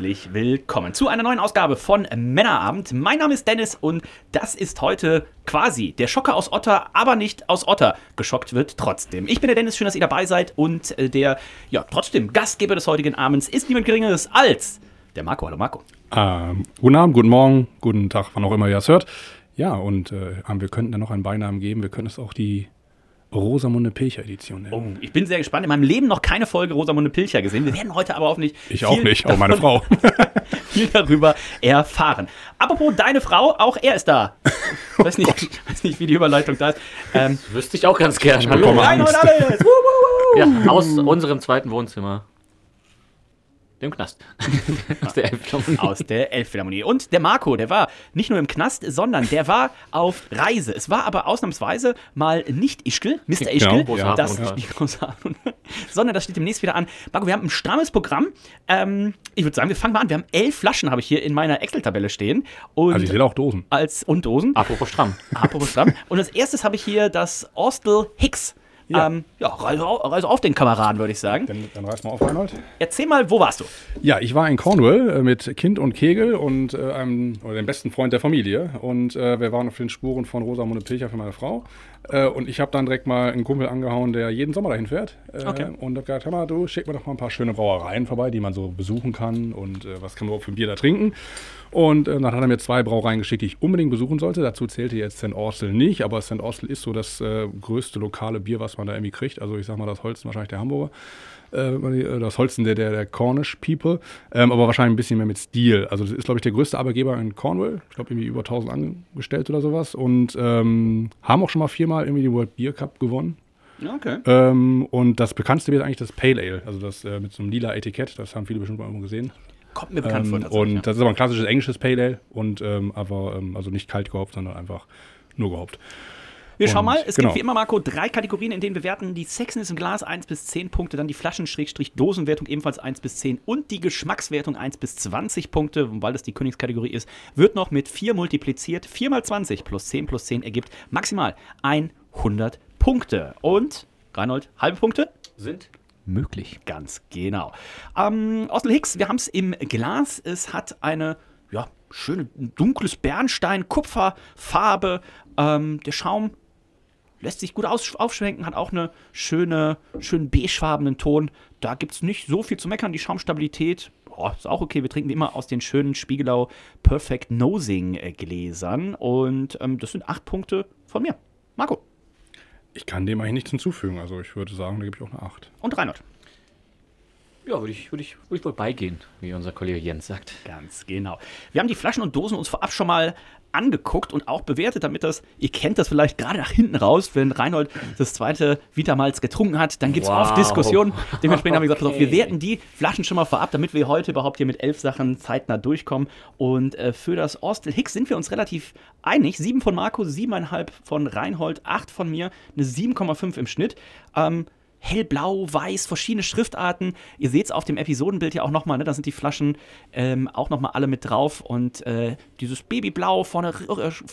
willkommen zu einer neuen Ausgabe von Männerabend. Mein Name ist Dennis und das ist heute quasi der Schocker aus Otter, aber nicht aus Otter. Geschockt wird trotzdem. Ich bin der Dennis, schön, dass ihr dabei seid und äh, der, ja, trotzdem Gastgeber des heutigen Abends ist niemand Geringeres als der Marco. Hallo Marco. Ähm, guten Abend, guten Morgen, guten Tag, wann auch immer ihr es hört. Ja, und äh, wir könnten dann noch einen Beinamen geben. Wir könnten es auch die Rosamunde Pilcher Edition nennen. Oh, ich bin sehr gespannt. In meinem Leben noch keine Folge Rosamunde Pilcher gesehen. Wir werden heute aber hoffentlich. Ich auch nicht, auch meine Frau. viel darüber erfahren. Apropos deine Frau, auch er ist da. Ich weiß nicht, Oh weiß nicht wie die Überleitung da ist. Ähm, Wüsste ich auch ganz gern. Ich Hallo. Reinhold alles! Ja, aus unserem zweiten Wohnzimmer. Dem Knast. aus der Elbphilharmonie. aus der Elbphilharmonie. Und der Marco, der war nicht nur im Knast, sondern der war auf Reise. Es war aber ausnahmsweise mal nicht Ischgl, Mr. Ischgl, Genau, ja, das, Art- sondern das steht demnächst wieder an. Marco, wir haben ein strammes Programm. Ähm, ich würde sagen, wir fangen mal an. Wir haben elf Flaschen, habe ich hier in meiner Excel-Tabelle stehen. Und Also ich sehe auch Dosen. als und Dosen. Apropos stramm. Apropos stramm. Und als erstes habe ich hier das Austell Hicks. Ja, ähm, ja reise, au- reise auf den Kameraden, würde ich sagen. Dann, dann reiß mal auf, Reinhold. Erzähl mal, wo warst du? Ja, ich war in Cornwall äh, mit Kind und Kegel und äh, einem, oder dem besten Freund der Familie. Und äh, wir waren auf den Spuren von Rosamunde Pilcher für meine Frau. Äh, und ich habe dann direkt mal einen Kumpel angehauen, der jeden Sommer dahin fährt. Äh, Okay. Und hab gesagt, hör mal, du schick mir doch mal ein paar schöne Brauereien vorbei, die man so besuchen kann. Und äh, was kann man überhaupt für ein Bier da trinken? Und äh, dann hat er mir zwei Brauereien geschickt, die ich unbedingt besuchen sollte. Dazu zählte jetzt St. Austell nicht, aber St. Austell ist so das äh, größte lokale Bier, was man da irgendwie kriegt. Also ich sag mal, das Holzen wahrscheinlich der Hamburger. Äh, das Holzen der, der, der Cornish People, ähm, aber wahrscheinlich ein bisschen mehr mit Stil. Also das ist, glaube ich, der größte Arbeitgeber in Cornwall. Ich glaube, irgendwie über 1000 Angestellte oder sowas. Und ähm, haben auch schon mal viermal irgendwie die World Beer Cup gewonnen. Okay. Ähm, und das bekannteste ist eigentlich das Pale Ale, also das äh, mit so einem lila Etikett. Das haben viele bestimmt mal irgendwo gesehen. Kommt mir bekannt vor. Ähm, tatsächlich, und ja. das ist aber ein klassisches englisches Pale Ale und ähm, aber ähm, also nicht kalt gehopft, sondern einfach nur gehopft. Wir schauen mal, es genau. gibt wie immer, Marco, drei Kategorien, in denen wir werten. Die Sexiness im Glas 1 bis 10 Punkte, dann die Flaschen-Dosenwertung ebenfalls 1 bis 10 und die Geschmackswertung 1 bis 20 Punkte, und weil das die Königskategorie ist, wird noch mit 4 multipliziert. 4 mal 20 plus 10 plus 10 ergibt maximal 100 Punkte. Und, Reinhold, halbe Punkte? Sind möglich. Ganz genau. Ähm, Ostel Hicks, wir haben es im Glas. Es hat eine ja, schöne dunkles Bernstein, Kupferfarbe. Ähm, der Schaum lässt sich gut aufschwenken, hat auch eine schöne, schön beigefarbenen Ton. Da gibt es nicht so viel zu meckern. Die Schaumstabilität boah, ist auch okay. Wir trinken wie immer aus den schönen Spiegelau Perfect Nosing äh, Gläsern. Und ähm, das sind acht Punkte von mir. Marco Ich kann dem eigentlich nichts hinzufügen. Also ich würde sagen, da gebe ich auch eine 8. und Reinhold. Ja, würde ich, würd ich, würd ich wohl beigehen, wie unser Kollege Jens sagt. Ganz genau. Wir haben die Flaschen und Dosen uns vorab schon mal angeguckt und auch bewertet, damit das, ihr kennt das vielleicht gerade nach hinten raus, wenn Reinhold das zweite Vitamalz getrunken hat, dann gibt es Wow. oft Diskussionen. Dementsprechend haben wir gesagt, pass auf, wir Okay. werten die Flaschen schon mal vorab, damit wir heute überhaupt hier mit elf Sachen zeitnah durchkommen. Und äh, für das Ostel Hicks sind wir uns relativ einig. Sieben von Marco, siebeneinhalb von Reinhold, acht von mir, eine 7,5 im Schnitt. Ähm, hellblau, weiß, verschiedene Schriftarten. Ihr seht es auf dem Episodenbild ja auch nochmal, ne? da sind die Flaschen ähm, auch nochmal alle mit drauf. Und äh, dieses Babyblau vorne,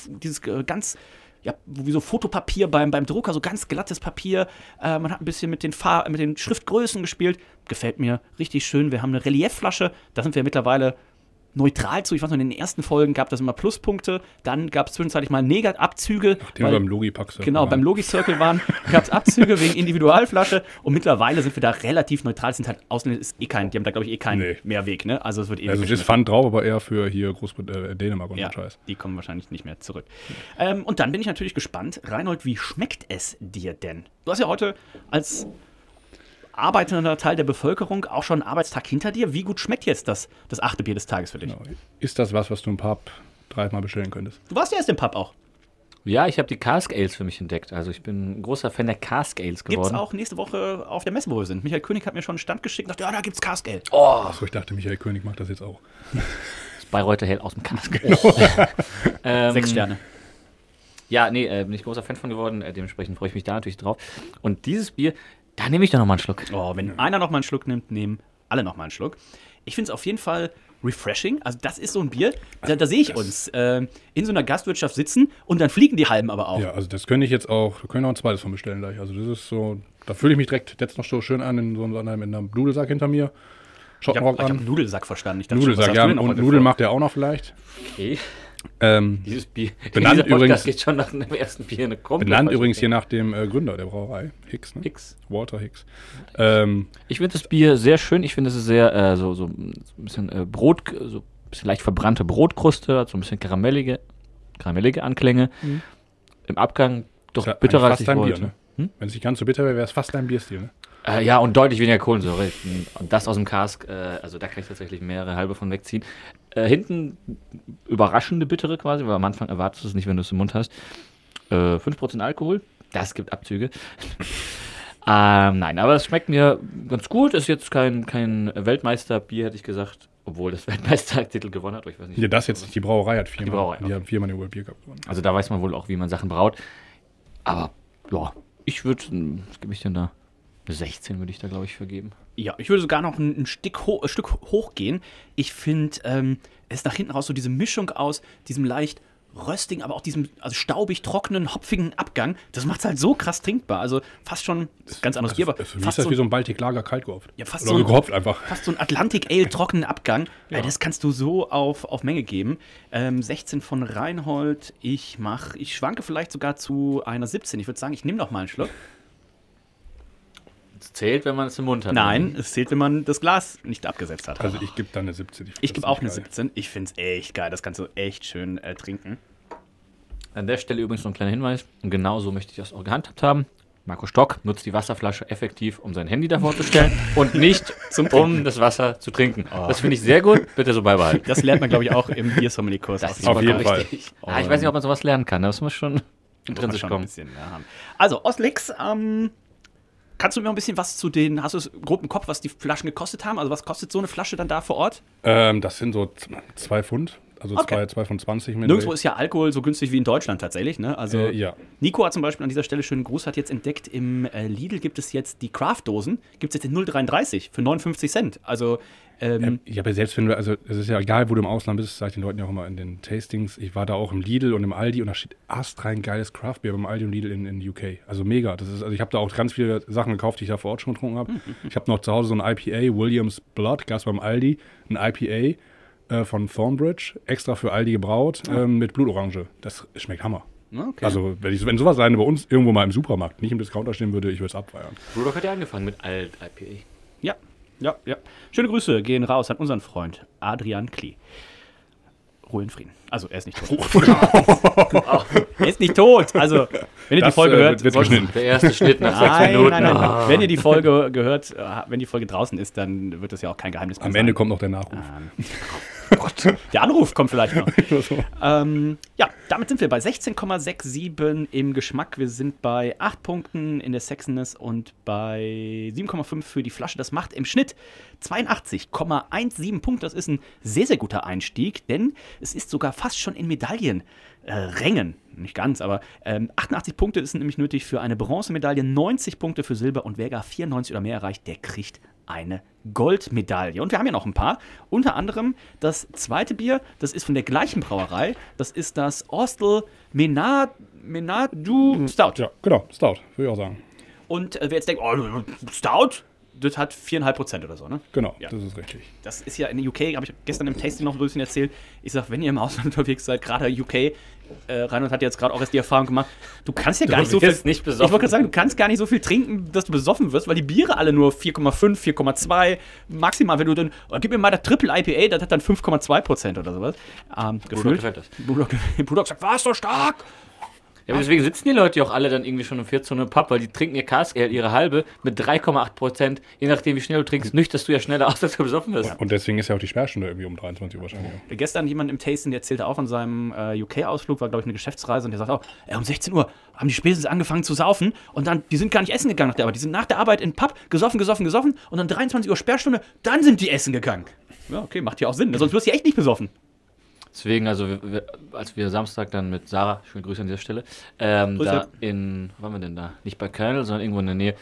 dieses äh, ganz, ja, wie so Fotopapier beim, beim Drucker, so ganz glattes Papier. Äh, man hat ein bisschen mit den, mit den Schriftgrößen gespielt. Gefällt mir richtig schön. Wir haben eine Reliefflasche, da sind wir mittlerweile neutral zu. Ich weiß noch, in den ersten Folgen gab das immer Pluspunkte. Dann gab es zwischenzeitlich mal Negatabzüge. Den wir beim Logipack Genau, beim Logi-Circle waren, gab es Abzüge wegen Individualflasche und mittlerweile sind wir da relativ neutral. Es sind halt Ausländer, ist eh kein, die haben da glaube ich eh keinen Nee. Mehrweg, ne? Also es wird eh Also das Pfand drauf, aber eher für hier Großbritannien, äh, Dänemark und so ja, Scheiß. die kommen wahrscheinlich nicht mehr zurück. Ähm, und dann bin ich natürlich gespannt, Reinhold, wie schmeckt es dir denn? Du hast ja heute als arbeitender Teil der Bevölkerung auch schon einen Arbeitstag hinter dir. Wie gut schmeckt jetzt das, das achte Bier des Tages für dich? Genau. Ist das was, was du im Pub dreimal bestellen könntest? Du warst ja erst im Pub auch. Ja, ich habe die Cask Ales für mich entdeckt. Also ich bin ein großer Fan der Cask Ales Gibt's geworden. auch nächste Woche auf der Messe, wo wir sind. Michael König hat mir schon einen Stand geschickt und dachte, ja, da gibt's Cask Ale. Achso, ich dachte, Michael König macht das jetzt auch. Das Bayreuther Hell aus dem Cask. ähm, Sechs Sterne. Ja, nee, äh, bin ich großer Fan von geworden. Äh, dementsprechend freue ich mich da natürlich drauf. Und dieses Bier, da nehme ich doch noch mal einen Schluck. Oh, wenn einer noch mal einen Schluck nimmt, nehmen alle noch mal einen Schluck. Ich finde es auf jeden Fall refreshing. Also das ist so ein Bier, da, da sehe ich uns äh, in so einer Gastwirtschaft sitzen und dann fliegen die halben aber auch. Ja, also das könnte ich jetzt auch, wir können auch ein zweites von bestellen gleich. Also das ist so, da fühle ich mich direkt jetzt noch so schön an in so einem, in einem Nudelsack hinter mir. Ich habe Schottenrock hab an. einen Nudelsack verstanden. Ich dachte Nudelsack, ja. Und Nudeln macht er auch noch vielleicht. Okay. Ähm, Dieses Bier. Benannt dieser Podcast übrigens- geht schon nach dem ersten Bier eine komplett benannt übrigens hier nach dem äh, Gründer der Brauerei, Hicks. Ne? Hicks. Walter Hicks. Ähm, Ich finde das Bier sehr schön. Ich finde, es ist sehr äh, so, so, ein bisschen äh, Brot, so ein bisschen leicht verbrannte Brotkruste, hat so ein bisschen karamellige, karamellige Anklänge. Im Abgang doch ist ja bitterer als ich ein Bier, wollte. ne? Hm? Wenn es nicht ganz so bitter wäre, wäre es fast ein Bierstil, ne? Äh, ja, und deutlich weniger Kohlensäure. Und das aus dem Cask, äh, also da kann ich tatsächlich mehrere halbe von wegziehen. Äh, hinten überraschende Bittere quasi, weil am Anfang erwartest du es nicht, wenn du es im Mund hast. Äh, 5% Alkohol, das gibt Abzüge. ähm, nein, aber es schmeckt mir ganz gut. Ist jetzt kein, kein Weltmeisterbier, hätte ich gesagt. Obwohl das Weltmeistertitel gewonnen hat. Ich weiß nicht. Ja, das jetzt nicht. Die Brauerei hat viermal, Die Brauerei, die okay. haben viermal den World Beer Cup gewonnen. Also da weiß man wohl auch, wie man Sachen braut. Aber ja, ich würde, was gebe ich denn da? Eine 16 würde ich da, glaube ich, vergeben. Ja, ich würde sogar noch ein, ein, Stück, ho ein Stück hochgehen. Ich finde, ähm, es ist nach hinten raus so diese Mischung aus diesem leicht röstigen, aber auch diesem also staubig, trockenen, hopfigen Abgang. Das macht es halt so krass trinkbar. Also fast schon, das ist ganz anderes Bier, aber Das, für mich fast ist das so, wie so ein Baltic Lager kalt gehopft. Ja, fast Oder so ein- gehopft einfach. fast so ein Atlantic Ale trockenen Abgang. Äh, das kannst du so auf, auf Menge geben. Ähm, 16 von Reinhold. Ich mach, ich schwanke vielleicht sogar zu einer 17. Ich würde sagen, ich nehme noch mal einen Schluck. Es zählt, wenn man es im Mund hat. Nein, es zählt, wenn man das Glas nicht abgesetzt hat. Also ich gebe da eine 17. Ich das gebe auch eine geil. 17. Ich finde es echt geil. Das kannst du echt schön äh, trinken. An der Stelle übrigens noch ein kleiner Hinweis. Und genau so möchte ich das auch gehandhabt haben. Marco Stock nutzt die Wasserflasche effektiv, um sein Handy davor zu stellen und nicht um das Wasser zu trinken. Das finde ich sehr gut. Bitte so beibehalten. Das lernt man, glaube ich, auch im Biersommelier-Kurs. Das ist Auf jeden vollkommen Fall. richtig. Ah, ich weiß nicht, ob man sowas lernen kann. Das muss schon intrinsisch kommen. bisschen haben. Also, Ostlix, ähm, kannst du mir ein bisschen was zu den, hast du es grob im Kopf, was die Flaschen gekostet haben? Also, was kostet so eine Flasche dann da vor Ort? Ähm, das sind so zwei Pfund. Also Okay. zwei, zwei von 20 mit. Nirgendwo ist ja Alkohol so günstig wie in Deutschland tatsächlich, ne? Also, Äh, ja. Nico hat zum Beispiel an dieser Stelle schönen Gruß, hat jetzt entdeckt, im äh, Lidl gibt es jetzt die Craft-Dosen, gibt es jetzt in 0,33 für 59 Cent. Also, ähm, Ja, aber selbst wenn du, also es ist ja egal, wo du im Ausland bist, sage ich den Leuten ja auch immer in den Tastings. Ich war da auch im Lidl und im Aldi und da steht astrein geiles Craftbeer beim Aldi und Lidl in, in UK. Also mega. Das ist, also ich habe da auch ganz viele Sachen gekauft, die ich da vor Ort schon getrunken habe. Ich habe noch zu Hause so ein IPA, Williams Blood, gab es beim Aldi, ein IPA äh, von Thornbridge, extra für Aldi gebraut, ähm, mit Blutorange. Das schmeckt Hammer. okay. Also, wenn, ich, wenn sowas alleine bei uns irgendwo mal im Supermarkt, nicht im Discounter stehen würde, ich würde es abfeiern. Brewdog hat ja angefangen mit Alt IPA. Ja, ja, ja. Schöne Grüße gehen raus an unseren Freund Adrian Klee. Ruhe in Frieden. Also, er ist nicht tot. er ist nicht tot. Also, wenn ihr die Das, Folge äh, hört, wird geschnitten. Der erste Schnitt nach sechs Nein, Minuten. nein, nein, nein. Ah. Wenn ihr die Folge gehört, äh, wenn die Folge draußen ist, dann wird das ja auch kein Geheimnis mehr Am sein. Ende kommt noch der Nachruf. Der Anruf kommt vielleicht noch. ähm, ja, damit sind wir bei 16,67 im Geschmack. Wir sind bei 8 Punkten in der Sexiness und bei 7,5 für die Flasche. Das macht im Schnitt 82,17 Punkte. Das ist ein sehr, sehr guter Einstieg, denn es ist sogar fast schon in Medaillen. Äh, Rängen, nicht ganz, aber ähm, 88 Punkte sind nämlich nötig für eine Bronzemedaille, 90 Punkte für Silber und wer gar 94 oder mehr erreicht, der kriegt eine Goldmedaille. Und wir haben ja noch ein paar. Unter anderem das zweite Bier, das ist von der gleichen Brauerei. Das ist das Ostel Menard, Menardu Stout. Ja, genau, Stout, würde ich auch sagen. Und äh, wer jetzt denkt, oh, Stout, das hat 4,5 Prozent oder so, ne? Genau, Ja. das ist richtig. Das ist ja in der UK, habe ich gestern im Tasting noch ein bisschen erzählt. Ich sag, wenn ihr im Ausland unterwegs seid, gerade UK, äh, Reinhold hat jetzt gerade auch erst die Erfahrung gemacht, du kannst ja gar Du nicht so viel. nicht ich besoffen. wollte gerade sagen, du kannst gar nicht so viel trinken, dass du besoffen wirst, weil die Biere alle nur 4,5, 4,2, maximal, wenn du dann, oh, gib mir mal das Triple IPA, das hat dann 5,2 Prozent oder sowas. Ähm, gefühlt. gefällt das. Brewdog, Brewdog sagt, war so stark. Ja, aber deswegen sitzen die Leute ja auch alle dann irgendwie schon um 14 Uhr im Pub, weil die trinken ihr Cask Ale, ihre halbe, mit 3,8 Prozent. Je nachdem, wie schnell du trinkst, nüchterst du ja schneller aus, als du besoffen wirst. Und deswegen ist ja auch die Sperrstunde irgendwie um 23 Uhr wahrscheinlich. Gestern jemand im Tasting, der erzählte auch von seinem äh, UK-Ausflug, war glaube ich eine Geschäftsreise und der sagt auch, ey, um 16 Uhr haben die spätestens angefangen zu saufen und dann, die sind gar nicht essen gegangen nach der Arbeit, die sind nach der Arbeit in den Pub gesoffen, gesoffen, gesoffen und dann 23 Uhr Sperrstunde, dann sind die essen gegangen. Ja, okay, macht ja auch Sinn, ne? sonst wirst du echt nicht besoffen. Deswegen, also wir, als wir Samstag dann mit Sarah, schöne Grüße an dieser Stelle, ähm, Grüße. da in, wo waren wir denn da? Nicht bei Köln, sondern irgendwo in der Nähe.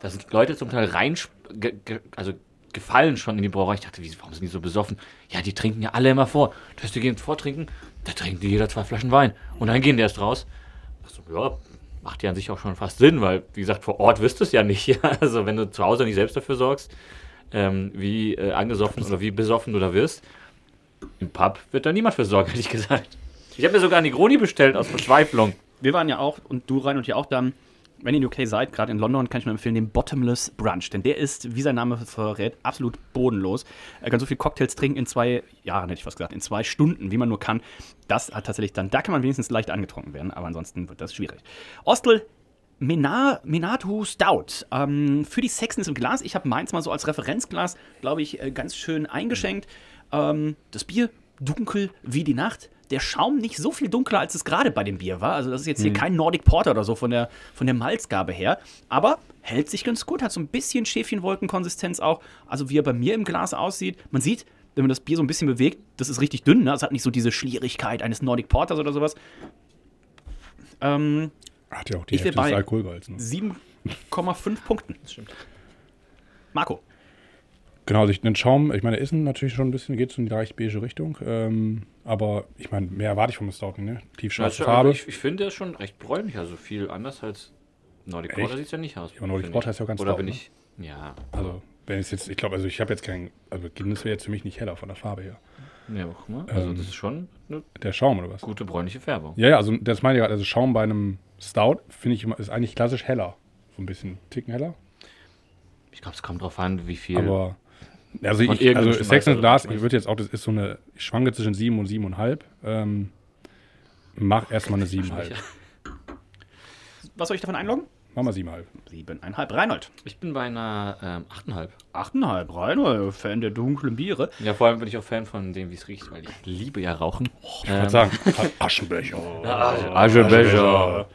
Da sind Leute zum Teil rein, ge, ge, also gefallen schon in die Brauerei. Ich dachte, wie, warum sind die so besoffen? Ja, die trinken ja alle immer vor. Das heißt, die gehen vortrinken, da trinken die jeder zwei Flaschen Wein. Und dann gehen die erst raus. Ich so, ja, macht ja an sich auch schon fast Sinn, weil, wie gesagt, vor Ort wirst du es ja nicht. Also wenn du zu Hause nicht selbst dafür sorgst, ähm, wie äh, angesoffen oder wie besoffen du da wirst, im Pub wird da niemand für sorgen, ehrlich gesagt. Ich habe mir sogar eine Negroni bestellt aus Verzweiflung. Wir waren ja auch, und du rein und hier auch dann, wenn ihr in UK seid, gerade in London, kann ich nur empfehlen, den Bottomless Brunch. Denn der ist, wie sein Name verrät, absolut bodenlos. Er kann so viele Cocktails trinken in zwei Jahren, hätte ich fast gesagt, in zwei Stunden, wie man nur kann. Das hat tatsächlich dann, da kann man wenigstens leicht angetrunken werden, aber ansonsten wird das schwierig. Ostel Mena, Menatu Stout. Ähm, für die Sexness im Glas. Ich habe meins mal so als Referenzglas, glaube ich, äh, ganz schön eingeschenkt. Ähm, das Bier dunkel wie die Nacht. Der Schaum nicht so viel dunkler, als es gerade bei dem Bier war. Also das ist jetzt hier kein Nordic Porter oder so von der, von der Malzgabe her. Aber hält sich ganz gut, hat so ein bisschen Schäfchenwolkenkonsistenz auch. Also wie er bei mir im Glas aussieht. Man sieht, wenn man das Bier so ein bisschen bewegt, das ist richtig dünn. Ne? Es hat nicht so diese Schlierigkeit eines Nordic Porters oder sowas. Ähm, Hat ja auch die Hälfte des Alkoholgehalts. Ne? 7,5 Punkten. Das stimmt. Marco. Genau, also ich, den Schaum, ich meine, der ist natürlich schon ein bisschen, geht so in die leicht beige Richtung. Ähm, aber ich meine, mehr erwarte ich vom Stout ne? Tiefschwarze Also, Farbe. Ich, ich finde, der ist schon recht bräunlich, also viel anders als Nordic Echt? Porter sieht es ja nicht aus. Ja, aber Nordic Porter ist ja ganz Oder laut, bin ne? ich, ja, Also, wenn es jetzt, ich glaube, also ich habe jetzt keinen, also Guinness wäre jetzt für mich nicht heller von der Farbe her. ja, guck mal. Also Ähm, das ist schon eine Der Schaum oder was? gute bräunliche Färbung. Ja, ja, also das meine ich gerade, also Schaum bei einem Stout, finde ich immer, ist eigentlich klassisch heller. So ein bisschen Ticken heller. Ich glaube, es kommt drauf an, wie viel. Aber, also ich, also Sex and Glass, ich würde jetzt auch, das ist so eine, ich schwanke zwischen 7 und 7,5. Ähm, mach erstmal eine 7,5. Was soll ich davon einloggen? Mach mal 7,5. 7,5. Reinhold. Ich bin bei einer ähm, 8,5. 8,5. Reinhold, Fan der dunklen Biere. Ja, vor allem bin ich auch Fan von dem, wie es riecht, weil ich liebe ja Rauchen. Ich würde sagen, Aschenbecher. Aschebecher. Ähm,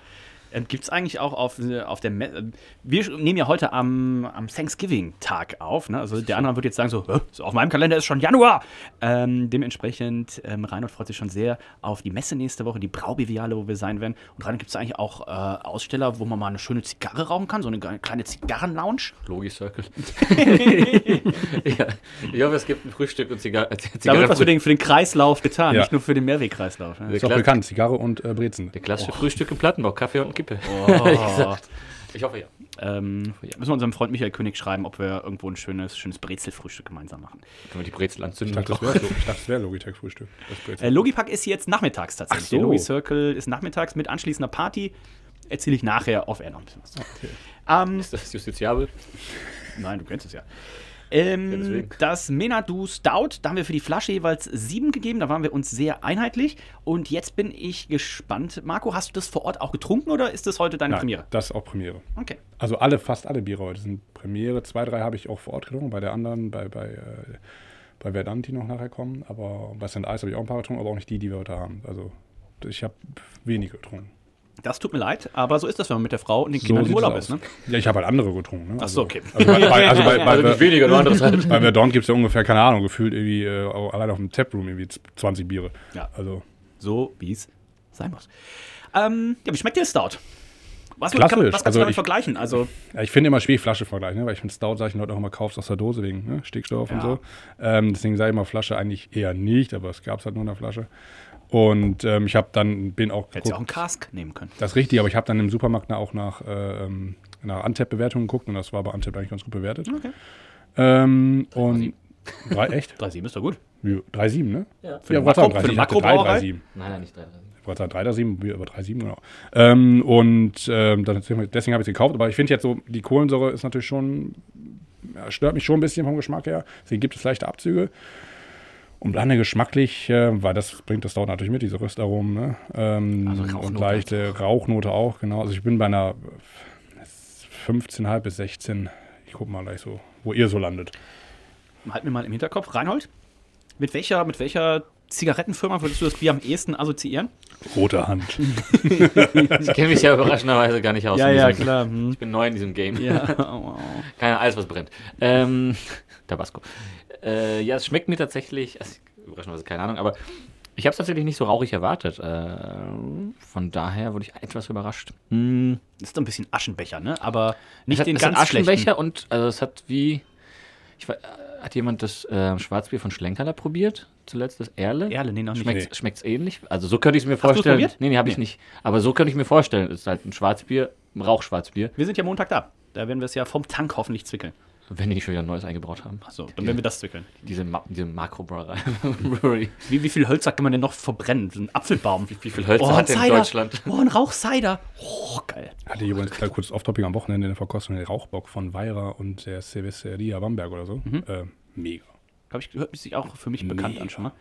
Gibt es eigentlich auch auf, äh, auf der. Me äh, wir nehmen ja heute am, am Thanksgiving-Tag auf. Ne? Also der andere wird jetzt sagen: so, "Hä, so, auf meinem Kalender ist schon Januar. Ähm, dementsprechend, ähm, Reinhold freut sich schon sehr auf die Messe nächste Woche, die Braubiviale, wo wir sein werden. Und Reinhold, gibt es eigentlich auch äh, Aussteller, wo man mal eine schöne Zigarre rauchen kann? So eine kleine Zigarren-Lounge? Logi Circle. ja, ich hoffe, es gibt ein Frühstück und Zigar äh, Da wird was für den, für den Kreislauf getan, Ja. nicht nur für den Mehrwegkreislauf. Ne? Ist auch bekannt, Zigarre und äh, Brezen. Der klassische Frühstück im Plattenbau, Kaffee und Kippe. Oh. Ich hoffe ja. Ähm, müssen wir unserem Freund Michael König schreiben, ob wir irgendwo ein schönes, schönes Brezelfrühstück gemeinsam machen. Können wir die Brezel Ich anzünden? dachte, das wäre ich dachte, das wär Logitech-Frühstück. Äh, Logipack ist jetzt nachmittags tatsächlich. Ach so. Der Logi Circle ist nachmittags mit anschließender Party. Erzähle ich nachher auf Air noch ein bisschen was. Ähm, Ist das justiziabel? nein, du kennst es ja. Ähm, deswegen. das Menadu Stout, da haben wir für die Flasche jeweils sieben gegeben, da waren wir uns sehr einheitlich. Und jetzt bin ich gespannt. Marco, hast du das vor Ort auch getrunken oder ist das heute deine Nein, Premiere? das ist auch Premiere. Okay. Also alle, fast alle Biere heute sind Premiere. Zwei, drei habe ich auch vor Ort getrunken, bei der anderen, bei, bei, äh, bei Verdant, die noch nachher kommen. Aber bei St. Ice habe ich auch ein paar getrunken, aber auch nicht die, die wir heute haben. Also ich habe wenige getrunken. Das tut mir leid, aber so ist das, wenn man mit der Frau und den So Kindern im Urlaub ist. Ne? Ja, ich habe halt andere getrunken. Ne? Ach so, okay. Also bei, bei, also bei, bei, Also nicht weniger, nur anderes halt. bei Verdant gibt es ja ungefähr, keine Ahnung, gefühlt irgendwie äh, allein auf dem Taproom irgendwie 20 Biere. Ja. Also So wie es sein muss. Ähm, ja, wie schmeckt dir der Stout? Was, Klassisch. kann, was kannst Also du damit ich- vergleichen? Also, Ja, ich finde immer schwierig Flasche vergleichen, ne? weil ich finde Stout, sage ich den Leuten auch immer, kaufst aus der Dose wegen ne? Stickstoff und Ja. so. Ähm, deswegen sage ich immer Flasche eigentlich eher nicht, aber es gab es halt nur in der Flasche. Und ähm, ich habe dann, bin auch, hättest du auch einen Cask nehmen können. das ist richtig, aber ich habe dann im Supermarkt auch nach, äh, ähm, nach Antep-Bewertungen geguckt und das war bei Antep eigentlich ganz gut bewertet. Okay. Ähm, und drei, echt? 3,7 ist doch gut. Wie, 3,7, ne? Ja. Für wollte sagen, Makro- für 3,7. Dachte Makrobrauerei? 3,7. Nein, nein, nicht drei. Ich wollte sagen 3,7, wir über 3,7, genau. Ähm, und ähm, deswegen habe ich es gekauft. Aber ich finde jetzt so, die Kohlensäure ist natürlich schon, ja, stört mich schon ein bisschen vom Geschmack her. Deswegen gibt es leichte Abzüge. Und dann geschmacklich, äh, weil das bringt das dort natürlich mit, diese Röstaromen, ne? Ähm, Also Rauchnote und leichte Rauchnote auch, genau. Also ich bin bei einer 15,5 bis 16. Ich guck mal gleich so, wo ihr so landet. Halt mir mal im Hinterkopf. Reinhold, mit welcher, mit welcher Zigarettenfirma würdest du das Bier am ehesten assoziieren? Rote Hand. Ich kenne mich ja überraschenderweise gar nicht aus. in diesem- klar. Hm. Ich bin neu in diesem Game. Ja, oh. Keine alles, was brennt. Ähm, Tabasco. Äh, ja, es schmeckt mir tatsächlich, also, überraschenderweise keine Ahnung, aber ich habe es tatsächlich nicht so rauchig erwartet. Äh, von daher wurde ich etwas überrascht. Hm, Das ist so ein bisschen Aschenbecher, ne? Aber nicht es hat, den es hat ganz Aschenbecher schlechten. und also es hat wie, ich, äh, hat jemand das äh, Schwarzbier von Schlenkerler probiert? Zuletzt das Erle? Erle, nee, noch nicht. Schmeckt's, schmeckt's ähnlich? Also so könnte ich es mir Hast vorstellen. probiert? Nee, nee, habe ich Nee. nicht. Aber so könnte ich mir vorstellen. Es ist halt ein Schwarzbier, ein Rauchschwarzbier, Wir sind ja Montag da. Da werden wir es ja vom Tank hoffentlich zwickeln. Wenn die nicht schon wieder ein neues eingebaut haben. Achso, dann werden wir das zwickeln. Diese, Ma diese Makro-Brewery. Wie, wie viel Hölzer kann man denn noch verbrennen? So ein Apfelbaum. Wie viel Hölzer Oh, ein hat denn Cider. Deutschland? Oh, ein Rauchcider. Oh, geil. Hatte ich übrigens gleich kurz Off-Topic am Wochenende in der Verkostung den Rauchbock von Weira und der Cerveceria Bamberg oder so. Äh, mega. Habe ich hört sich auch für mich bekannt an Mega. schon mal.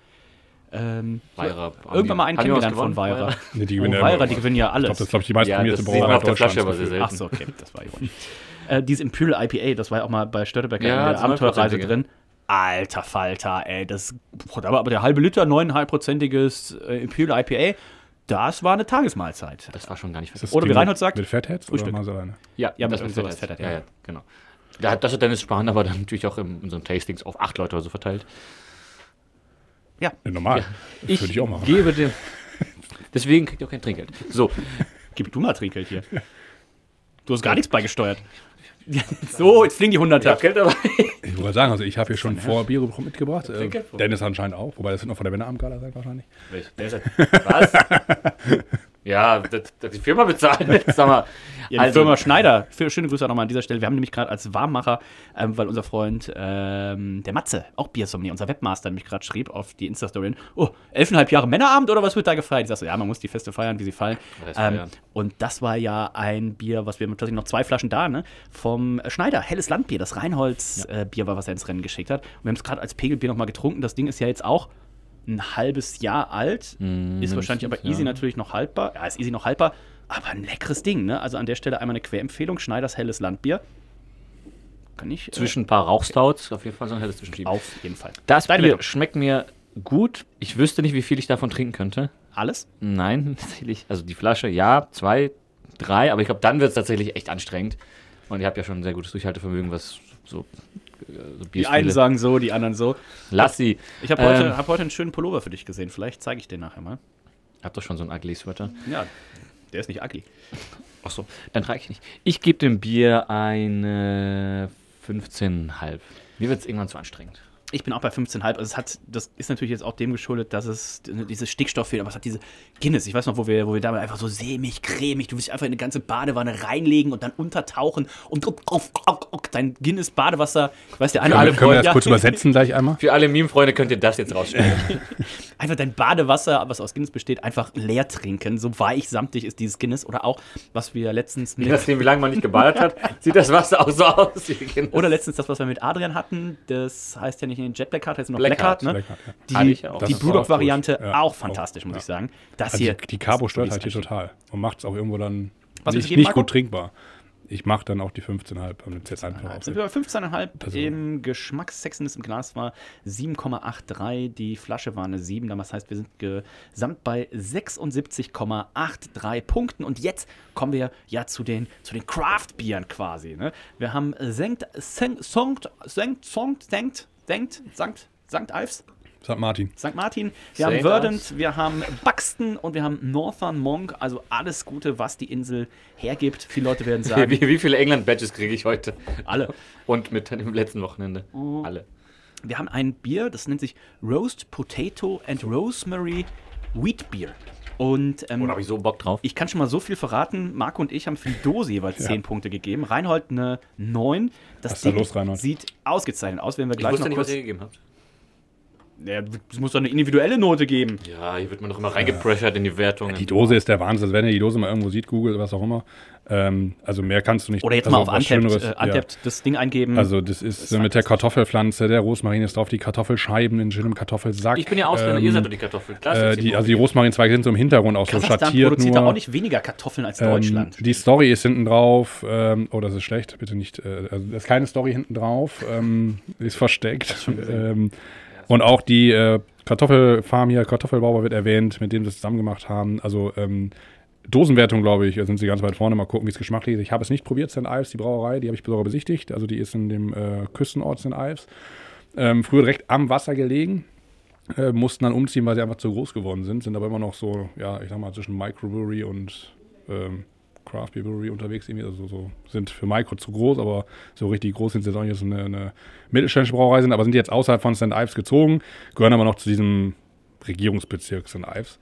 Ähm, Weira. irgendwann mal einen kennengelernt von? Weira. Nee, die Oh, gewinnen ja Weira, die gewinnen ja Ich alles. glaube, das ist, glaube ich, die meist Ja, Brauerei auf der Flasche Deutschlands. aber sehr gefühlt. selten. Ach so, okay, das war ironisch. Äh, dieses Imperial IPA, das war ja auch mal bei Störtebecker Ja, in der das Abenteuerreise 9%ige. drin. Alter Falter, ey, das, boah, da war aber der halbe Liter, 9,5-prozentiges äh, Imperial IPA, das war eine Tagesmahlzeit. Das war schon gar nicht Ist das Oder wie Reinhold sagt, Mit Fatheads oder Frühstück. mal so alleine? Ja, Ja, mit das mit sowas Fetthead. Ja, ja. ja, genau. Da hat, das hat Dennis Spahn aber dann natürlich auch in unseren Tastings auf acht Leute oder so verteilt. Ja, normal. Das Ich, würde ich auch machen. gebe dem. Deswegen kriegt ihr auch kein Trinkgeld. So, Gib du mal Trinkgeld hier. Du hast gar nichts beigesteuert. so, jetzt fliegen die Hunderter. Geld dabei. Ich wollte sagen, also ich habe hier schon vor Bier mitgebracht. Äh? Dennis anscheinend auch, wobei das wird noch von der Wendeabendgala sein wahrscheinlich. Was? ja, das die Firma bezahlt. Sag mal. Ja, die Firma Schneider. Für, schöne Grüße auch nochmal an dieser Stelle. Wir haben nämlich gerade als Warmmacher, ähm, weil unser Freund, ähm, der Matze, auch Biersommelier, unser Webmaster, nämlich gerade schrieb auf die Insta-Story, oh, elfeinhalb Jahre Männerabend oder was wird da gefeiert? Ich sag so, ja, man muss die Feste feiern, wie sie fallen. Ähm, und das war ja ein Bier, was wir tatsächlich noch zwei Flaschen da, ne? Vom Schneider, helles Landbier, das Reinholz-Bier war, was er ins Rennen geschickt hat. Und wir haben es gerade als Pegelbier nochmal getrunken. Das Ding ist ja jetzt auch ein halbes Jahr alt. ist wahrscheinlich aber easy ja. natürlich noch haltbar. Ja, ist easy noch haltbar. Aber ein leckeres Ding, ne? Also an der Stelle einmal eine Querempfehlung: Schneiders helles Landbier. Kann ich. Zwischen ein paar Rauchstouts auf jeden Fall so ein helles Zwischenschieben. Äh, auf jeden Fall. Das Deine Bier Wertung. schmeckt mir gut. Ich wüsste nicht, wie viel ich davon trinken könnte. Alles? Nein, tatsächlich. Also die Flasche, ja, zwei, drei, aber ich glaube, dann wird es tatsächlich echt anstrengend. Und ihr habt ja schon ein sehr gutes Durchhaltevermögen, was äh, so Die Bierstile- einen sagen so, die anderen so. Lass sie. Ich habe heute, Ähm. hab heute einen schönen Pullover für dich gesehen. Vielleicht zeige ich den nachher mal. Habt doch schon so einen ugly Sweater. Ja, der ist nicht ugly. Ach so, dann trage ich nicht. Ich gebe dem Bier eine 15,5. Mir wird es irgendwann zu anstrengend. Ich bin auch bei 15,5. Also es hat, das ist natürlich jetzt auch dem geschuldet, dass es dieses Stickstoff fehlt, aber es hat diese Guinness. Ich weiß noch, wo wir, wo wir damals einfach so sämig, cremig, du willst einfach in eine ganze Badewanne reinlegen und dann untertauchen und dein Guinness-Badewasser, ich weiß der eine Können, wir- alle können wir das ja, kurz übersetzen gleich einmal? Für alle Meme-Freunde könnt ihr das jetzt rausschneiden. einfach dein Badewasser, was aus Guinness besteht, einfach leer trinken. So weich, samtig ist dieses Guinness. Oder auch, was wir letztens Je mit, nachdem, wie lange man nicht gebadet hat, sieht das Wasser auch so aus. wie Guinness. oder letztens das, was wir mit Adrian hatten, das heißt ja nicht in Jet Blackheart, heißt noch Blackheart, Blackheart, ne? Blackheart, ja. Die, auch. die Brewdog-Variante auch. Ja, auch auch, fantastisch, muss ja. ich sagen. Das Also hier. die, die Carbo stört halt hier total. Und macht es auch irgendwo dann Was nicht, nicht gut trinkbar. Ich mache dann auch die 15,5 beim jetzt einfach Sind auf. wir bei 15,5 Also- im Geschmackssexiness im Glas war 7,83, die Flasche war eine 7, das heißt, wir sind gesamt bei 76,83 Punkten und jetzt kommen wir ja zu den, zu den Craft-Bieren quasi. Ne? Wir haben Senkt, Senkt, Songt, Senkt, Songt, Senkt, Senkt, Sankt, Sankt Alfs, Sagt Martin. St. Martin, wir haben Saint Verdant, Ives. wir haben Buxton und wir haben Northern Monk, also alles Gute, was die Insel hergibt. Viele Leute werden sagen, Wie, wie viele England-Badges kriege ich heute? alle. Und mit dem letzten Wochenende. Oh. Alle. Wir haben ein Bier, das nennt sich Roast Potato and Rosemary Wheat Beer. Und ähm, Oh, da habe ich so Bock drauf. ich kann schon mal so viel verraten. Marco und ich haben für die Dose jeweils 10 Punkte gegeben. Reinhold eine 9. Das Was ist da Ding los, Reinhold? sieht ausgezeichnet aus, wenn wir Ich gleich wusste noch nicht, was kurz... ihr gegeben habt. Ja, es muss doch eine individuelle Note geben. Ja, hier wird man doch immer reingepressured in die Wertungen. Die Dose ist der Wahnsinn. Also wenn ihr die Dose mal irgendwo sieht, Google, was auch immer. Ähm, also mehr kannst du nicht. Oder jetzt also mal auf Untapped, äh, ja. Das Ding eingeben. Also das ist halt mit der Kartoffelpflanze, der Rosmarin ist drauf, die Kartoffelscheiben in schönem Kartoffelsack. Ich bin ja Ausländer, Ähm, ihr seid doch die Kartoffel. Klar, Äh, die, also die Rosmarinzweige sind so im Hintergrund auch so Kasachstan schattiert produziert nur. da auch nicht weniger Kartoffeln als Deutschland. Ähm, die Story ist hinten drauf. Ähm, oh, das ist schlecht. Bitte nicht. Äh, also, das ist keine Story hinten drauf. Ähm, die ist versteckt. Und auch die äh, Kartoffelfarm hier, Kartoffelbauer wird erwähnt, mit dem sie es zusammen gemacht haben. Also ähm, Dosenwertung, glaube ich, sind sie ganz weit vorne. Mal gucken, wie es geschmacklich ist. Ich habe es nicht probiert, St. Ives, die Brauerei. Die habe ich sogar besichtigt. Also die ist in dem äh, Küstenort St. Ives. Ähm, früher direkt am Wasser gelegen. Äh, mussten dann umziehen, weil sie einfach zu groß geworden sind. Sind aber immer noch so, ja, ich sag mal, zwischen Microbrewery und ähm, Craft Brewery unterwegs. Irgendwie. Also so sind für Micro zu groß, aber so richtig groß sind sie jetzt auch nicht, dass eine, eine mittelständische Brauerei sind, aber sind jetzt außerhalb von St. Ives gezogen, gehören aber noch zu diesem Regierungsbezirk St. Ives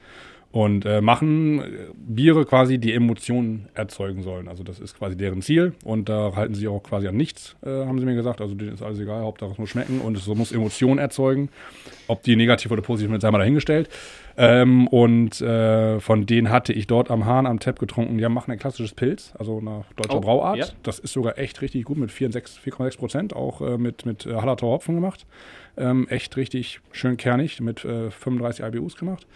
und äh, machen äh, Biere quasi, die Emotionen erzeugen sollen. Also das ist quasi deren Ziel und da halten sie auch quasi an nichts, äh, haben sie mir gesagt. Also denen ist alles egal, Hauptsache es muss schmecken und es muss Emotionen erzeugen. Ob die negativ oder positiv sind, sei mal dahingestellt. Ähm, und äh, von denen hatte ich dort am Hahn am Tap getrunken. Die machen ein klassisches Pilz, also nach deutscher Oh, Brauart. ja. Das ist sogar echt richtig gut mit 4,6 4,6 Prozent, auch äh, mit, mit äh, Hallertau Hopfen gemacht. Ähm, echt richtig schön kernig, mit äh, 35 IBUs gemacht.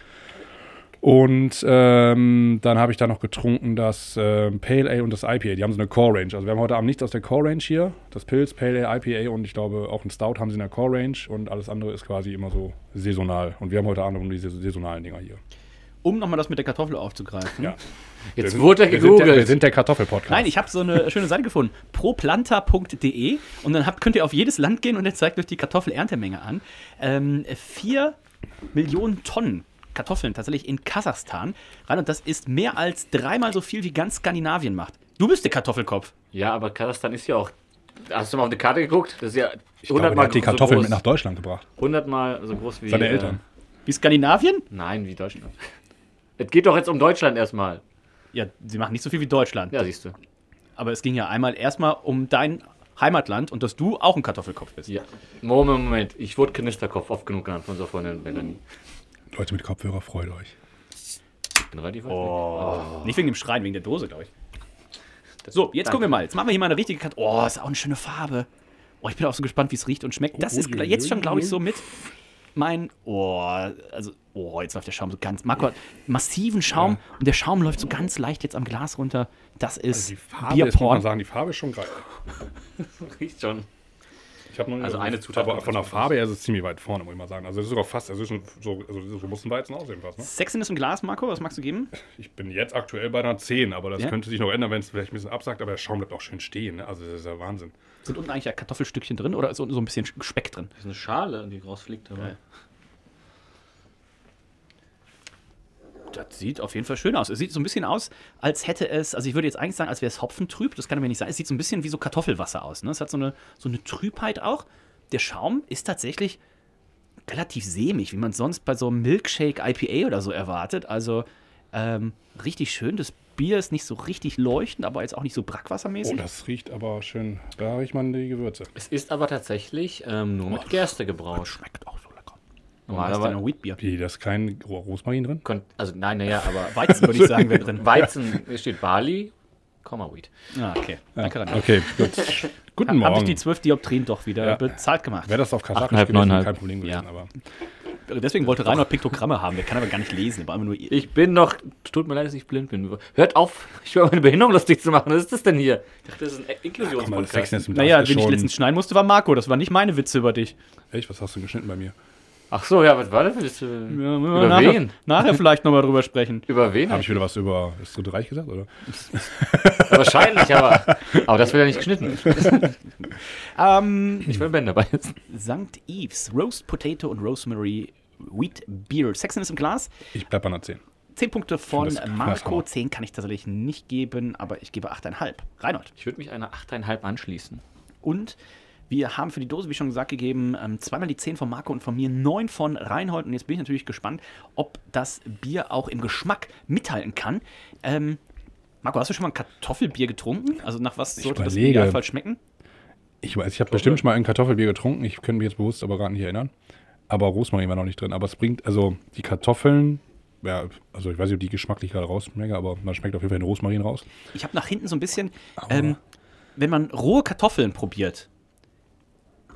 Und ähm, dann habe ich da noch getrunken das ähm, Pale Ale und das IPA. Die haben so eine Core Range. Also wir haben heute Abend nichts aus der Core Range hier. Das Pilz, Pale Ale, IPA und ich glaube auch ein Stout haben sie in der Core Range und alles andere ist quasi immer so saisonal. Und wir haben heute Abend um diese saisonalen Dinger hier. Um nochmal das mit der Kartoffel aufzugreifen. Ja. Jetzt Wir wurde er wir sind der, gegoogelt. sind der Kartoffel-Podcast. Nein, ich habe so eine schöne Seite gefunden. proplanta.de und dann habt, könnt ihr auf jedes Land gehen und er zeigt euch die Kartoffelerntemenge an. Ähm, vier Millionen Tonnen Kartoffeln tatsächlich in Kasachstan rein und das ist mehr als dreimal so viel wie ganz Skandinavien macht. Du bist der Kartoffelkopf. Ja, aber Kasachstan ist ja auch. Hast du mal auf die Karte geguckt? Das ist ja ich glaube, der hat die so Kartoffeln groß. mit nach Deutschland gebracht. 100 Mal so groß wie. Seine äh, Eltern. Wie Skandinavien? Nein, wie Deutschland. Es geht doch jetzt um Deutschland erstmal. Ja, sie machen nicht so viel wie Deutschland. Ja, siehst du. Aber es ging ja einmal erstmal um dein Heimatland und dass du auch ein Kartoffelkopf bist. Ja. Moment, Moment. Ich wurde Knisterkopf oft genug genannt von unserer Freundin Melanie. Leute mit Kopfhörer, freut euch. Ich bin relativ weit weg. Nicht wegen dem Schreien, wegen der Dose, glaube ich. So, jetzt gucken wir mal. Jetzt machen wir hier mal eine richtige Karte. Oh, ist auch eine schöne Farbe. Oh, ich bin auch so gespannt, wie es riecht und schmeckt. Das ist jetzt schon, glaube ich, so mit mein. Oh, also. Oh, jetzt läuft der Schaum so ganz. Marco hat massiven Schaum und der Schaum läuft so ganz leicht jetzt am Glas runter. Das ist Die Farbe ist, muss man Bierporn. sagen, die Farbe ist schon geil. Riecht schon. Ich habe noch Also eine Zutat Aber von der. Farbe her ist es ziemlich weit vorne, muss ich mal sagen. Also es ist sogar fast, also es ist schon so, also so muss ein Weizen aussehen fast. Ne? Sexiness im Glas, Marco, was magst du geben? Ich bin jetzt aktuell bei einer 10, aber das Ja? könnte sich noch ändern, wenn es vielleicht ein bisschen absackt, aber der Schaum bleibt auch schön stehen. Ne? Also das ist ja Wahnsinn. Sind unten eigentlich ja Kartoffelstückchen drin oder ist so, so ein bisschen Speck drin? Das ist eine Schale, die rausfliegt. Aber Geil. Das sieht auf jeden Fall schön aus. Es sieht so ein bisschen aus, als hätte es, also ich würde jetzt eigentlich sagen, als wäre es hopfentrüb. Das kann aber nicht sein. Es sieht so ein bisschen wie so Kartoffelwasser aus. Ne? Es hat so eine, so eine Trübheit auch. Der Schaum ist tatsächlich relativ sämig, wie man sonst bei so einem Milkshake IPA oder so erwartet. Also ähm, richtig schön. Das Bier ist nicht so richtig leuchtend, aber jetzt auch nicht so Oh, brackwassermäßig. das riecht aber schön. Da riecht man die Gewürze. es ist aber tatsächlich ähm, nur mit Gerste gebraut. schmeckt auch so. Normalerweise- ein Wheatbier. Wie, da ist kein Ro- Rosmarin drin? Kon also nein, naja, aber Weizen würde ich sagen, wäre drin. Weizen, hier steht Barley, Komma Wheat. Ah, okay. Danke, Rani. Okay, gut. Guten Habe ich Morgen. die 12 Dioptrien doch wieder Ja. bezahlt gemacht. Wäre das auf Kasachisch 8,5, gewesen, 9,5. kein Problem gewesen. Ja. Aber Deswegen wollte Reinhard Piktogramme haben. Der kann aber gar nicht lesen. War immer nur Ich bin noch, tut mir leid, dass ich blind bin. Hört auf, ich über meine Behinderung lustig zu machen. Was ist das denn hier? Ich dachte, das ist ein das Inklusionspodcast. Naja, Glas wen ist ich letztens schneiden musste, war Marco. Das waren nicht meine Witze über dich. Echt, was hast du geschnitten bei mir? Ach so, ja, was war das? Willst du, Ja, über nachher, wen? nachher vielleicht nochmal drüber sprechen. Über wen? Habe ich wieder was über das Dritte Reich gesagt, oder? Wahrscheinlich, aber, aber das wird ja nicht geschnitten. Ähm, Ich will Ben dabei jetzt. St. Eves, Roast Potato und Rosemary Wheat Beer. Sexiness im Glas. Ich bleib bei einer 10. 10 Punkte von Marco. Hammer. 10 kann ich tatsächlich nicht geben, aber ich gebe 8,5. Reinhold. Ich würde mich einer 8,5 anschließen. Und wir haben für die Dose, wie schon gesagt, gegeben, ähm, zweimal die 10 von Marco und von mir, 9 von Reinhold. Und jetzt bin ich natürlich gespannt, ob das Bier auch im Geschmack mithalten kann. Ähm, Marco, hast du schon mal ein Kartoffelbier getrunken? Also nach was sollte das im. Idealfall schmecken? Ich weiß, ich habe bestimmt schon mal ein Kartoffelbier getrunken. Ich könnte mich jetzt bewusst aber gerade nicht erinnern. aber Rosmarin war noch nicht drin. Aber es bringt, also die Kartoffeln, ja, also ich weiß nicht, ob die geschmacklich gerade rausschmecken, aber man schmeckt auf jeden Fall den Rosmarin raus. Ich habe nach hinten so ein bisschen, ähm, wenn man rohe Kartoffeln probiert,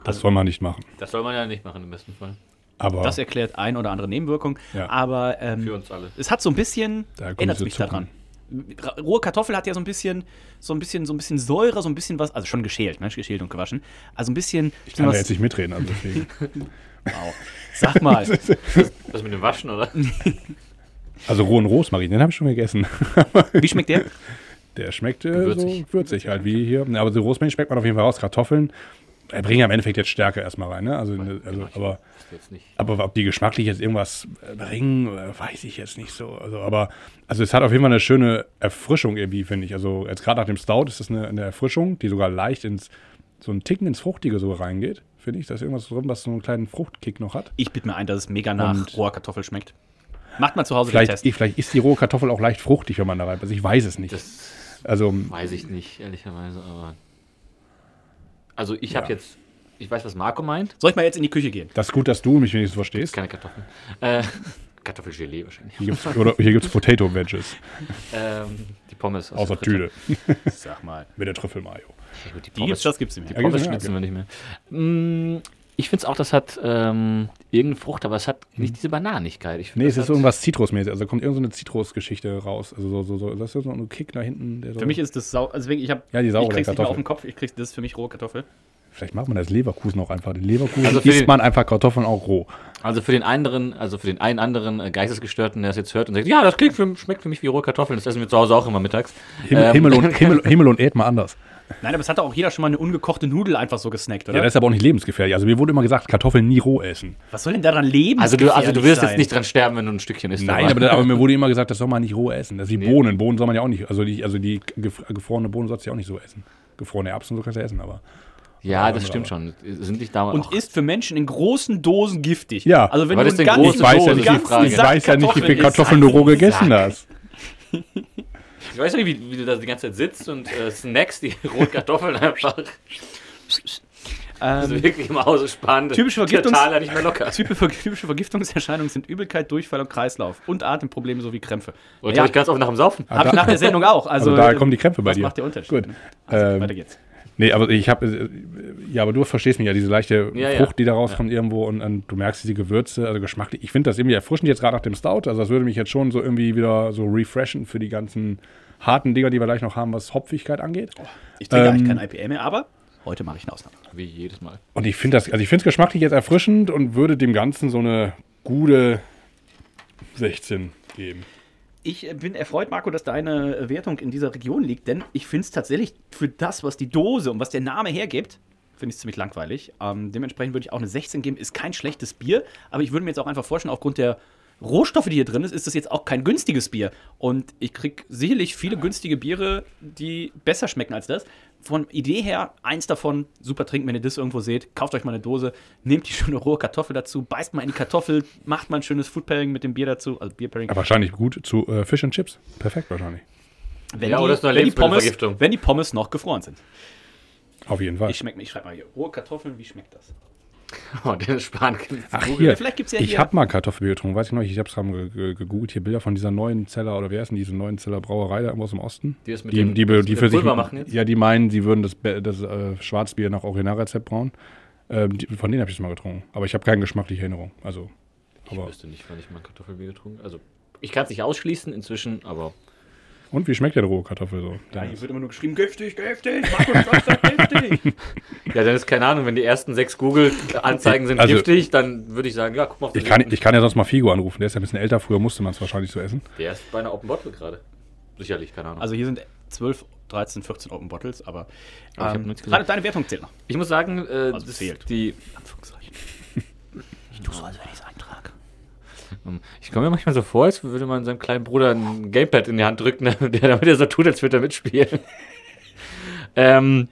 Das soll man nicht machen. Das soll man ja nicht machen im besten Fall. Aber das erklärt ein oder andere Nebenwirkung. Ja. Aber ähm, Für uns alle. es hat so ein bisschen, Da diese mich daran. Ra- Rohe Kartoffel hat ja so ein bisschen, so ein bisschen, so ein bisschen Säure, so ein bisschen was, also schon geschält, ne? geschält und gewaschen. Also ein bisschen, ich kann da was, jetzt nicht mitreden. Also deswegen. wow. Sag mal, Das mit dem Waschen, oder? also rohen Rosmarin, den habe ich schon gegessen. wie schmeckt der? Der schmeckt äh, Würzig. so würzig halt, wie hier. Aber so Rosmarin schmeckt man auf jeden Fall raus. Kartoffeln äh, bringen ja im Endeffekt jetzt Stärke erstmal rein. Ne? Also, also, aber, Jetzt nicht. aber ob die geschmacklich jetzt irgendwas äh, bringen, äh, weiß ich jetzt nicht so. Also, aber also es hat auf jeden Fall eine schöne Erfrischung irgendwie, finde ich. Also jetzt gerade nach dem Stout ist das eine, eine Erfrischung, die sogar leicht ins so einen Ticken ins Fruchtige so reingeht. Finde ich, da ist irgendwas drin, was so einen kleinen Fruchtkick noch hat. Ich bitte mir ein, dass es mega nach Und- roher Kartoffel schmeckt. Macht mal zu Hause den Vielleicht, Test. vielleicht ist die rohe Kartoffel auch leicht fruchtig, wenn man da rein. Also ich weiß es nicht. Das also weiß ich nicht, ehrlicherweise, aber. Also ich habe Ja. jetzt. Ich weiß, was Marco meint. Soll ich mal jetzt in die Küche gehen? das ist gut, dass du mich wenigstens verstehst. Keine Kartoffeln. Äh, Kartoffelgelee wahrscheinlich. Hier gibt's, oder hier gibt es Potato Wedges. Ähm, die Pommes. aus Außer der Fritteuse. Tüte. Sag mal. Mit der Trüffelmayo. Ja, gut, die Die gibt's, das gibt's nicht mehr. Ja, Pommes ja, schnitzen okay. wir nicht mehr. Mm, Ich finde es auch, das hat ähm, irgendeine Frucht, aber es hat nicht diese Bananigkeit. Ich find, Nee, es ist so irgendwas Zitrusmäßig. Also kommt irgendeine Zitrusgeschichte raus. Also so, so, so. Das ist so ein Kick da hinten. Der so Für mich ist das sau. Also ich habe. Ja, die saure Ich krieg's nicht mehr Kartoffel. auf den Kopf. Ich krieg's, das ist für mich rohe Kartoffel. Vielleicht macht man das Leverkusen auch einfach. Den Leverkusen Also für isst man einfach Kartoffeln auch roh. Also für den anderen, also für den einen anderen äh, Geistesgestörten, der es jetzt hört und sagt, ja, das klingt für, schmeckt für mich wie rohe Kartoffeln, das essen wir zu Hause auch immer mittags. Himmel, Ähm, Himmel, und, Himmel, Himmel und Erd mal anders. Nein, aber es hat doch auch jeder schon mal eine ungekochte Nudel einfach so gesnackt, oder? Ja, das ist aber auch nicht lebensgefährlich. Also mir wurde immer gesagt, Kartoffeln nie roh essen. Was soll denn daran leben? Also du, also du wirst jetzt nicht dran sterben, wenn du ein Stückchen isst. Nein, aber, aber mir wurde immer gesagt, das soll man nicht roh essen. Das ist wie Bohnen. Bohnen soll man ja auch nicht, also die, also die gef- gefrorene Bohnen sollst du ja auch nicht so essen. Gefrorene Erbsen so kannst du essen, aber. Ja, das stimmt schon. Sind nicht da Und ist für Menschen in großen Dosen giftig. Ja. Also wenn Aber du das einen ganzen, Ich weiß ja nicht, die ganzen Frage. ich Sack weiß ja nicht, wie viel Kartoffeln du einfach roh gegessen Sack. hast. Ich weiß nicht, wie, wie du da die ganze Zeit sitzt und äh, snackst die roten Kartoffeln einfach. Also wirklich im Hause spannend. Typische Vergiftungs- Totaler nicht mehr locker. typische, Vergiftungserscheinungen sind Übelkeit, Durchfall und Kreislauf und Atemprobleme sowie Krämpfe. Und Ja. hab ich ganz oft nach dem Saufen. Hab ich nach der Sendung auch. Also, Also da kommen die Krämpfe bei was dir. macht der Unterschied? Gut. Also, Ähm, weiter geht's. Nee, aber ich habe, ja, aber du verstehst mich ja, diese leichte Ja, ja. Frucht, die da rauskommt irgendwo und, und du merkst diese Gewürze, also geschmacklich. Ich finde das irgendwie erfrischend jetzt gerade nach dem Stout. Also das würde mich jetzt schon so irgendwie wieder so refreshen für die ganzen harten Dinger, die wir gleich noch haben, was Hopfigkeit angeht. Ich trinke ähm, eigentlich kein IPA mehr, aber heute mache ich eine Ausnahme. Wie jedes Mal. Und ich finde das, also ich finde es geschmacklich jetzt erfrischend und würde dem Ganzen so eine gute 16 geben. Ich bin erfreut, Marco, dass deine Wertung in dieser Region liegt, denn ich finde es tatsächlich für das, was die Dose und was der Name hergibt, finde ich es ziemlich langweilig. Ähm, dementsprechend würde ich auch eine 16 geben. Ist kein schlechtes Bier, aber ich würde mir jetzt auch einfach vorstellen, aufgrund der Rohstoffe, die hier drin ist, ist das jetzt auch kein günstiges Bier. Und ich kriege sicherlich viele günstige Biere, die besser schmecken als das. Von Idee her, eins davon, super trinken, wenn ihr das irgendwo seht. Kauft euch mal eine Dose, nehmt die schöne rohe Kartoffel dazu, beißt mal in die Kartoffel, macht mal ein schönes Food Pairing mit dem Bier dazu, also Bier Pairing. Aber wahrscheinlich gut zu äh, Fish and Chips. Perfekt wahrscheinlich. Wenn, Ja, die, oder ist eine wenn, die Pommes, wenn die Pommes noch gefroren sind. Auf jeden Fall. Ich schmeck, ich schreibe mal hier. Rohe Kartoffeln, wie schmeckt das? Oh, Dennis Spahn. Ach hier, vielleicht gibt's ja ich hier- habe mal Kartoffelbier getrunken, weiß ich noch, ich habe es gerade ge ge gegoogelt, hier Bilder von dieser neuen Zeller, oder wer ist denn diese neuen Zeller Brauerei da irgendwo aus dem Osten? Die das mit die, dem- die, die mit für sich, machen jetzt? Ja, die meinen, sie würden das, das äh, Schwarzbier nach Originalrezept brauen. Ähm, die, von denen habe ich es mal getrunken, aber ich habe keine geschmackliche Erinnerung. Also, Ich aber, wüsste nicht, wann ich mal Kartoffelbier getrunken Also, ich kann es nicht ausschließen inzwischen, aber und wie schmeckt der rohe Kartoffel so? Ja, hier wird immer nur geschrieben, giftig, giftig, Markus Stock sagt giftig. ja, dann ist keine Ahnung, wenn die ersten sechs Google-Anzeigen sind Also- giftig, dann würde ich sagen, ja, guck mal auf Ich den kann, ich kann ja sonst mal Figo anrufen, der ist ja ein bisschen älter, früher musste man es wahrscheinlich so essen. Der ist bei einer Open Bottle gerade. Sicherlich, keine Ahnung. Also hier sind 12, 13, 14 Open Bottles, aber Aber ich hab ähm, nichts gerade gesagt. deine Wertung zählt noch. ich muss sagen, äh, Also das- fehlt. die Anführungszeichen. Ich tue so, als wenn ich es eintrage. Ähm, Ich komme mir manchmal so vor, als würde man seinem kleinen Bruder ein Gamepad in die Hand drücken, der damit er so tut, als würde er mitspielen. ähm,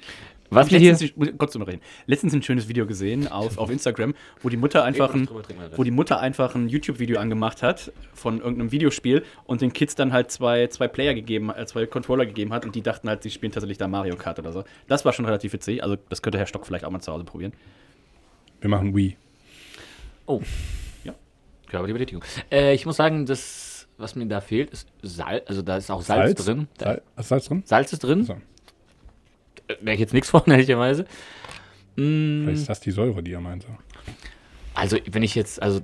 was wir hier. Ich kurz drüber reden. Letztens ein schönes Video gesehen auf, auf Instagram, wo die Mutter einfach ein, drüber trinken, Alter. wo die Mutter einfach ein YouTube-Video angemacht hat von irgendeinem Videospiel und den Kids dann halt zwei, zwei Player gegeben, äh, zwei Controller gegeben hat und die dachten halt, sie spielen tatsächlich da Mario Kart oder so. Das war schon relativ witzig. Also das könnte Herr Stock vielleicht auch mal zu Hause probieren. Wir machen Wii. Oh. Körperliche Betätigung. Äh, ich muss sagen, das, was mir da fehlt, ist Salz. Also da ist auch Salz, drin. Da, Salz, ist Salz drin? Salz ist drin. So. Äh, Merke ich jetzt nichts von, ehrlicherweise. Mm, Vielleicht ist das die Säure, die er meinte. Also, wenn ich jetzt, also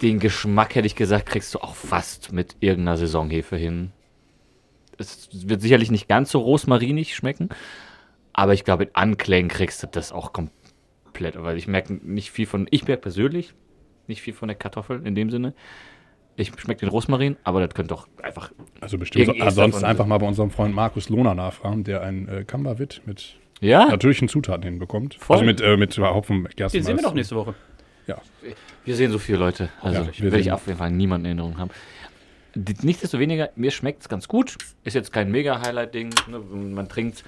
den Geschmack hätte ich gesagt, kriegst du auch fast mit irgendeiner Saisonhefe hin. Es wird sicherlich nicht ganz so rosmarinig schmecken, aber ich glaube, in Anklängen kriegst du das auch komplett, weil ich merke nicht viel von, ich merke persönlich nicht viel von der Kartoffel in dem Sinne. Ich schmecke den Rosmarin, aber das könnte doch einfach. Also bestimmt. Ansonsten davon- einfach mal bei unserem Freund Markus Lohner nachfragen, der ein äh, Kamberwit mit Ja, natürlichen Zutaten hinbekommt. Voll. Also mit, äh, mit Hopfen, Gerstenmalz. Den sehen wir doch nächste Woche. Ja. wir sehen so viele Leute. Also, Ja, werde ich auf jeden Fall niemanden in Erinnerung haben. Nichtsdestoweniger, mir schmeckt es ganz gut. Ist jetzt kein Mega-Highlight-Ding. Ne? Man trinkt,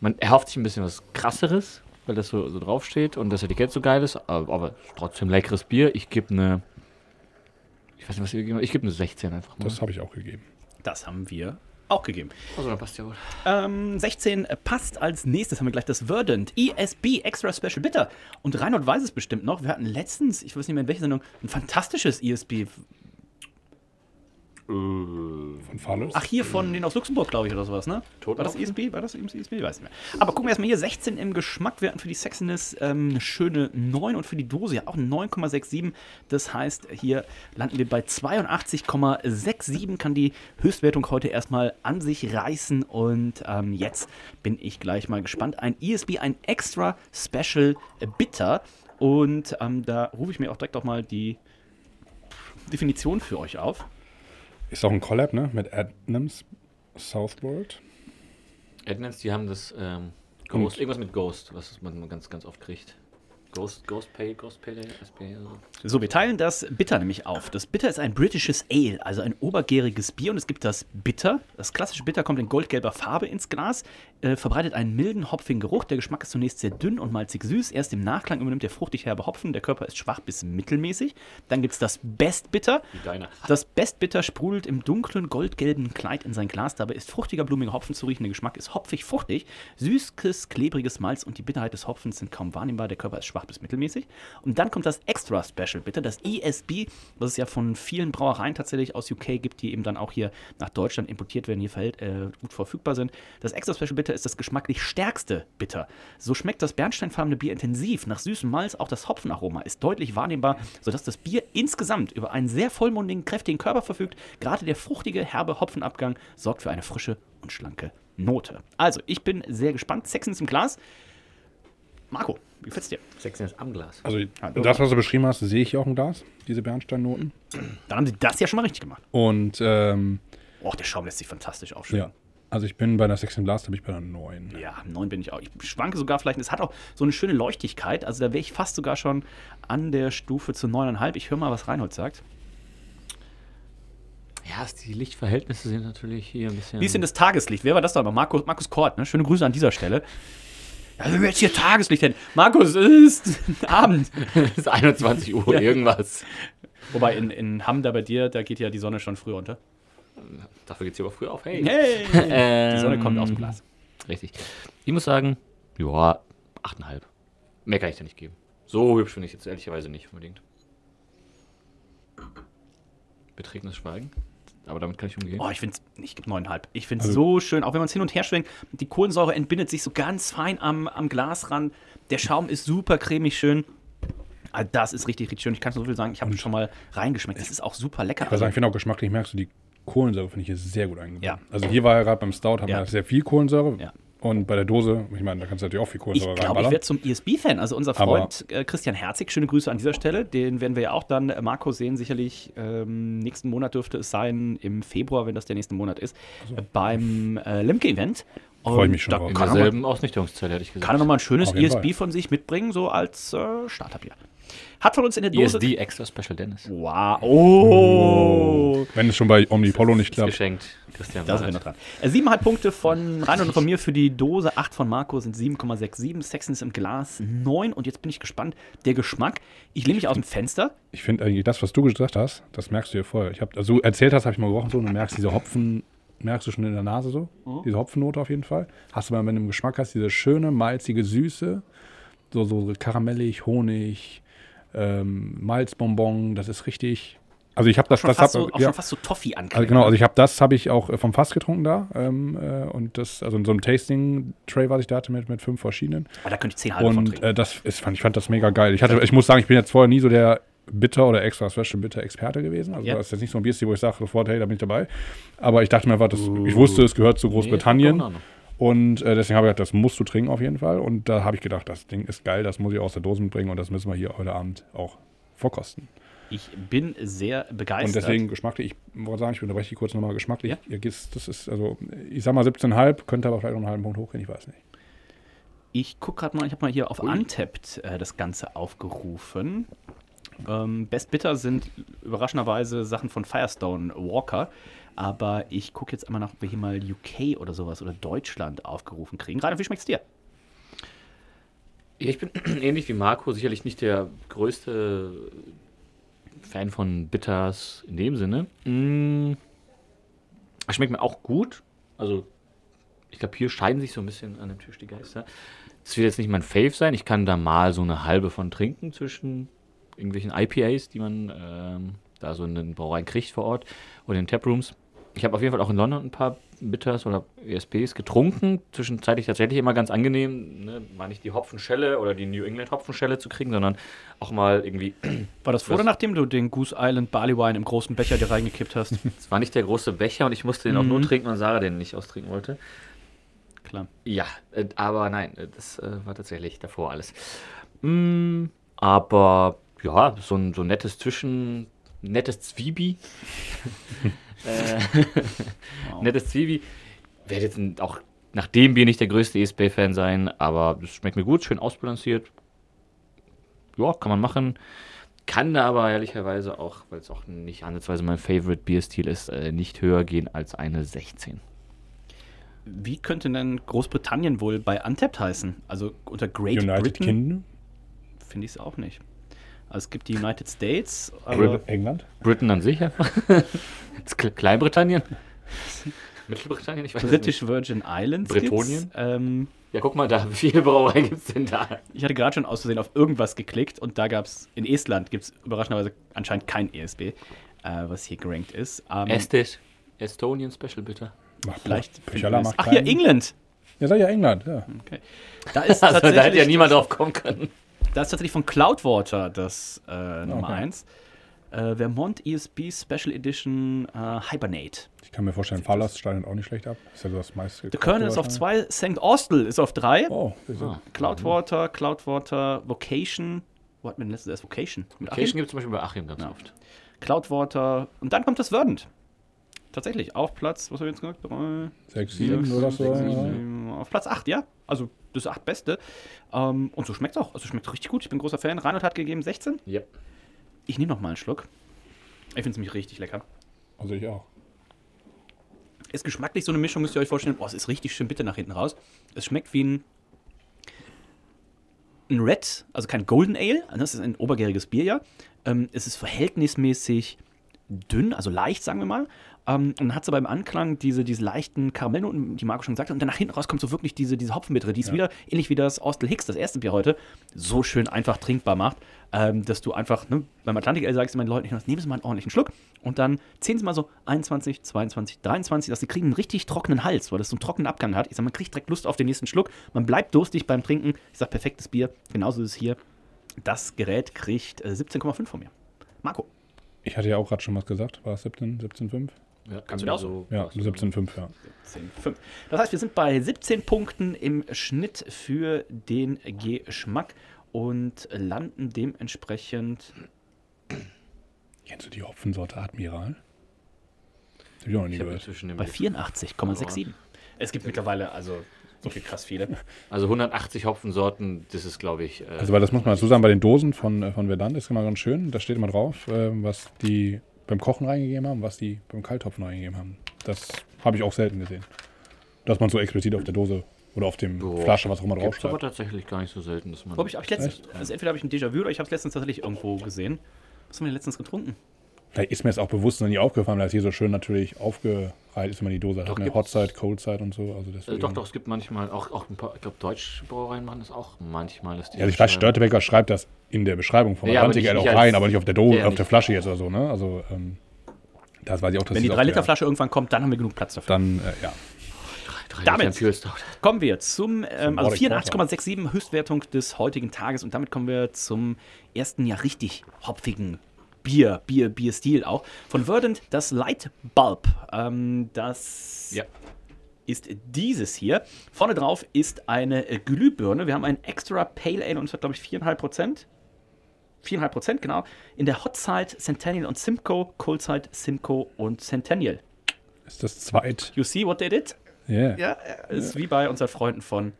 man erhofft sich ein bisschen was krasseres, weil das so, so draufsteht und das Etikett so geil ist. Aber, aber trotzdem leckeres Bier. Ich gebe eine. Ich weiß nicht, was ihr gegeben habt. Ich gebe eine 16 einfach mal. Das habe ich auch gegeben. Das haben wir auch gegeben. also, dann passt ja wohl. Ähm, 16 passt als nächstes, haben wir gleich das Verdant ESB Extra Special Bitter. Und Reinhold weiß es bestimmt noch. Wir hatten letztens, ich weiß nicht mehr in welcher Sendung, ein fantastisches ESB. Von Phallus. Ach, hier von denen aus Luxemburg, glaube ich, oder sowas, ne? War das ESB? War das ESB? Ich weiß nicht mehr. Aber gucken wir erstmal hier: 16 im Geschmack. Wir hatten für die Sexiness ähm, eine schöne 9 und für die Dose ja auch 9,67. Das heißt, hier landen wir bei 82,67. Kann die Höchstwertung heute erstmal an sich reißen. Und ähm, jetzt bin ich gleich mal gespannt. Ein ESB, ein Extra Special Bitter. Und ähm, da rufe ich mir auch direkt auch mal die Definition für euch auf. Ist auch ein Collab, ne? Mit Adnams Southworld. Edmonds, die haben das ähm, Ghost, irgendwas mit Ghost, was man ganz, ganz oft kriegt. Ghost, Ghost Pale, Ghost Pale, SP, also. So, wir teilen das Bitter nämlich auf. Das Bitter ist ein britisches Ale, also ein obergäriges Bier. Und es gibt das Bitter. Das klassische Bitter kommt in goldgelber Farbe ins Glas, äh, verbreitet einen milden, hopfigen Geruch. Der Geschmack ist zunächst sehr dünn und malzig süß. Erst im Nachklang übernimmt der fruchtig herbe Hopfen. Der Körper ist schwach bis mittelmäßig. Dann gibt es das Best Bitter. Das Best Bitter sprudelt im dunklen, goldgelben Kleid in sein Glas. Dabei ist fruchtiger, blumiger Hopfen zu riechen. Der Geschmack ist hopfig, fruchtig. Süßes, klebriges Malz und die Bitterheit des Hopfens sind kaum wahrnehmbar. Der Körper ist schwach bis mittelmäßig. Und dann kommt das Extra Special Bitter, das ESB, was es ja von vielen Brauereien tatsächlich aus UK gibt, die eben dann auch hier nach Deutschland importiert werden, hier verhält, äh, gut verfügbar sind. Das Extra Special Bitter ist das geschmacklich stärkste Bitter. So schmeckt das bernsteinfarbene Bier intensiv. Nach süßem Malz auch das Hopfenaroma ist deutlich wahrnehmbar, sodass das Bier insgesamt über einen sehr vollmundigen, kräftigen Körper verfügt. Gerade der fruchtige, herbe Hopfenabgang sorgt für eine frische und schlanke Note. Also, ich bin sehr gespannt. Sexens im Glas. Marco, wie gefällt's dir? 16 ist am Glas. Also das, was du beschrieben hast, sehe ich auch im Glas, diese Bernsteinnoten. Dann haben sie das ja schon mal richtig gemacht. Und ähm, Och, der Schaum lässt sich fantastisch aufschneiden. ja, also ich bin bei der Sex im Glas, da bin ich bei der 9. Ja, neun bin ich auch. Ich schwanke sogar vielleicht. Es hat auch so eine schöne Leuchtigkeit. Also da wäre ich fast sogar schon an der Stufe zu neuneinhalb. Ich höre mal, was Reinhold sagt. Ja, die Lichtverhältnisse sind natürlich hier ein bisschen. Wie ist denn das Tageslicht? Wer war das da? Markus, Markus Kort, ne? Schöne Grüße an dieser Stelle. Ja, wenn wir jetzt hier Tageslicht hätten. Markus, es ist Abend. Es ist 21 Uhr, Ja. irgendwas. Wobei in, in Hamm da bei dir, da geht ja die Sonne schon früher unter. Dafür geht es aber früh auf. Hey. Hey! Die Sonne kommt aus dem Glas. Richtig. Ich muss sagen, ja, 8,5. Mehr kann ich da nicht geben. So hübsch finde ich jetzt ehrlicherweise nicht unbedingt. Betretenes Schweigen. Aber damit kann ich umgehen. Oh, ich finde ich gebe neuneinhalb. Ich finde es Also- so schön, auch wenn man es hin und her schwenkt. Die Kohlensäure entbindet sich so ganz fein am, am Glasrand. Der Schaum ist super cremig schön. Also das ist richtig, richtig schön. Ich kann so viel sagen, ich habe schon mal reingeschmeckt. Das ist auch super lecker. Ich sagen, ich finde auch geschmacklich, merkst du, die Kohlensäure finde ich hier sehr gut eingebunden. Ja. Also hier war ja gerade beim Stout, haben Ja. wir sehr viel Kohlensäure. Ja. Und bei der Dose, ich meine, da kannst du natürlich auch viel Ich Kohlensäure glaube, ich werde zum ESB-Fan. Also unser Freund äh, Christian Herzig, schöne Grüße an dieser Stelle. Den werden wir ja auch dann, äh, Marco, sehen sicherlich. Ähm, nächsten Monat dürfte es sein, im Februar, wenn das der nächste Monat ist, äh, beim äh, Limke-Event. Freu ich mich schon da drauf. In kann er, mal, derselben Ausnichtungszelle, hätte ich gesagt. kann er nochmal ein schönes ESB Fall. von sich mitbringen, so als äh, Starterbier. Hat von uns in der Dose. ESD Extra Special Dennis. Wow. Oh. Wenn es schon bei Omnipollo nicht Ist klappt. geschenkt. Christian Da sind wir noch dran. Äh, Siebeneinhalb Punkte von Reinhold und von mir für die Dose. Acht von Marco sind 7,67. Sexens im Glas 9. Und jetzt bin ich gespannt. Der Geschmack. Ich lehne mich aus dem Fenster. Ich finde eigentlich das, was du gesagt hast, das merkst du hier vorher. Ich habe, also du erzählt hast, habe ich mal gerochen so und du merkst diese Hopfen, merkst du schon in der Nase so, Mhm. diese Hopfennote auf jeden Fall. Hast du mal, wenn du im Geschmack hast, diese schöne, malzige Süße, so, so karamellig, Honig, ähm, Malzbonbon, das ist richtig. Also ich habe das, Schon das fast hab, so, auch ja, schon fast so Toffee also anklingen. genau, also ich habe das habe ich auch äh, vom Fass getrunken da ähm, äh, und das also in so einem Tasting Tray, was ich da hatte mit mit fünf verschiedenen. Aber da könnte ich zehn halbe von Und trinken. äh, das ist, fand, ich fand das mega geil. Ich, hatte, ich muss sagen, ich bin jetzt vorher nie so der Bitter oder extra Special Bitter Experte gewesen. Also Ja. das ist jetzt nicht so ein Bierstil, wo ich sage sofort, hey, da bin ich dabei. Aber ich dachte mir einfach, das, ich wusste, es gehört zu Großbritannien. Nee. Und äh, deswegen habe ich gedacht, das musst du trinken auf jeden Fall. Und da habe ich gedacht, das Ding ist geil, das muss ich aus der Dose mitbringen und das müssen wir hier heute Abend auch vorkosten. Ich bin sehr begeistert. Und deswegen geschmacklich, ich wollte sagen, ich unterbreche dich kurz nochmal geschmacklich. Ja. Das ist, also, ich sag mal 17,5, könnte aber vielleicht noch einen halben Punkt hochgehen, ich weiß nicht. Ich gucke gerade mal, ich habe mal hier auf Untapped äh, das Ganze aufgerufen. Ähm, Best Bitter sind überraschenderweise Sachen von Firestone Walker. Aber ich gucke jetzt einmal nach, ob wir hier mal UK oder sowas oder Deutschland aufgerufen kriegen. Gerade, wie schmeckt's dir? Ja, ich bin ähnlich wie Marco, sicherlich nicht der größte Fan von Bitters in dem Sinne. Mm, es schmeckt mir auch gut. Also, ich glaube, hier scheiden sich so ein bisschen an dem Tisch die Geister. Es wird jetzt nicht mein Fave sein. Ich kann da mal so eine halbe von trinken zwischen irgendwelchen IPAs, die man ähm, da so in den Brauereien kriegt vor Ort oder in Taprooms. Ich habe auf jeden Fall auch in London ein paar Bitters oder ESBs getrunken. Zwischenzeitlich tatsächlich immer ganz angenehm. Ne? War nicht die Hopfenschelle oder die New England Hopfenschelle zu kriegen, sondern auch mal irgendwie. War das vor oder nachdem du den Goose Island Barley Wine im großen Becher dir reingekippt hast? Es war nicht der große Becher und ich musste den auch nur trinken, weil Sarah den nicht austrinken wollte. Klar. Ja, äh, aber nein, äh, das äh, war tatsächlich davor alles. Mm, aber ja, so ein so nettes Zwischen, nettes Zwiebel. äh, Nettes Zwiebel. Werde jetzt auch nach dem Bier nicht der größte ESB-Fan sein, aber es schmeckt mir gut, schön ausbalanciert. Ja, kann man machen. Kann da aber ehrlicherweise auch, weil es auch nicht ansatzweise mein Favorite Bierstil ist, äh, nicht höher gehen als eine 16. Wie könnte denn Großbritannien wohl bei Untapped heißen? Also unter Great United Britain Kingdom, finde ich es auch nicht. Also es gibt die United States, aber Brit- England. Britain an sich einfach. Kle- Kleinbritannien? Mittelbritannien? Ich weiß British nicht. Virgin Islands. Bretonien? Ähm, Ja, guck mal da, wie viele Brauereien gibt es denn da? ich hatte gerade schon aus Versehen auf irgendwas geklickt und da gab es, in Estland gibt es überraschenderweise anscheinend kein ESB, äh, was hier gerankt ist. Ähm, Estes. Estonian Special, bitte. Macht vielleicht es- macht Ach, hier, keinen. England. Ja, sag ja England, ja. Okay. Da ist Also, da hätte ja niemand drauf kommen können. Da ist tatsächlich von Cloudwater das äh, Nummer Okay. 1. Äh, Vermont ESB Special Edition äh, Hibernate. Ich kann mir vorstellen, Fahrlast schneidet auch nicht schlecht ab. Ist ja so das meiste. The Colonel ist auf 2, St. Austell ist auf 3. Oh, wieso? Ah. Cloudwater, Cloudwater, Vocation. Wo hat man denn letztes erst Vocation? Mit Location Achim? gibt es zum Beispiel bei Achim ganz Ja. oft. Cloudwater. Und dann kommt das Verdant. Tatsächlich, auf Platz, was habe ich jetzt gesagt? Drei, Sechs, sieben oder so. auf Platz 8, ja. Also das 8 Beste. Ähm, und so schmeckt es auch. Also schmeckt richtig gut. Ich bin großer Fan. Reinhold hat gegeben 16. Ja. Ich nehme noch mal einen Schluck. Ich finde es nämlich richtig lecker. Also ich auch. Ist geschmacklich so eine Mischung, müsst ihr euch vorstellen. Boah, es ist richtig schön bitter nach hinten raus. Es schmeckt wie ein, ein Red, also kein Golden Ale. Das ist ein obergäriges Bier, ja. Ähm, es ist verhältnismäßig dünn, also leicht, sagen wir mal. Ähm, und dann hat es aber im Anklang diese, diese leichten Karamellnoten, die Marco schon gesagt hat. Und dann nach hinten raus kommt so wirklich diese, diese Hopfenbittere, die es wieder, ähnlich wie das Austell Hicks, das erste Bier heute, so schön einfach trinkbar macht, ähm, dass du einfach, ne, beim Atlantic Ale sagst du meinen Leuten, nehmen Sie mal einen ordentlichen Schluck und dann ziehen Sie mal so 21, 22, 23, dass sie kriegen einen richtig trockenen Hals, weil das so einen trockenen Abgang hat. Ich sag, man kriegt direkt Lust auf den nächsten Schluck, man bleibt durstig beim Trinken. Ich sag, perfektes Bier, genauso ist es hier. Das Gerät kriegt äh, 17,5 von mir. Marco. Ich hatte ja auch gerade schon was gesagt. War es 17, 17,5? Ja, Kannst du dir aussuchen? Ja, 17,5, ja. 10,5. Das heißt, wir sind bei 17 Punkten im Schnitt für den Geschmack und landen dementsprechend. Kennst du die Hopfensorte Admiral? Hab ich auch noch nie gehört. Bei Begriff. 84,67. Es gibt mittlerweile also so viel krass viele. Also 180 Hopfensorten, das ist, glaube ich. Äh, Also, weil das muss man dazu sagen, bei den Dosen von, äh, von Verdant ist immer ganz schön. Da steht immer drauf, äh, was die beim Kochen reingegeben haben, was die beim Kalthopfen reingegeben haben. Das habe ich auch selten gesehen. Dass man so explizit auf der Dose oder auf dem Boah. Flasche, was auch immer Gibt's aber draufschreibt. tatsächlich gar nicht so selten, dass man. Hab ich, hab ich letztens, also entweder habe ich ein Déjà-vu oder ich habe es letztens tatsächlich irgendwo gesehen. Was haben wir denn letztens getrunken? Vielleicht ist mir jetzt auch bewusst noch nie aufgefallen, weil das hier so schön natürlich breit ist immer die Dose. Hat Doch, eine gibt's. Hot Side, Cold Side und so. Also Äh, deswegen. doch, doch, es gibt manchmal auch, auch ein paar, ich glaube, deutsche Brauereien machen das auch manchmal. Dass die Ja, also ich weiß, Störtebecker schreibt das in der Beschreibung vom Ja, Atlantik auch rein, aber nicht auf der Dose, Ja, auf der Flasche jetzt oder so, ne? Also, ähm, das weiß ich auch, dass Wenn die es auf 3 der- Liter Flasche irgendwann kommt, dann haben wir genug Platz dafür. Dann, äh, ja. Damit-. Kommen wir zum, ähm, also Nordic 84,67 Höchstwertung des heutigen Tages und damit kommen wir zum ersten ja richtig hopfigen Bier, Bier, Bierstil auch. Von Verdant das Light Bulb. Ähm, das Ja. ist dieses hier. Vorne drauf ist eine Glühbirne. Wir haben ein extra Pale Ale und es hat, glaube ich, 4,5 Prozent. 4,5 Prozent, genau. In der Hot Side Centennial und Simcoe, Cold Side Simcoe und Centennial. Ist das zweit. You see what they did? Yeah. Ja, ist wie bei unseren Freunden von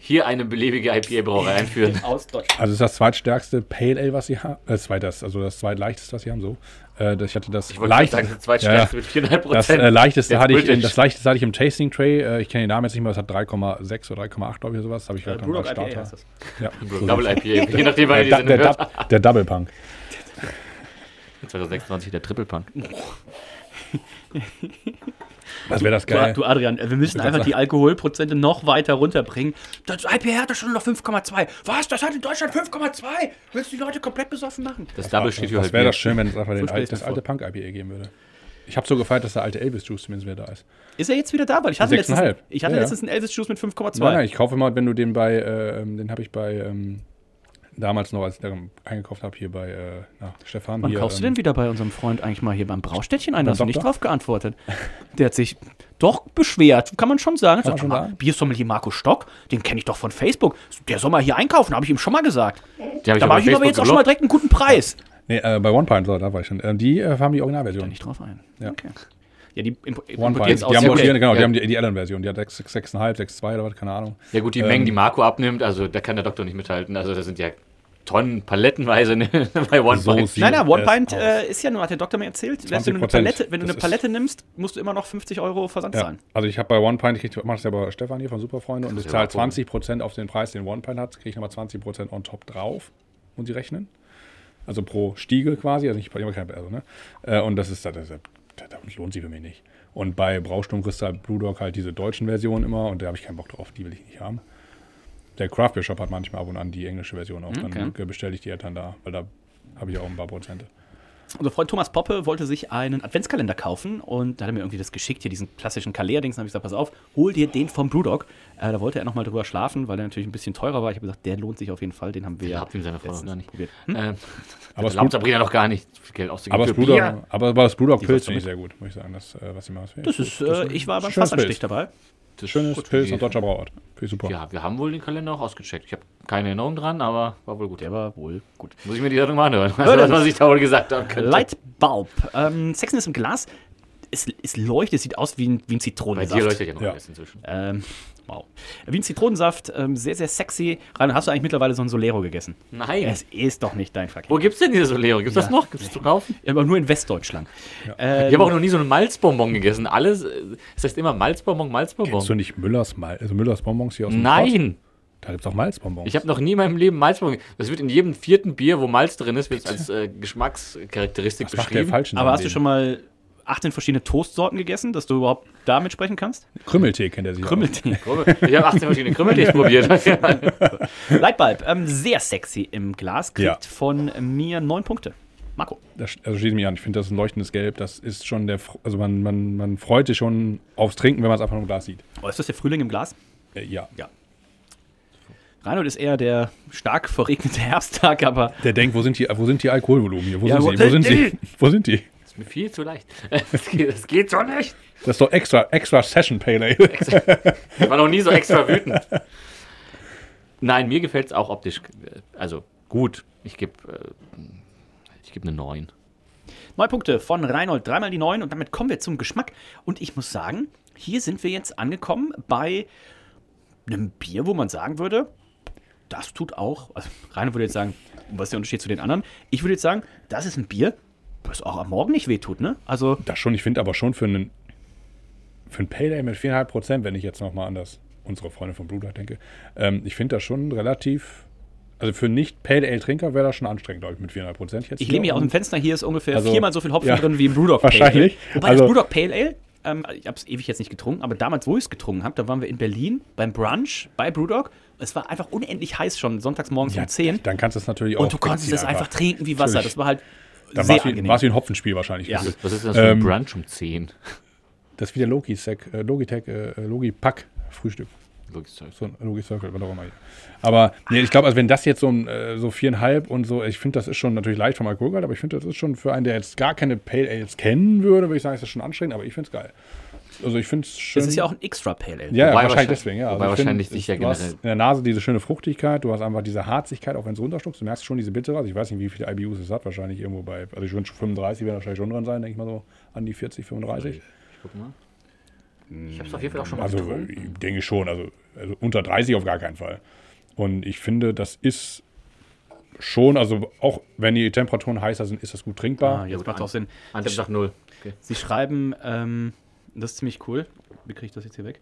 Hier eine beliebige IPA-Brauerei einführen. aus Deutschland. Also ist das zweitstärkste Pale Ale, was sie haben. Äh, zweites, also das zweitleichteste, was sie haben, so. Äh, das, ich hatte das Ich wollte gerade sagen, das zweitstärkste mit 4,5 Das Prozent. äh, leichteste hatte ich in, British. das leichteste hatte ich im Tasting Tray. Äh, ich kenne den Namen jetzt nicht mehr, das hat 3,6 oder 3,8, glaube ich, oder sowas. Habe ich gerade Brewdog als IPA Starter. heißt das. Ja, so Double IPA, je nachdem, wann der, ihr der, diese der, hört. Dub- der Double Punk. 2026 der Triple Punk. Was wäre das geil? du Adrian, wir müssen einfach die Alkoholprozente noch weiter runterbringen. Das IPA hat doch schon noch 5,2. Was? Das hat in Deutschland 5,2? Willst du die Leute komplett besoffen machen? Das Double steht hier halt wäre Bier. das schön, wenn es einfach den das alte Punk IPA geben würde. Ich habe so gefeiert, dass der alte Elvis Juice zumindest wieder da ist. Ist er jetzt wieder da? Weil ich hatte letztens, 6,5. ich hatte Ja, ja. letztens einen Elvis Juice mit 5,2. Nein, nein, ich kaufe immer, wenn du den bei, äh, ähm, den habe ich bei, ähm, damals noch, als ich den eingekauft habe, hier bei äh, na, Stefan. Wann hier, kaufst du ähm, denn wieder bei unserem Freund eigentlich mal hier beim Braustädtchen ein? Da hast du nicht drauf geantwortet. Der hat sich doch beschwert, kann man schon sagen. Kann Sagt, man schon "Hör mal, sagen. Biersommelier Marco Stock, den kenne ich doch von Facebook. Der soll mal hier einkaufen, habe ich ihm schon mal gesagt. Die Da mache ich ihm aber jetzt auch schon mal direkt einen guten Preis. Nee, äh, bei One Pint, so, da war ich schon. Ähm, die äh, haben die Originalversion. Nicht drauf ein. Ja. Okay. Ja, die impo- One importieren Pint. es Die haben, Ja, okay. die, genau, die Ja. haben die, die Allen-Version. Die hat 6, 6,5, 6,2 oder was, keine Ahnung. Ja gut, die Ähm, Mengen, die Marco abnimmt, also da kann der Doktor nicht mithalten. Also das sind ja Tonnen, palettenweise ne, bei One So Pint. Nein, nein, One Pint äh, ist ja nur, hat der Doktor mir erzählt, wenn du eine 20%. Palette, wenn du eine Palette nimmst, musst du immer noch 50 Euro Versand Ja, zahlen. also ich habe bei One Pint, ich krieg, mach das ja bei Stefan hier von Superfreunde und ich zahle Marco. 20% auf den Preis, den One Pint hat, kriege ich nochmal 20% on top drauf, muss ich rechnen. Also pro Stiegel quasi, also nicht bei immer keine also, ne? Äh, Und das ist, das, das, das, lohnt sich für mich nicht. Und bei Brausturm kriegst du halt Blue Dog halt diese deutschen Versionen immer und da habe ich keinen Bock drauf, die will ich nicht haben. Der Craft Beer Shop hat manchmal ab und an die englische Version auch, dann Okay. bestelle ich die halt dann da, weil da habe ich auch ein paar Prozente. Unser Freund Thomas Poppe wollte sich einen Adventskalender kaufen und da hat er mir irgendwie das geschickt, hier diesen klassischen Kalär-Dings. Dann habe ich gesagt, pass auf, hol dir den vom Brewdog. Äh, da wollte er nochmal drüber schlafen, weil der natürlich ein bisschen teurer war. Ich habe gesagt, der lohnt sich auf jeden Fall, den haben wir Ja, ihm seine Frau noch nicht. probiert. Hm? Äh, Aber das erlaubt Sabrina noch gar nicht, viel Geld auszugeben Aber das für Blue Bier. Dog, aber, aber das Blue Dog Pilz du finde ich sehr gut, muss ich sagen, das, äh, was sie machen. Das ist, äh, ich war beim Pilz. dabei. Das Schönes gut. Pilz nach deutscher Brauart. Finde ich super. Ja, wir haben wohl den Kalender auch ausgecheckt. Ich habe keine Erinnerung dran, aber war wohl gut. Der war wohl gut. Muss ich mir die Sendung mal anhören, Hör also, das. was ich da wohl gesagt haben könnte. Light Bulb. Ähm, Sexiness im Glas. Es, es leuchtet, es sieht aus wie ein, wie ein Bei Zitronensaft. dir leuchtet ja noch Ja. alles inzwischen. Ähm, wow. Wie ein Zitronensaft, ähm, sehr, sehr sexy. Rainer, hast du eigentlich mittlerweile so ein Solero gegessen? Nein. Es ist doch nicht dein Verkehr. Wo gibt's denn diese Solero? Gibt's das Ja. noch? Gibt's das zu kaufen? Aber nur in Westdeutschland. Ähm, Ich habe auch noch nie so einen Malzbonbon gegessen. Alles, das heißt immer Malzbonbon, Malzbonbon. Kennst du nicht Müllers, Mal also Müllers Bonbons hier aus dem Nein! Pott? Da gibt es auch Malzbonbons. Ich habe noch nie in meinem Leben Malzbonbon. Das wird in jedem vierten Bier, wo Malz drin ist, wird als äh, Geschmackscharakteristik Was macht der beschrieben. falsch in aber hast du schon mal 18 verschiedene Toastsorten gegessen, dass du überhaupt damit sprechen kannst? Krümmeltee kennt er sich Krümmeltee. Ich habe 18 verschiedene Krümmeltees probiert. Lightbulb, ähm, sehr sexy im Glas, kriegt Ja. von mir 9 Punkte. Marco. auch. Das, also schließe mich an. Ich finde das ist ein leuchtendes Gelb. Das ist schon der. Also man, man, man freut sich schon aufs Trinken, wenn man es einfach nur im Glas sieht. Oh, ist das der Frühling im Glas? Äh, ja. Ja. Reinhold ist eher der stark verregnete Herbsttag, aber Der denkt, wo sind die, wo sind die Alkoholvolumen hier? Wo Ja, sind wo- sie? Wo sind sie? Wo sind die? Viel zu leicht. Das geht, das geht so nicht. Das ist doch extra, extra Session Pale Ale. Ich war noch nie so extra wütend. Nein, mir gefällt es auch optisch. äh, Also gut. Ich gebe äh, ich geb eine 9. Neun Punkte von Reinhold, dreimal die neun und damit kommen wir zum Geschmack. Und ich muss sagen, hier sind wir jetzt angekommen bei einem Bier, wo man sagen würde, das tut auch, also Reinhold würde jetzt sagen, was ist der Unterschied zu den anderen? Ich würde jetzt sagen, das ist ein Bier, was auch am Morgen nicht wehtut, ne? Also, Das schon, ich finde aber schon für einen, für einen Pale Ale mit 4,5 Prozent, wenn ich jetzt nochmal an das, unsere Freunde von Blue Dog denke, ähm, ich finde das schon relativ, also für nicht Pale Ale Trinker wäre das schon anstrengend, glaube ich, mit 4,5 Prozent jetzt. ich lehne mich aus dem Fenster, hier ist ungefähr Also, viermal so viel Hopfen ja, drin wie im Brewdog wahrscheinlich. Pale Ale. Wobei Also- das Brewdog Pale Ale Ähm, ich habe es ewig jetzt nicht getrunken, aber damals, wo ich es getrunken habe, da waren wir in Berlin beim Brunch bei Brewdog. Es war einfach unendlich heiß schon, sonntags morgens um 10. Dann kannst du es natürlich auch. Und du konntest es wegziehen einfach trinken wie Wasser. Natürlich. Das war halt Dann war es wie, ein Hopfenspiel wahrscheinlich. Ja. Das Was ist das für ein Ähm, Brunch um 10? Das ist wie der Logitech, äh, Logitech, äh, Logipack Frühstück. Logiszeug. So ein Logi Circle, was auch immer. Aber nee, ich glaube, also wenn das jetzt so ein äh, so viereinhalb und so, ich finde, das ist schon natürlich leicht vom Alkoholgehalt, aber ich finde, das ist schon für einen, der jetzt gar keine Pale Ales kennen würde, würde ich sagen, ist das schon anstrengend, aber ich finde es geil. Also ich finde es schön. Das ist ja auch ein extra Pale Ale. Ja, ja Wobei wahrscheinlich wahrscheinlich- deswegen, ja. wobei ich find, wahrscheinlich dich ja du hast generell- in der Nase diese schöne Fruchtigkeit, du hast einfach diese Harzigkeit, auch wenn es runterschluckst. Du merkst schon diese Bittere. Also ich weiß nicht, wie viele IBUs es hat, wahrscheinlich irgendwo bei, also ich wünsche 35 werden wahrscheinlich schon dran sein, denke ich mal so, an die 40, 35. Guck mal. Ich habe es auf jeden Fall auch schon mal Also getrunken. ich denke schon, also, also unter 30 auf gar keinen Fall. Und ich finde, das ist schon, also auch wenn die Temperaturen heißer sind, ist das gut trinkbar. Ah, jetzt macht auch Sinn. Antep sagt 0. Okay. Sie schreiben, ähm, das ist ziemlich cool. Wie kriege ich das jetzt hier weg?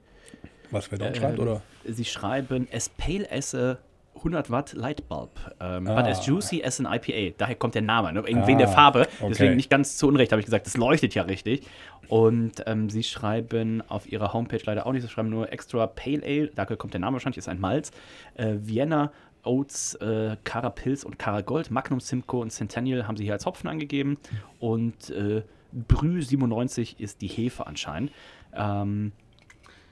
Was wer dort Ähm, schreibt, oder? Sie schreiben, as pale as a 100 Watt Light Bulb, ähm, Ah. but as juicy as an IPA. Daher kommt der Name, ne? wegen Ah, der Farbe. okay. Deswegen nicht ganz zu Unrecht habe ich gesagt, das leuchtet ja richtig. Und ähm, sie schreiben auf ihrer Homepage leider auch nicht, sie schreiben nur Extra Pale Ale, daher kommt der Name wahrscheinlich, ist ein Malz. Äh, Vienna, Oats, äh, Cara Pilz und Cara Gold, Magnum Simcoe und Centennial haben sie hier als Hopfen angegeben. Und äh, Brü 97 ist die Hefe anscheinend. Ähm,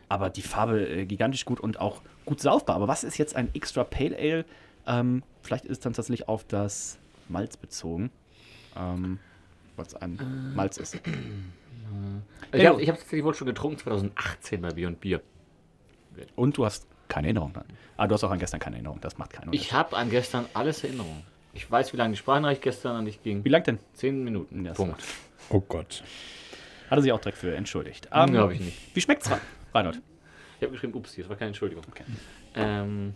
aber die Farbe äh, gigantisch gut und auch gut saufbar. Aber was ist jetzt ein Extra Pale Ale? Ähm, vielleicht ist es dann tatsächlich auf das Malz bezogen, ähm, was ein Malz ist. Ich habe hab tatsächlich wohl schon getrunken 2018 bei Bier und Bier. Und du hast keine Erinnerung dran. Ah, du hast auch an gestern keine Erinnerung. Das macht keinen Unterschied. Ich habe an gestern alles Erinnerungen. Ich weiß, wie lange die Sprachnachricht gestern an dich ging. Wie lang denn? 10 Minuten. Ja. Punkt. Oh Gott. Hat er sich auch direkt für entschuldigt. Ähm, Glaube ich nicht. Wie schmeckt's, Re- Reinhold? Ich habe geschrieben, ups, das war keine Entschuldigung. Ähm,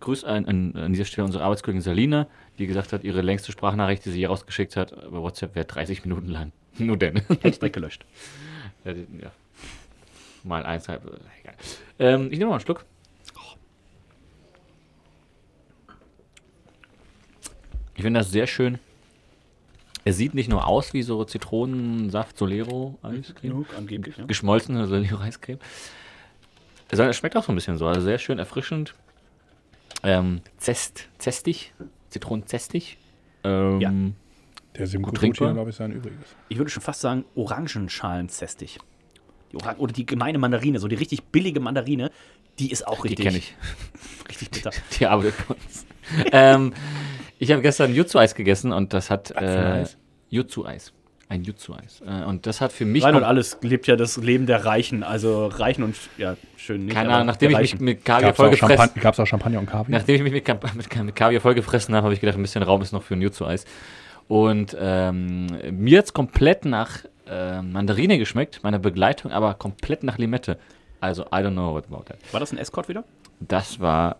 Grüß an, an, an dieser Stelle unsere Arbeitskollegin Salina, die gesagt hat, ihre längste Sprachnachricht, die sie je rausgeschickt hat, über WhatsApp wäre 30 Minuten lang. Nur denn. Hätte ich direkt gelöscht. ja, die- ja. Mal eins, halb, äh, egal. Ähm, ich nehme mal einen Schluck. Ich finde das sehr schön. Er sieht nicht nur aus wie so Zitronensaft Solero Eiscreme, angeblich, ja. geschmolzene Solero Eiscreme. Sondern es schmeckt auch so ein bisschen so, also sehr schön erfrischend. Ähm, zest, zestig, zitronenzestig. Ähm, Ja. Der trinkbar. glaube ich, sein Übriges. Ich würde schon fast sagen, Orangenschalenzestig. Die Orang oder die gemeine Mandarine, so die richtig billige Mandarine, die ist auch Die richtig, kenne ich. richtig bitter. Die arbeitet bei uns. ähm, ich habe gestern Jutsu-Eis gegessen und das hat. Äh? Jutsu-Eis. Ein Jutsu-Eis. Äh, und das hat für mich. Reinhold kom- alles lebt ja das Leben der Reichen, also Reichen und ja, schön nicht. keine Ahnung, nachdem ich mich Reichen. mit Kaviar Gab es auch, vollgefressen Champan gab's auch Champagner und Kaviar? Nachdem ich mich mit, mit, mit Kaviar vollgefressen habe, habe ich gedacht, ein bisschen Raum ist noch für ein Jutsu-Eis. Und ähm, mir hat es komplett nach äh, Mandarine geschmeckt, meine Begleitung aber komplett nach Limette. Also, I don't know what about that. War das ein Escort wieder? Das war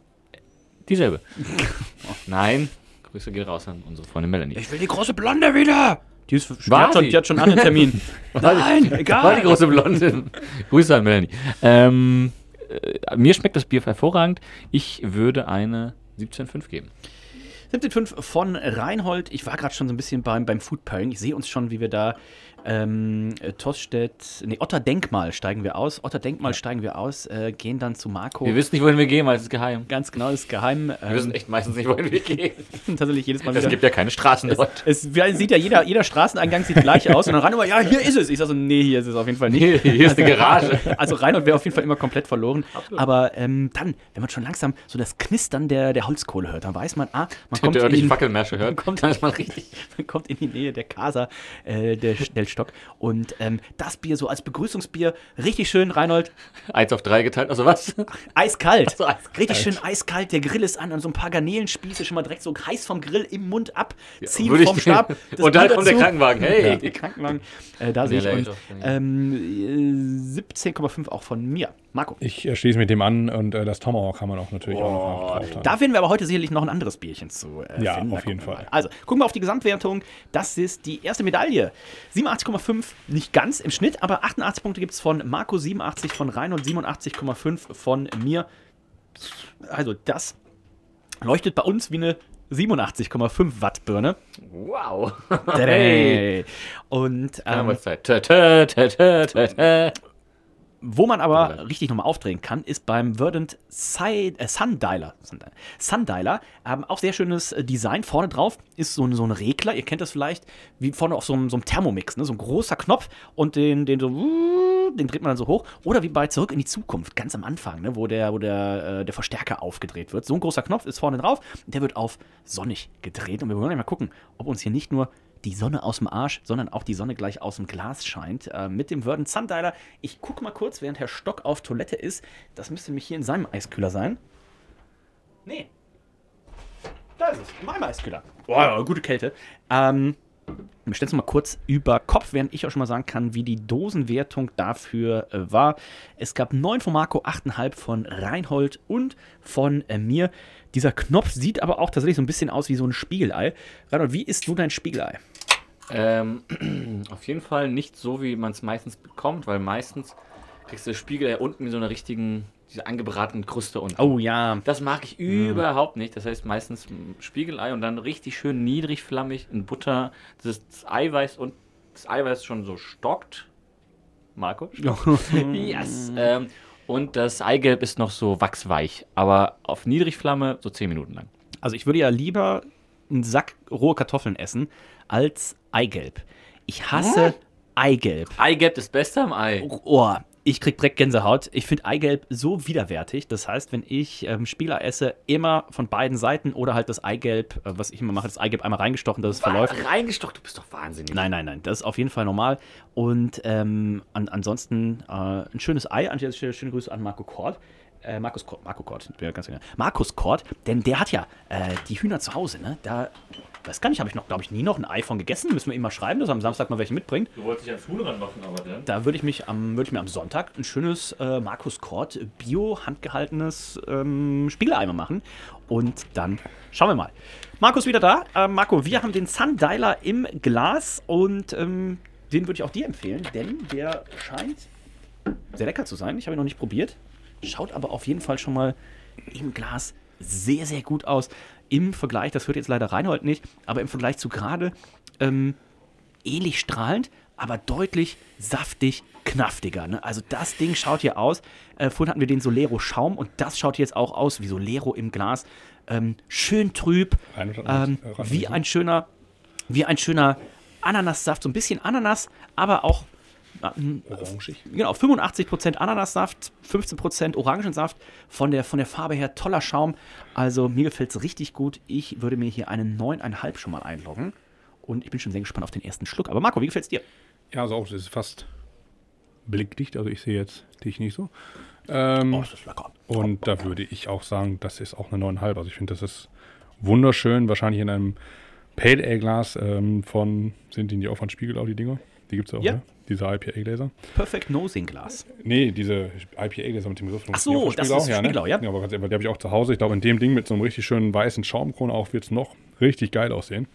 dieselbe. Nein, Grüße gehen raus an unsere Freundin Melanie. Ich will die große Blonde wieder! Die, ist, die, hat, schon, die hat schon einen Termin. Nein, egal. War die große Blonde. Grüße an Melanie. Ähm, äh, mir schmeckt das Bier hervorragend. Ich würde eine 17,5 geben. 17.5 von Reinhold. Ich war gerade schon so ein bisschen beim, beim Food Pairing. Ich sehe uns schon, wie wir da ähm, äh, Tosstedt, nee, Otter Denkmal steigen wir aus. Otter Denkmal steigen wir aus, äh, gehen dann zu Marco. Wir wissen nicht, wohin wir gehen, weil es ist geheim. Ganz genau, das ist geheim. Wir wissen Ähm, echt meistens nicht, wohin wir gehen. tatsächlich jedes Mal Es wieder. gibt ja keine Straßen dort. Es wie- sieht ja jeder, jeder Straßeneingang sieht gleich aus und dann rein immer, ja, hier ist es. Ich sage so, nee, hier ist es auf jeden Fall nicht. Hier, hier ist eine Garage. Also Reinhold wäre auf jeden Fall immer komplett verloren. Aber ähm, dann, wenn man schon langsam so das Knistern der, der Holzkohle hört, dann weiß man, ah, man Kommt der in, hört, kommt- dann ist man richtig. man kommt in die Nähe der Casa, äh, der Schnellstock. Und ähm, das Bier so als Begrüßungsbier, richtig schön, Reinhold, Eins auf drei geteilt, also was? eiskalt. so, eiskalt. Richtig schön eiskalt, der Grill ist an und so ein paar Garnelenspieße schon mal direkt so heiß vom Grill im Mund ab, ziehen ich- vom Stab. das Und dann kommt der. Krankenwagen. Hey. Der Krankenwagen, äh, da sehe ich. Lecker. ähm, äh, 17,5 auch von mir. Marco. Ich äh, schließe mit dem an und äh, das Tomahawk kann man auch natürlich auch noch drauf tun. Da werden wir aber heute sicherlich noch ein anderes Bierchen zu äh, Ja, finden. auf jeden Fall. mal. Also, gucken wir auf die Gesamtwertung. Das ist die erste Medaille. 87,5, nicht ganz im Schnitt, aber 88 Punkte gibt es von Marco, 87 von Reinhold, 87,5 von mir. Also, das leuchtet bei uns wie eine 87,5 Watt Birne. Wow. Hey. Und ähm, Wo man aber richtig nochmal aufdrehen kann, ist beim Verdant Side, äh, Sundialer. Sundialer, ähm, auch sehr schönes äh, Design. Vorne drauf ist so ein, so ein Regler, ihr kennt das vielleicht, wie vorne auf so einem, so einem Thermomix, ne? so ein großer Knopf und den, den so, den dreht man dann so hoch. Oder wie bei Zurück in die Zukunft, ganz am Anfang, ne? wo, der, wo der, äh, der Verstärker aufgedreht wird. So ein großer Knopf ist vorne drauf und der wird auf sonnig gedreht. Und wir wollen gleich mal gucken, ob uns hier nicht nur die Sonne aus dem Arsch, sondern auch die Sonne gleich aus dem Glas scheint. Äh, mit dem Verdant Sundialer. Ich gucke mal kurz, während Herr Stock auf Toilette ist. Das müsste nämlich hier in seinem Eiskühler sein. Nee. Da ist es, in meinem Eiskühler. Boah, gute Kälte. Ähm, wir stellen es mal kurz über Kopf, während ich auch schon mal sagen kann, wie die Dosenwertung dafür äh, war. Es gab 9 von Marco, 8,5 von Reinhold und von äh, mir. Dieser Knopf sieht aber auch tatsächlich so ein bisschen aus wie so ein Spiegelei. Reinhold, wie isst du dein Spiegelei? Ähm, auf jeden Fall nicht so, wie man es meistens bekommt, weil meistens kriegst du das Spiegelei unten in so einer richtigen, diese angebratenen Kruste unten. Oh ja. Das mag ich überhaupt nicht. Das heißt meistens mm, Spiegelei und dann richtig schön niedrig flammig in Butter. Das, das Eiweiß und das Eiweiß schon so stockt. Marco? yes. Ähm, und das Eigelb ist noch so wachsweich, aber auf Niedrigflamme so 10 Minuten lang. Also ich würde ja lieber einen Sack rohe Kartoffeln essen als Eigelb. Ich hasse Eigelb. Eigelb das Beste am Ei. Oh, ich krieg direkt Gänsehaut. Ich finde Eigelb so widerwärtig. Das heißt, wenn ich ähm, Spieler esse, immer von beiden Seiten oder halt das Eigelb, äh, was ich immer mache, das Eigelb einmal reingestochen, dass es verläuft. Reingestocht, du bist doch wahnsinnig. Nein, nein, nein, das ist auf jeden Fall normal. Und ähm, an, ansonsten äh, ein schönes Ei. An dieser Stelle schöne Grüße an Marco Kort. Äh, Markus Kort, Marco Kort, bin ganz genau. Markus Kort, denn der hat ja äh, die Hühner zu Hause, ne? Da, weiß gar nicht, habe ich noch, glaube ich, nie noch ein Ei von gegessen. Müssen wir ihm mal schreiben, dass er am Samstag mal welche mitbringt. Du wolltest dich ans Huhn ranmachen, aber dann. Da würde ich mich am, würde ich mir am Sonntag ein schönes äh, Markus Kort Bio handgehaltenes ähm, Spiegeleimer machen und dann schauen wir mal. Markus wieder da. Äh, Marco, wir haben den Sundialer im Glas und ähm, den würde ich auch dir empfehlen, denn der scheint sehr lecker zu sein. Ich habe ihn noch nicht probiert. Schaut aber auf jeden Fall schon mal im Glas sehr, sehr gut aus. Im Vergleich, das hört jetzt leider Reinhold nicht, aber im Vergleich zu gerade ähm, ähnlich strahlend, aber deutlich saftig knaftiger. Ne? Also das Ding schaut hier aus. Äh, vorhin hatten wir den Solero Schaum und das schaut hier jetzt auch aus wie Solero im Glas. Ähm, schön trüb, ähm, äh, wie ein schöner, wie ein schöner Ananassaft, so ein bisschen Ananas, aber auch Orangig. Genau, 85% Ananassaft, 15% Orangensaft. Von der, von der Farbe her toller Schaum. Also mir gefällt es richtig gut. Ich würde mir hier einen 9,5 schon mal einloggen. Und ich bin schon sehr gespannt auf den ersten Schluck. Aber Marco, wie gefällt es dir? Ja, also auch, das ist fast blickdicht. Also ich sehe jetzt dich nicht so. Ähm, Oh, ist das lecker. und da würde ich auch sagen, das ist auch eine 9,5. Also ich finde, das ist wunderschön. Wahrscheinlich in einem Pale Ale Glas ähm, von, sind die nicht auch von Spiegelau, die Dinger? Die gibt es auch, Ja. ne? Diese IPA-Gläser. Perfect Nosing Glas. Nee, diese IPA-Gläser mit dem Griff. Ach so, das ist Spiegelau, ja. Ja, aber ganz ehrlich, die habe ich auch zu Hause. Ich glaube, in dem Ding mit so einem richtig schönen weißen Schaumkron auch wird es noch richtig geil aussehen.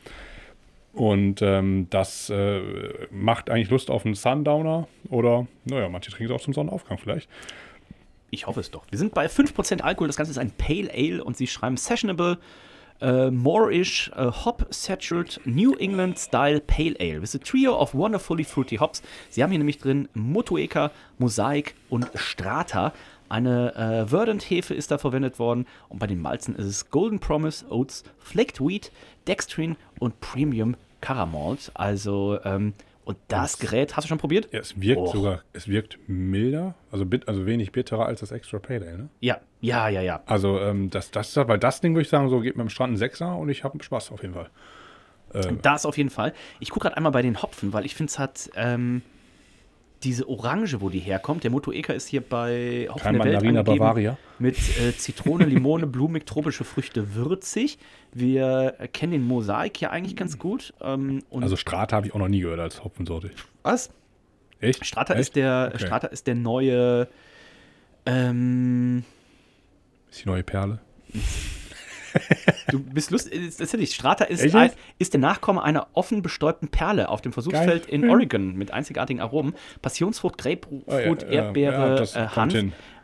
Und ähm, das äh, macht eigentlich Lust auf einen Sundowner oder, naja, manche trinken es auch zum Sonnenaufgang vielleicht. Ich hoffe es doch. Wir sind bei 5% Alkohol. Das Ganze ist ein Pale Ale und sie schreiben Sessionable, äh, Moorish, äh, Hop Saturated New England Style Pale Ale with a trio of wonderfully fruity hops. Sie haben hier nämlich drin Motueka, Mosaic und Strata. Eine äh, Verdant-Hefe ist da verwendet worden und bei den Malzen ist es Golden Promise, Oats, Flaked Wheat, Dextrin und Premium Caramalt. Also, ähm, und das Gerät, hast du schon probiert? Ja, es wirkt Och. sogar, es wirkt milder, also, bit, also wenig bitterer als das Extra Pale Ale, ne? Ja, ja, ja, ja. Also, ähm, das, das, weil das Ding würde ich sagen, so geht mir am Strand ein Sechser und ich habe Spaß auf jeden Fall. Das auf jeden Fall. Ich gucke gerade einmal bei den Hopfen, weil ich finde, es hat ähm, diese Orange, wo die herkommt. Der Moto Eka ist hier bei Hopfen Kein der Welt Mandarina angegeben Bavaria. mit äh, Zitrone, Limone, blumig, tropische Früchte, würzig. Wir äh, kennen den Mosaik ja eigentlich ganz gut. Ähm, Also Strata habe ich auch noch nie gehört als Hopfensorte. was? Echt? Strata Echt? ist der Okay. Strata ist der neue ähm, Ist die neue Perle. Du bist lustig, tatsächlich, Strata ist, ein, ist der Nachkomme einer offen bestäubten Perle auf dem Versuchsfeld Geil. in Hm. Oregon mit einzigartigen Aromen. Passionsfrucht, Grapefruit, Oh ja, Erdbeere, ja, äh, Hanf.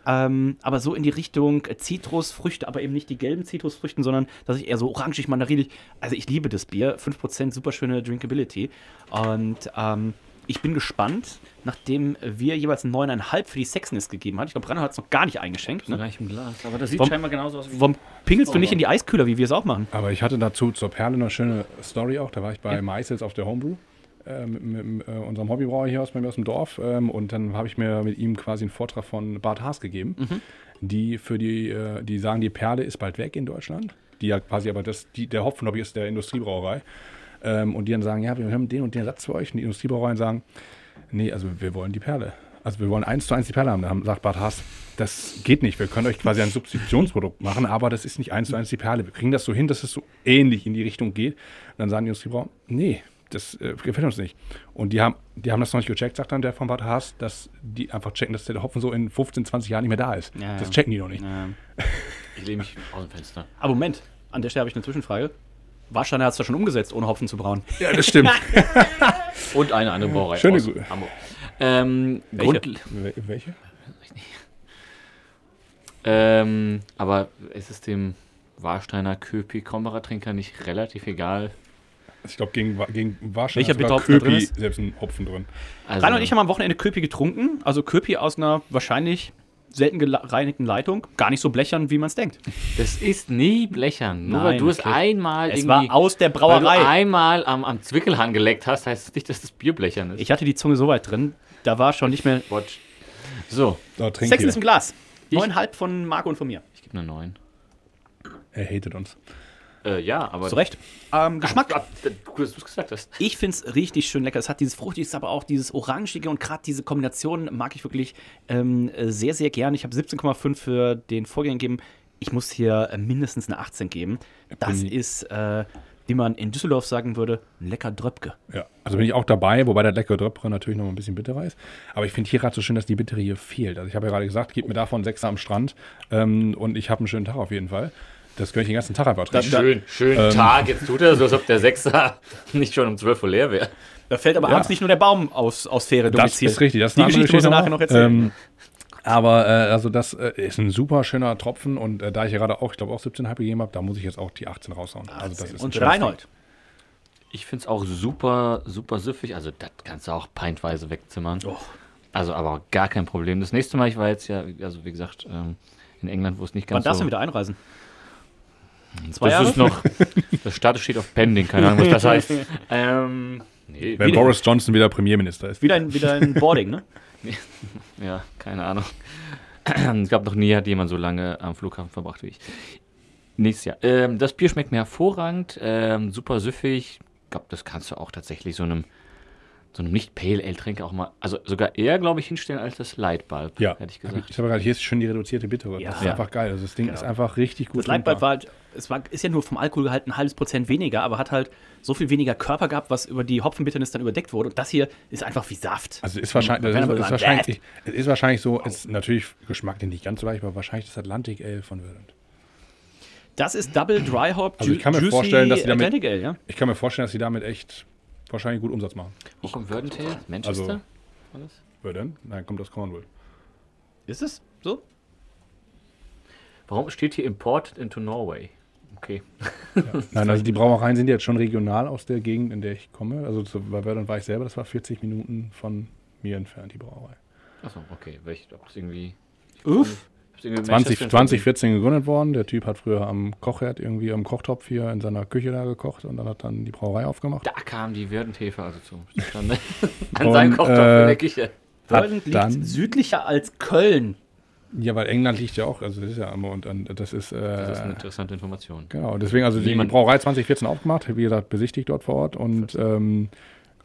Ähm, aber so in die Richtung äh, Zitrusfrüchte, aber eben nicht die gelben Zitrusfrüchten, sondern dass ich eher so orangig, mandarinig. Also ich liebe das Bier. 5% super schöne Drinkability. Und ähm, ich bin gespannt, nachdem wir jeweils einen 9,5 für die Sexiness gegeben haben. Ich glaube, Brenner hat es noch gar nicht eingeschenkt. Ne? gar nicht im Glas. Aber das sieht Warum- scheinbar genauso aus wie. Warum pingelst du nicht in die Eiskühler, wie wir es auch machen? Aber ich hatte dazu zur Perle eine schöne Story auch. Da war ich bei Meißels auf der Homebrew. Äh, mit, mit äh, unserem Hobbybrauer hier aus, bei mir aus dem Dorf. Ähm, und dann habe ich mir mit ihm quasi einen Vortrag von Bart Haas gegeben, die für die, äh, die sagen, die Perle ist bald weg in Deutschland. Die ja quasi aber das, die, der Hopfenlobby ist der Industriebrauerei. Ähm, und die dann sagen, ja, wir haben den und den Satz für euch. Und die Industriebrauereien sagen, nee, also wir wollen die Perle. Also wir wollen eins zu eins die Perle haben. Da sagt Bart Haas, das geht nicht. Wir können euch quasi ein Substitutionsprodukt machen, aber das ist nicht eins zu eins die Perle. Wir kriegen das so hin, dass es so ähnlich in die Richtung geht. Und dann sagen die Industriebrauer, nee, das äh, gefällt uns nicht. Und die haben, die haben das noch nicht gecheckt, sagt dann der von Bart Haas, dass die einfach checken, dass der Hopfen so in 15, 20 Jahren nicht mehr da ist. Ja, das ja. checken die noch nicht. Ähm, Ich lehne mich aus dem Fenster. aber Moment, an der Stelle habe ich eine Zwischenfrage. Warsteiner hat es da schon umgesetzt, ohne Hopfen zu brauen. Ja, das stimmt. Und eine andere Brauerei. Schöne aus Grü- Hamburg. Ähm, Welche? Grund, Wel- Welche? ähm, aber ist es dem Warsteiner Köpi Kommerer Trinker nicht relativ egal? Ich glaube, gegen, gegen Warstein Welcher hat sogar Köpi ist? selbst einen Hopfen drin. Also, Rainer und ich haben am Wochenende Köpi getrunken. Also Köpi aus einer wahrscheinlich selten gereinigten Leitung. Gar nicht so blechern, wie man es denkt. das ist nie blechern. Nur Nein, weil du es okay. einmal Es irgendwie. war aus der weil du Brauerei. einmal am, am Zwickelhang geleckt hast, heißt es nicht, dass das Bier blechern ist. Ich hatte die Zunge so weit drin, da war schon nicht mehr. Watch. So, Sechs ist im Glas. Neuneinhalb von Marco und von mir. ich gebe eine 9. Er hatet uns. Äh, ja, aber. Zu Recht. Ähm, Geschmack. Ah, Gut, dass du es gesagt hast. Ich finde es richtig schön lecker. Es hat dieses Fruchtige, aber auch dieses Orangige und gerade diese Kombination mag ich wirklich ähm, äh, sehr, sehr gern. Ich habe 17,5 für den Vorgänger gegeben. Ich muss hier äh, mindestens eine 18 geben. Das ist, äh, wie man in Düsseldorf sagen würde, ein lecker Dröpke. Ja, also bin ich auch dabei, wobei der leckere Dröpre natürlich noch ein bisschen bitterer ist. Aber ich finde hier gerade so schön, dass die Bittere hier fehlt. Also ich habe ja gerade gesagt, gib mir davon sechs am Strand ähm, und ich habe einen schönen Tag auf jeden Fall. Das könnte ich den ganzen Tag einfach trinken. Schön, schönen Tag. Jetzt tut er so, als ob der Sechser nicht schon um 12 Uhr leer wäre. Da fällt aber Ja. abends nicht nur der Baum aus, aus Fähre Das ist richtig, das ist Die Geschichte muss er noch. nachher noch erzählen. Ähm, aber äh, also das äh, ist ein super schöner Tropfen und äh, da ich ja gerade auch, ich glaube auch 17,5 gegeben habe, da muss ich jetzt auch die 18 raushauen. Also das ist und Reinhold. Ich finde es auch super, super süffig. Also, das kannst du auch pintweise wegzimmern. Oh. Also, aber auch gar kein Problem. Das nächste Mal, ich war jetzt ja, also wie gesagt, ähm, in England, wo es nicht Wann ganz darfst so... du wieder einreisen? Zwei das Jahre? ist noch... Das Status steht auf Pending, keine Ahnung, was das heißt. ähm, nee, Wenn Wieder- Boris Johnson wieder Premierminister ist. Wieder ein, wieder ein Boarding, ne? Ja, keine Ahnung. Ich glaube, noch nie hat jemand so lange am Flughafen verbracht wie ich. Nächstes Jahr. Ähm, das Bier schmeckt mir hervorragend, ähm, super süffig. Ich glaube, das kannst du auch tatsächlich so einem, so einem nicht Pale Ale Tränke auch mal, also sogar eher, glaube ich, hinstellen als das Light Bulb, Ja, hätte ich ich gesagt. habe gerade hier ist schon die reduzierte Bittere. Ja. Das ist Ja. einfach geil. Also das Ding Genau. ist einfach richtig gut. Das Lightbulb war halt, es war, ist ja nur vom Alkoholgehalt ein halbes Prozent weniger, aber hat halt so viel weniger Körper gehabt, was über die Hopfenbitternis dann überdeckt wurde. Und das hier ist einfach wie Saft. Also ist wahrscheinlich, ist, ist wahrscheinlich, es ist wahrscheinlich so, es ist natürlich geschmacklich nicht ganz so leicht, aber wahrscheinlich das Atlantic Ale von Verdant. Das ist Double Dry Hop Also ich kann mir Juicy vorstellen, dass sie damit- Atlantic Ale, ja? Ich kann mir vorstellen, dass sie damit echt wahrscheinlich gut Umsatz machen. Wo kommt Wordentail? Manchester? Also-? Verdant? Nein, kommt aus Cornwall. Ist es so? Warum steht hier Imported into Norway? Okay. Nein, also die Brauereien sind jetzt schon regional aus der Gegend, in der ich komme. Also zu, bei Verdant war ich selber, das war 40 Minuten von mir entfernt, die Brauerei. Achso, okay. Welch, ob das irgendwie. Uff. ob's irgendwie 20, Manchester in 2014 gegründet worden. Der Typ hat früher am Kochherd irgendwie am Kochtopf hier in seiner Küche da gekocht und dann hat dann die Brauerei aufgemacht. Da kam die Werdenthefe also zu. An seinem Kochtopf äh, in der Küche. Hat Köln liegt dann, südlicher als Köln. Ja, weil England liegt ja auch, also das ist ja immer und, und das ist, äh, Das ist eine interessante Information. genau, deswegen also die Brauerei 2014 aufgemacht, wie gesagt, besichtigt dort vor Ort und ähm,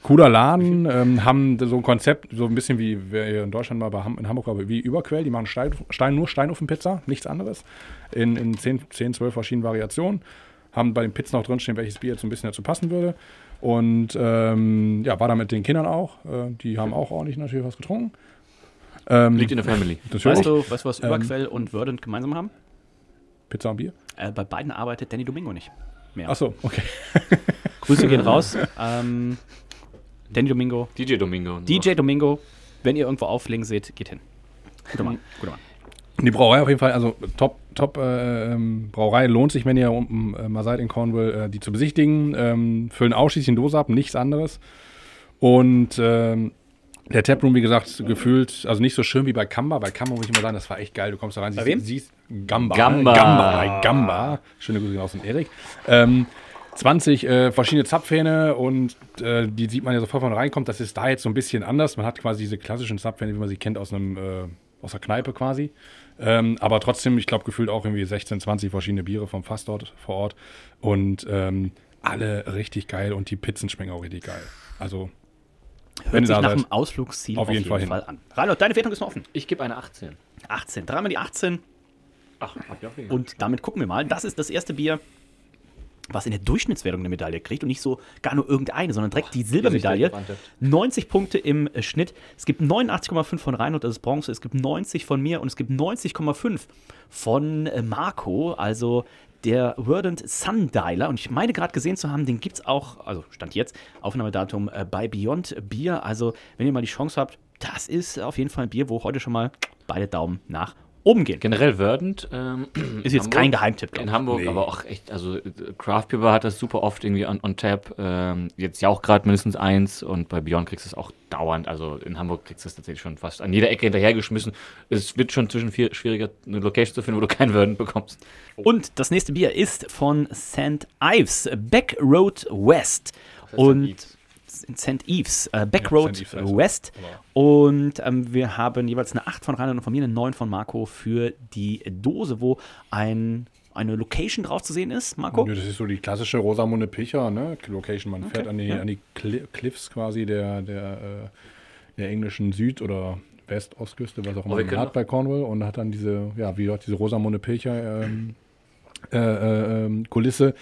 cooler Laden, ähm, haben so ein Konzept, so ein bisschen wie wer hier in Deutschland mal bei Ham in Hamburg war, wie Überquell, die machen Stein, Stein nur Steinofenpizza, nichts anderes, in, in 10, 10, 12 verschiedenen Variationen, haben bei den Pizzen auch drinstehen, welches Bier jetzt so ein bisschen dazu passen würde und ähm, ja, war da mit den Kindern auch, äh, die haben auch ordentlich natürlich was getrunken. Ähm, Liegt in der Family. Weißt du, weißt du, was Ähm, Überquell und Verdant gemeinsam haben? Pizza und Bier? Äh, bei beiden arbeitet Danny Domingo nicht. Mehr. Achso, okay. Grüße gehen raus. Ähm, Danny Domingo, DJ Domingo. DJ Domingo, wenn ihr irgendwo auflegen seht, geht hin. Guter Mann. Guter Mann. Die Brauerei auf jeden Fall, also top, top äh, ähm, Brauerei. Lohnt sich, wenn ihr unten äh, mal seid in Cornwall, äh, die zu besichtigen. Ähm, füllen ausschließlich in Dose ab, nichts anderes. Und ähm, der Taproom, wie gesagt, gefühlt, also nicht so schön wie bei Kamba. Bei Kamba muss ich immer sagen, das war echt geil. Du kommst da rein, siehst, wem? siehst Gamba. Gamba. Gamba. Bei Gamba. Schöne Grüße aus dem Erik. Ähm, 20 äh, verschiedene Zapfhähne und äh, die sieht man ja sofort, wenn man reinkommt. Das ist da jetzt so ein bisschen anders. Man hat quasi diese klassischen Zapfhähne, wie man sie kennt aus einem äh, aus der Kneipe quasi. Ähm, aber trotzdem, ich glaube, gefühlt auch irgendwie 16, 20 verschiedene Biere vom Fass dort vor Ort. Und ähm, alle richtig geil und die Pizzen schmecken auch richtig geil. Also, Hört ihr sich nach einem Ausflugsziel Auf jeden Fall hin. an. Reinhold, deine Wertung ist noch offen. Ich gebe eine 18. 18. Dreimal die 18. Ach, hab ich auch. Und damit gucken wir mal. Das ist das erste Bier, was in der Durchschnittswertung eine Medaille kriegt und nicht so gar nur irgendeine, sondern direkt die Silbermedaille. Gesichter 90 Punkte im äh, Schnitt. Es gibt 89,5 von Reinhold, das ist Bronze. Es gibt 90 von mir und es gibt 90,5 von äh, Marco, also der Verdant Sundialer. Und ich meine gerade gesehen zu haben, den gibt es auch, also stand jetzt, Aufnahmedatum äh, bei Beyond Beer. Also, wenn ihr mal die Chance habt, das ist auf jeden Fall ein Bier, wo heute schon mal beide Daumen nach oben gehen. Generell Verdant. Ähm, Ist jetzt Hamburg- kein Geheimtipp, In. Hamburg, Nee. aber auch echt, also äh, Craft Beer hat das super oft irgendwie on, on tap. Ähm, jetzt ja auch gerade mindestens eins und bei Beyond kriegst du es auch dauernd. Also in Hamburg kriegst du es tatsächlich schon fast an jeder Ecke hinterhergeschmissen. Es wird schon zwischen vier schwieriger, eine Location zu finden, wo du keinen Verdant bekommst. Und das nächste Bier ist von St. Ives, Back Road West. Und St. Ives, äh, Back Ja, Road St. Ives heißt es. West. Und ähm, wir haben jeweils eine 8 von Reinhard und von mir, eine 9 von Marco für die Dose, wo ein, eine Location drauf zu sehen ist. Marco? Ja, das ist so die klassische Rosamunde Picher, ne? Location. Man fährt an die, ja. an die Cli Cliffs quasi der, der, äh, der englischen Süd- oder West-Ostküste, was auch immer können hat bei Cornwall und hat dann diese, ja, wie dort diese Rosamunde Pilcher ähm, äh, äh, ähm, Kulisse,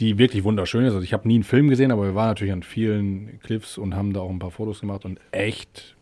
die wirklich wunderschön ist. Also ich habe nie einen Film gesehen, aber wir waren natürlich an vielen Cliffs und haben da auch ein paar Fotos gemacht und echt,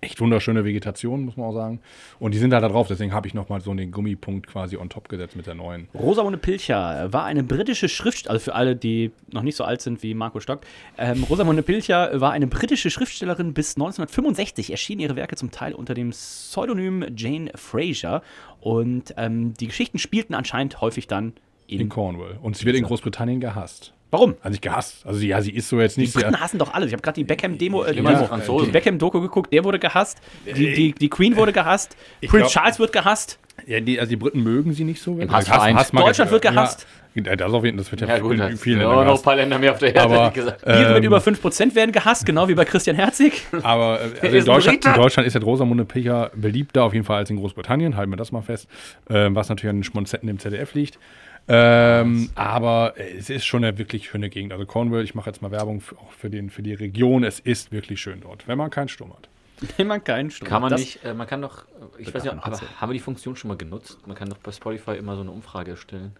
echt wunderschöne Vegetation, muss man auch sagen. Und die sind halt da drauf, deswegen habe ich nochmal so den Gummipunkt quasi on top gesetzt mit der neuen. Rosamunde Pilcher war eine britische Schriftstellerin, also für alle, die noch nicht so alt sind wie Marco Stock. Ähm, Rosamunde Pilcher war eine britische Schriftstellerin bis 1965, erschienen ihre Werke zum Teil unter dem Pseudonym Jane Fraser. Und ähm, die Geschichten spielten anscheinend häufig dann in. In Cornwall. Und sie wird in Großbritannien gehasst. Warum? Also nicht gehasst. Also ja, sie ist so jetzt Die nicht sehr. Briten hassen doch alles. Ich habe gerade die Beckham-Demo, äh, die Beckham-Doku geguckt. Der wurde gehasst. Die, die, die Queen wurde gehasst. Prince glaub- Charles wird gehasst. Ja, die, also die Briten mögen sie nicht so. Im Hassverein. mag Deutschland ich- wird gehasst. Ja, das, auf jeden, das wird ja, Ja, gut, in vielen sind Ländern auch noch ein paar Länder mehr auf der Erde, Aber, ich gesagt. Biere mit ähm, über 5% werden gehasst, genau wie bei Christian Herzig. Aber äh, also in, Deutschland, in Deutschland ist der Rosamunde Pilcher beliebter auf jeden Fall als in Großbritannien, halten wir das mal fest, ähm, was natürlich an den Schmonzetten im ZDF liegt. Ähm, aber äh, es ist schon eine wirklich schöne Gegend. Also Cornwall, ich mache jetzt mal Werbung für, auch für, den, für die Region. Es ist wirklich schön dort, wenn man keinen Sturm hat. Wenn man keinen Sturm Kann man das, nicht, äh, man kann doch, äh, ich weiß nicht, aber haben wir die Funktion schon mal genutzt? Man kann doch bei Spotify immer so eine Umfrage erstellen.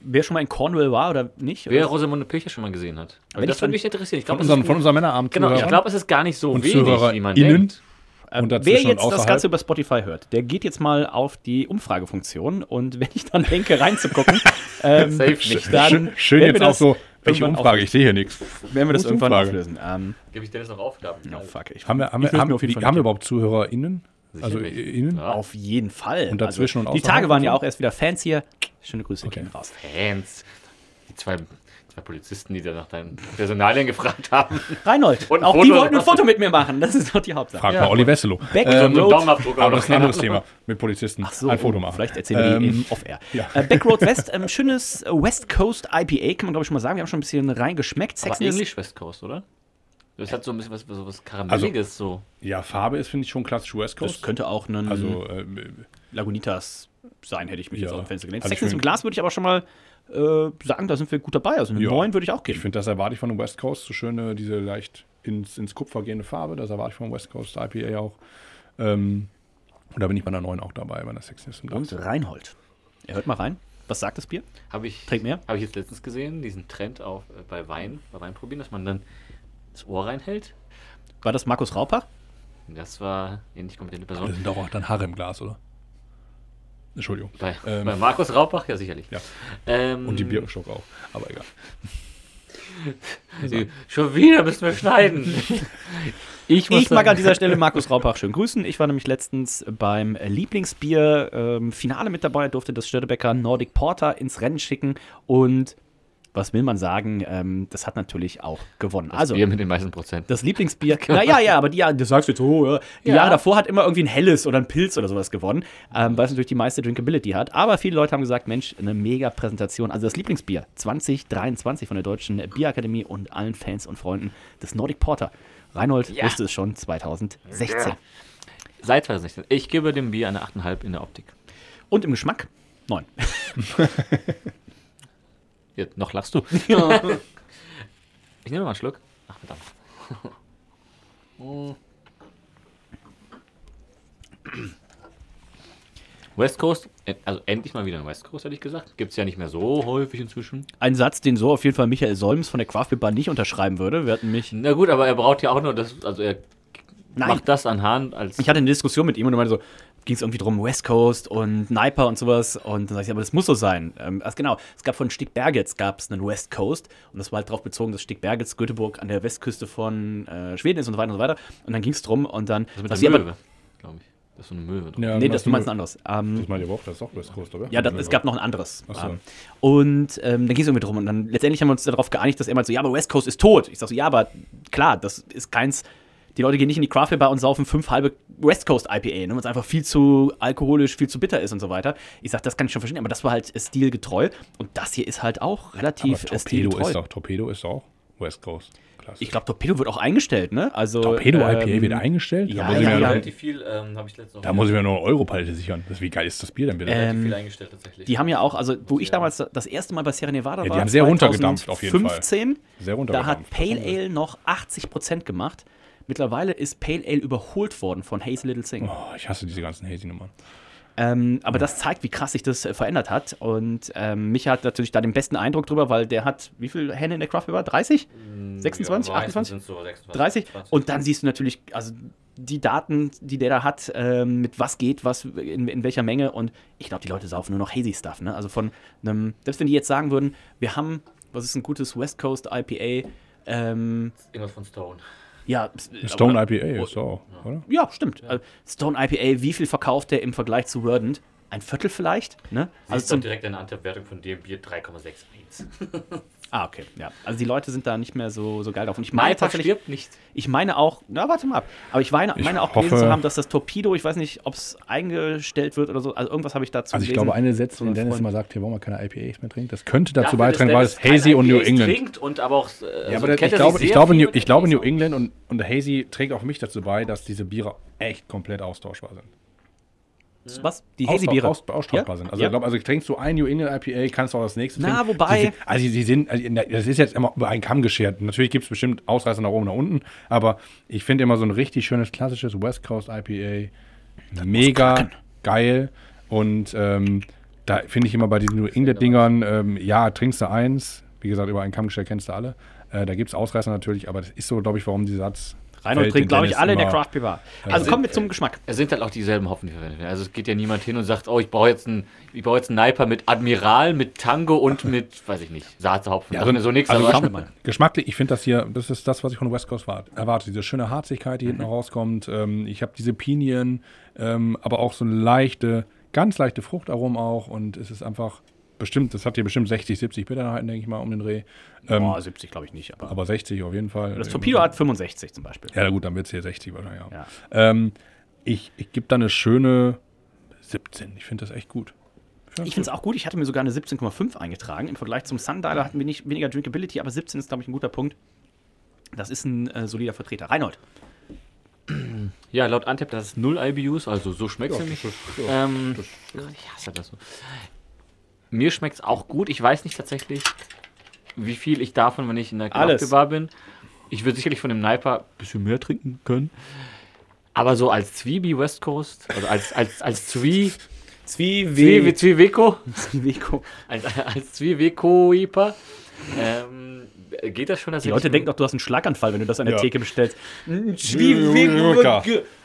Wer schon mal in Cornwall war oder nicht? Wer oder? Rosamunde Pilcher schon mal gesehen hat. Wenn das würde mich interessieren. Ich Von glaub, das unserem, von unserem Männerabend. Genau, ich glaube, es ist gar nicht so und wenig, wie man ZuhörerInnen. denkt. Ähm, und wer jetzt und das außerhalb. Ganze über Spotify hört, der geht jetzt mal auf die Umfragefunktion und wenn ich dann denke, reinzugucken, ähm, Safe nicht. dann Schön, schön jetzt auch so, welche irgendwann Umfrage? Ich sehe hier nichts. Auf, werden wir das irgendwann Umfrage. auflösen. Ähm, Gebe ich Dennis noch Aufgaben? oh, fuck, ich, Haben wir, haben, ich wir, haben, auf Fall haben wir überhaupt ZuhörerInnen? Also Sicherlich. innen? Ja. Auf jeden Fall. Und dazwischen und Die außerhalb Tage waren ja auch erst wieder Fans hier. Schöne Grüße gehen raus. Fans. Die zwei, zwei Polizisten, die da nach deinen Personalien gefragt haben. Reinhold, Und auch die Foto wollten ein. Foto mit mir machen. Das ist doch die Hauptsache. Frag Ja. mal Olli Wesselow. Back So Road Daumenabdruck Aber das ist ein anderes. Thema. Mit Polizisten So, ein Foto machen. Vielleicht erzählen wir die Ähm, im Off-Air. ja. Äh, Backroad West, ähm, schönes West Coast IPA, kann man glaube ich schon mal sagen. Wir haben schon ein bisschen reingeschmeckt. Aber Sexiness. English West Coast, oder? Das hat so ein bisschen was, so was Karamelliges so. Ja, Farbe ist, finde ich, schon klassisch West Das Coast. könnte auch ein Also, äh, Lagunitas sein, hätte ich mich Ja. jetzt auf dem Fenster gelehnt. Also im find- Glas würde ich aber schon mal äh, sagen, da sind wir gut dabei. Also eine Ja. 9 würde ich auch ich geben. finde, das erwarte ich von dem West Coast. So schöne, diese leicht ins, ins Kupfer gehende Farbe. Das erwarte ich vom West Coast IPA auch. Ähm, und da bin ich bei der 9 auch dabei, bei im Glas. Und Reinhold. Er hört mal rein. Was sagt das Bier? Habe ich, Trink mehr? Habe ich jetzt letztens gesehen, diesen Trend auf, äh, bei Wein, bei Wein probieren, dass man dann das Ohr reinhält. War das Markus Rauper? Das war ähnlich kompetente Person. sind doch auch dann Haare im Glas, oder? Entschuldigung. Bei, Ähm, bei Markus Raupach, ja sicherlich. Ja. Ähm, Und die Birkenstock auch. Aber egal. Schon wieder müssen wir schneiden. Ich, muss Ich mag an dieser Stelle Markus Raupach schön grüßen. Ich war nämlich letztens beim Lieblingsbier-Finale mit dabei, durfte das Störtebecker Nordic Porter ins Rennen schicken und was will man sagen, ähm, das hat natürlich auch gewonnen. also, Wir mit den meisten Prozent. das Lieblingsbier. naja, ja, aber die Jahre, das sagst du jetzt so, ja. Die Ja. Jahre davor hat immer irgendwie ein helles oder ein Pilz oder sowas gewonnen, ähm, weil es natürlich die meiste Drinkability hat. Aber viele Leute haben gesagt, Mensch, eine mega Präsentation. Also das Lieblingsbier 2023 von der Deutschen Bierakademie und allen Fans und Freunden des Nordic Porter. Reinhold Ja. wusste es schon 2016. Seit 2016. Ich gebe dem Bier eine 8,5 in der Optik. Und im Geschmack 9. Jetzt, noch lachst du. ich nehme mal einen Schluck. Ach, verdammt. West Coast, äh, also endlich mal wieder ein West Coast, hätte ich gesagt. Gibt es ja nicht mehr so häufig inzwischen. Ein Satz, den so auf jeden Fall Michael Solms von der Craft Bar nicht unterschreiben würde. Wir hatten mich. Na gut, aber er braucht ja auch nur das, also er Nein. macht das an Hahn als. Ich hatte eine Diskussion mit ihm und er meinte so, ging es irgendwie drum, West Coast und Niper und sowas. Und dann sag ich, aber das muss so sein. Ähm, also genau, es gab von Stick Bergitz gab es einen West Coast und das war halt darauf bezogen, dass Stick Bergitz, Göteborg an der Westküste von äh, Schweden ist und so weiter und so weiter. Und dann ging es drum und dann. das mit der aber- Möwe, glaube ich. Das ist so eine Möwe. drin. Ja, Nee, das du meinst ein anderes. Ähm, Das meint ihr auch, das ist auch West Coast, oder? ja, das, es gab noch ein anderes. Ach so. Ähm, Und ähm, dann ging es irgendwie drum. Und dann letztendlich haben wir uns darauf geeinigt, dass er meinte so, ja, aber West Coast ist tot. Ich sag so, ja, aber klar, das ist keins. Die Leute gehen nicht in die Craft Beer Bar und saufen fünf halbe West Coast IPA, ne, weil es einfach viel zu alkoholisch, viel zu bitter ist und so weiter. Ich sag, das kann ich schon verstehen, aber das war halt stilgetreu. Und das hier ist halt auch Aber relativ äh, Torpedo stilgetreu. ist doch, Torpedo ist auch West Coast. Klasse. Ich glaube, Torpedo wird auch eingestellt, ne? Also, Torpedo IPA ähm, wird eingestellt? ja, da muss, ja, ich, mir ja. noch, viel ähm, habe ich letztens noch da muss ich mir noch eine Europalette sichern. Das, wie geil ist das Bier denn bitte? Ähm, viel eingestellt tatsächlich. Die haben ja auch, also wo ich damals das erste Mal bei Sierra Nevada Ja, die war, haben sehr runtergedampft auf jeden Fall. 2015, Sehr da hat runtergedampft. Pale Ale noch 80% gemacht. Mittlerweile ist Pale Ale überholt worden von Hazy Little Sing. oh, ich hasse diese ganzen Hazy-Nummern. Ähm, aber das zeigt, wie krass sich das äh, verändert hat. Und ähm, Micha hat natürlich da den besten Eindruck drüber, weil der hat, wie viele Hände in der Craft Beer? 30? 26? Ja, meistens 28? sind's so 26, 30? 20. Und dann siehst du natürlich, also die Daten, die der da hat, ähm, mit was geht, was in, in welcher Menge. Und ich glaube, die Leute saufen nur noch Hazy Stuff. Ne? Also von einem, selbst wenn die jetzt sagen würden, wir haben, was ist ein gutes West Coast IPA? Ähm, Irgendwas von Stone. Ja, Stone aber- IPA ist auch, oder? Ja, stimmt. Also Stone IPA, wie viel verkauft der im Vergleich zu Verdant? Ein Viertel vielleicht? Ne? Also Also zum, direkt eine Antwerp-Wertung von dem Bier 3,61. Ah, okay. Ja. Also die Leute sind da nicht mehr so, so geil drauf. Und ich meine tatsächlich, stirbt nicht. ich meine auch, na warte mal ab. Aber ich meine, Ich meine auch gelesen hoffe- zu haben, dass das Torpedo, ich weiß nicht, ob es eingestellt wird oder so. Also irgendwas habe ich dazu Also ich gelesen. glaube, eine Sätze, ein Dennis immer sagt, hier wollen wir keine IPAs mehr trinken, das könnte dazu Dafür, beitragen, weil es Hazy und New England. Trinkt und aber auch, äh, Ja, also aber kennt ich, glaube, ich, glaube, New, ich glaube, New. England und, und Hazy trägt auch mich dazu bei, dass diese Biere echt komplett austauschbar sind. Was? Die Hazy-Biere? Aus, austauschbar Ja? sind. Also, Ja. ich glaube, also trinkst du ein New England IPA, kannst du auch das nächste Na, trinken. wobei- Die also, die sind, also, na, das ist jetzt immer über einen Kamm geschert. Natürlich gibt es bestimmt Ausreißer nach oben, nach unten, aber ich finde immer so ein richtig schönes, klassisches West Coast IPA mega geil und ähm, da finde ich immer bei diesen New England-Dingern, ähm, ja, trinkst du eins, wie gesagt, über einen Kamm geschert kennst du alle. Äh, da gibt es Ausreißer natürlich, aber das ist so, glaube ich, warum dieser Satz. Reinhold den glaube ich, alle in der Craft Beer Bar. Also kommen wir zum Geschmack. Es sind halt auch dieselben Hopfen, die verwendet werden. Also es geht ja niemand hin und sagt, oh, ich brauche jetzt einen, ich brauche jetzt einen Niper mit Admiral, mit Tango und mit, weiß ich nicht, Saatze-Hopfen. Ja, Also so nichts. also aber schauen wir mal. Geschmacklich, ich finde das hier, das ist das, was ich von West Coast wart- erwarte. Diese schöne Harzigkeit, die hinten rauskommt. Ähm, ich habe diese Pinien, ähm, aber auch so eine leichte, ganz leichte Fruchtaromen auch. Und es ist einfach bestimmt, das hat hier bestimmt 60, 70 Bitterheiten, denke ich mal, um den Dreh. Ähm, Boah, 70 glaube ich nicht. Aber, aber 60 auf jeden Fall. das Torpedo hat 65 zum Beispiel. Ja, gut, dann wird es hier 60 wahrscheinlich. Ja. Ja. Ähm, ich ich gebe da eine schöne 17. Ich finde das echt gut. Ich finde es auch gut. Ich hatte mir sogar eine 17,5 eingetragen. Im Vergleich zum Sundialer hatten wir nicht weniger Drinkability, aber 17 ist, glaube ich, ein guter Punkt. Das ist ein äh, solider Vertreter. Reinhold. Ja, laut Antep, das ist 0 IBUs, also so schmeckt es ja, nicht. Ähm, Gott, ich hasse das so. Mir schmeckt es auch gut. Ich weiß nicht tatsächlich, wie viel ich davon, wenn ich in der Alles. Bar bin. Ich würde sicherlich von dem Niper ein bisschen mehr trinken können. Aber so als Zwiebel West Coast, also als, als, als Zwie, Zwie, Zwiebeko, Zwiebeko. als, als Zwiebeko-Ipa, ähm, geht das schon? Dass Die Leute denken doch, du hast einen Schlaganfall, wenn du das an der Ja. Theke bestellst.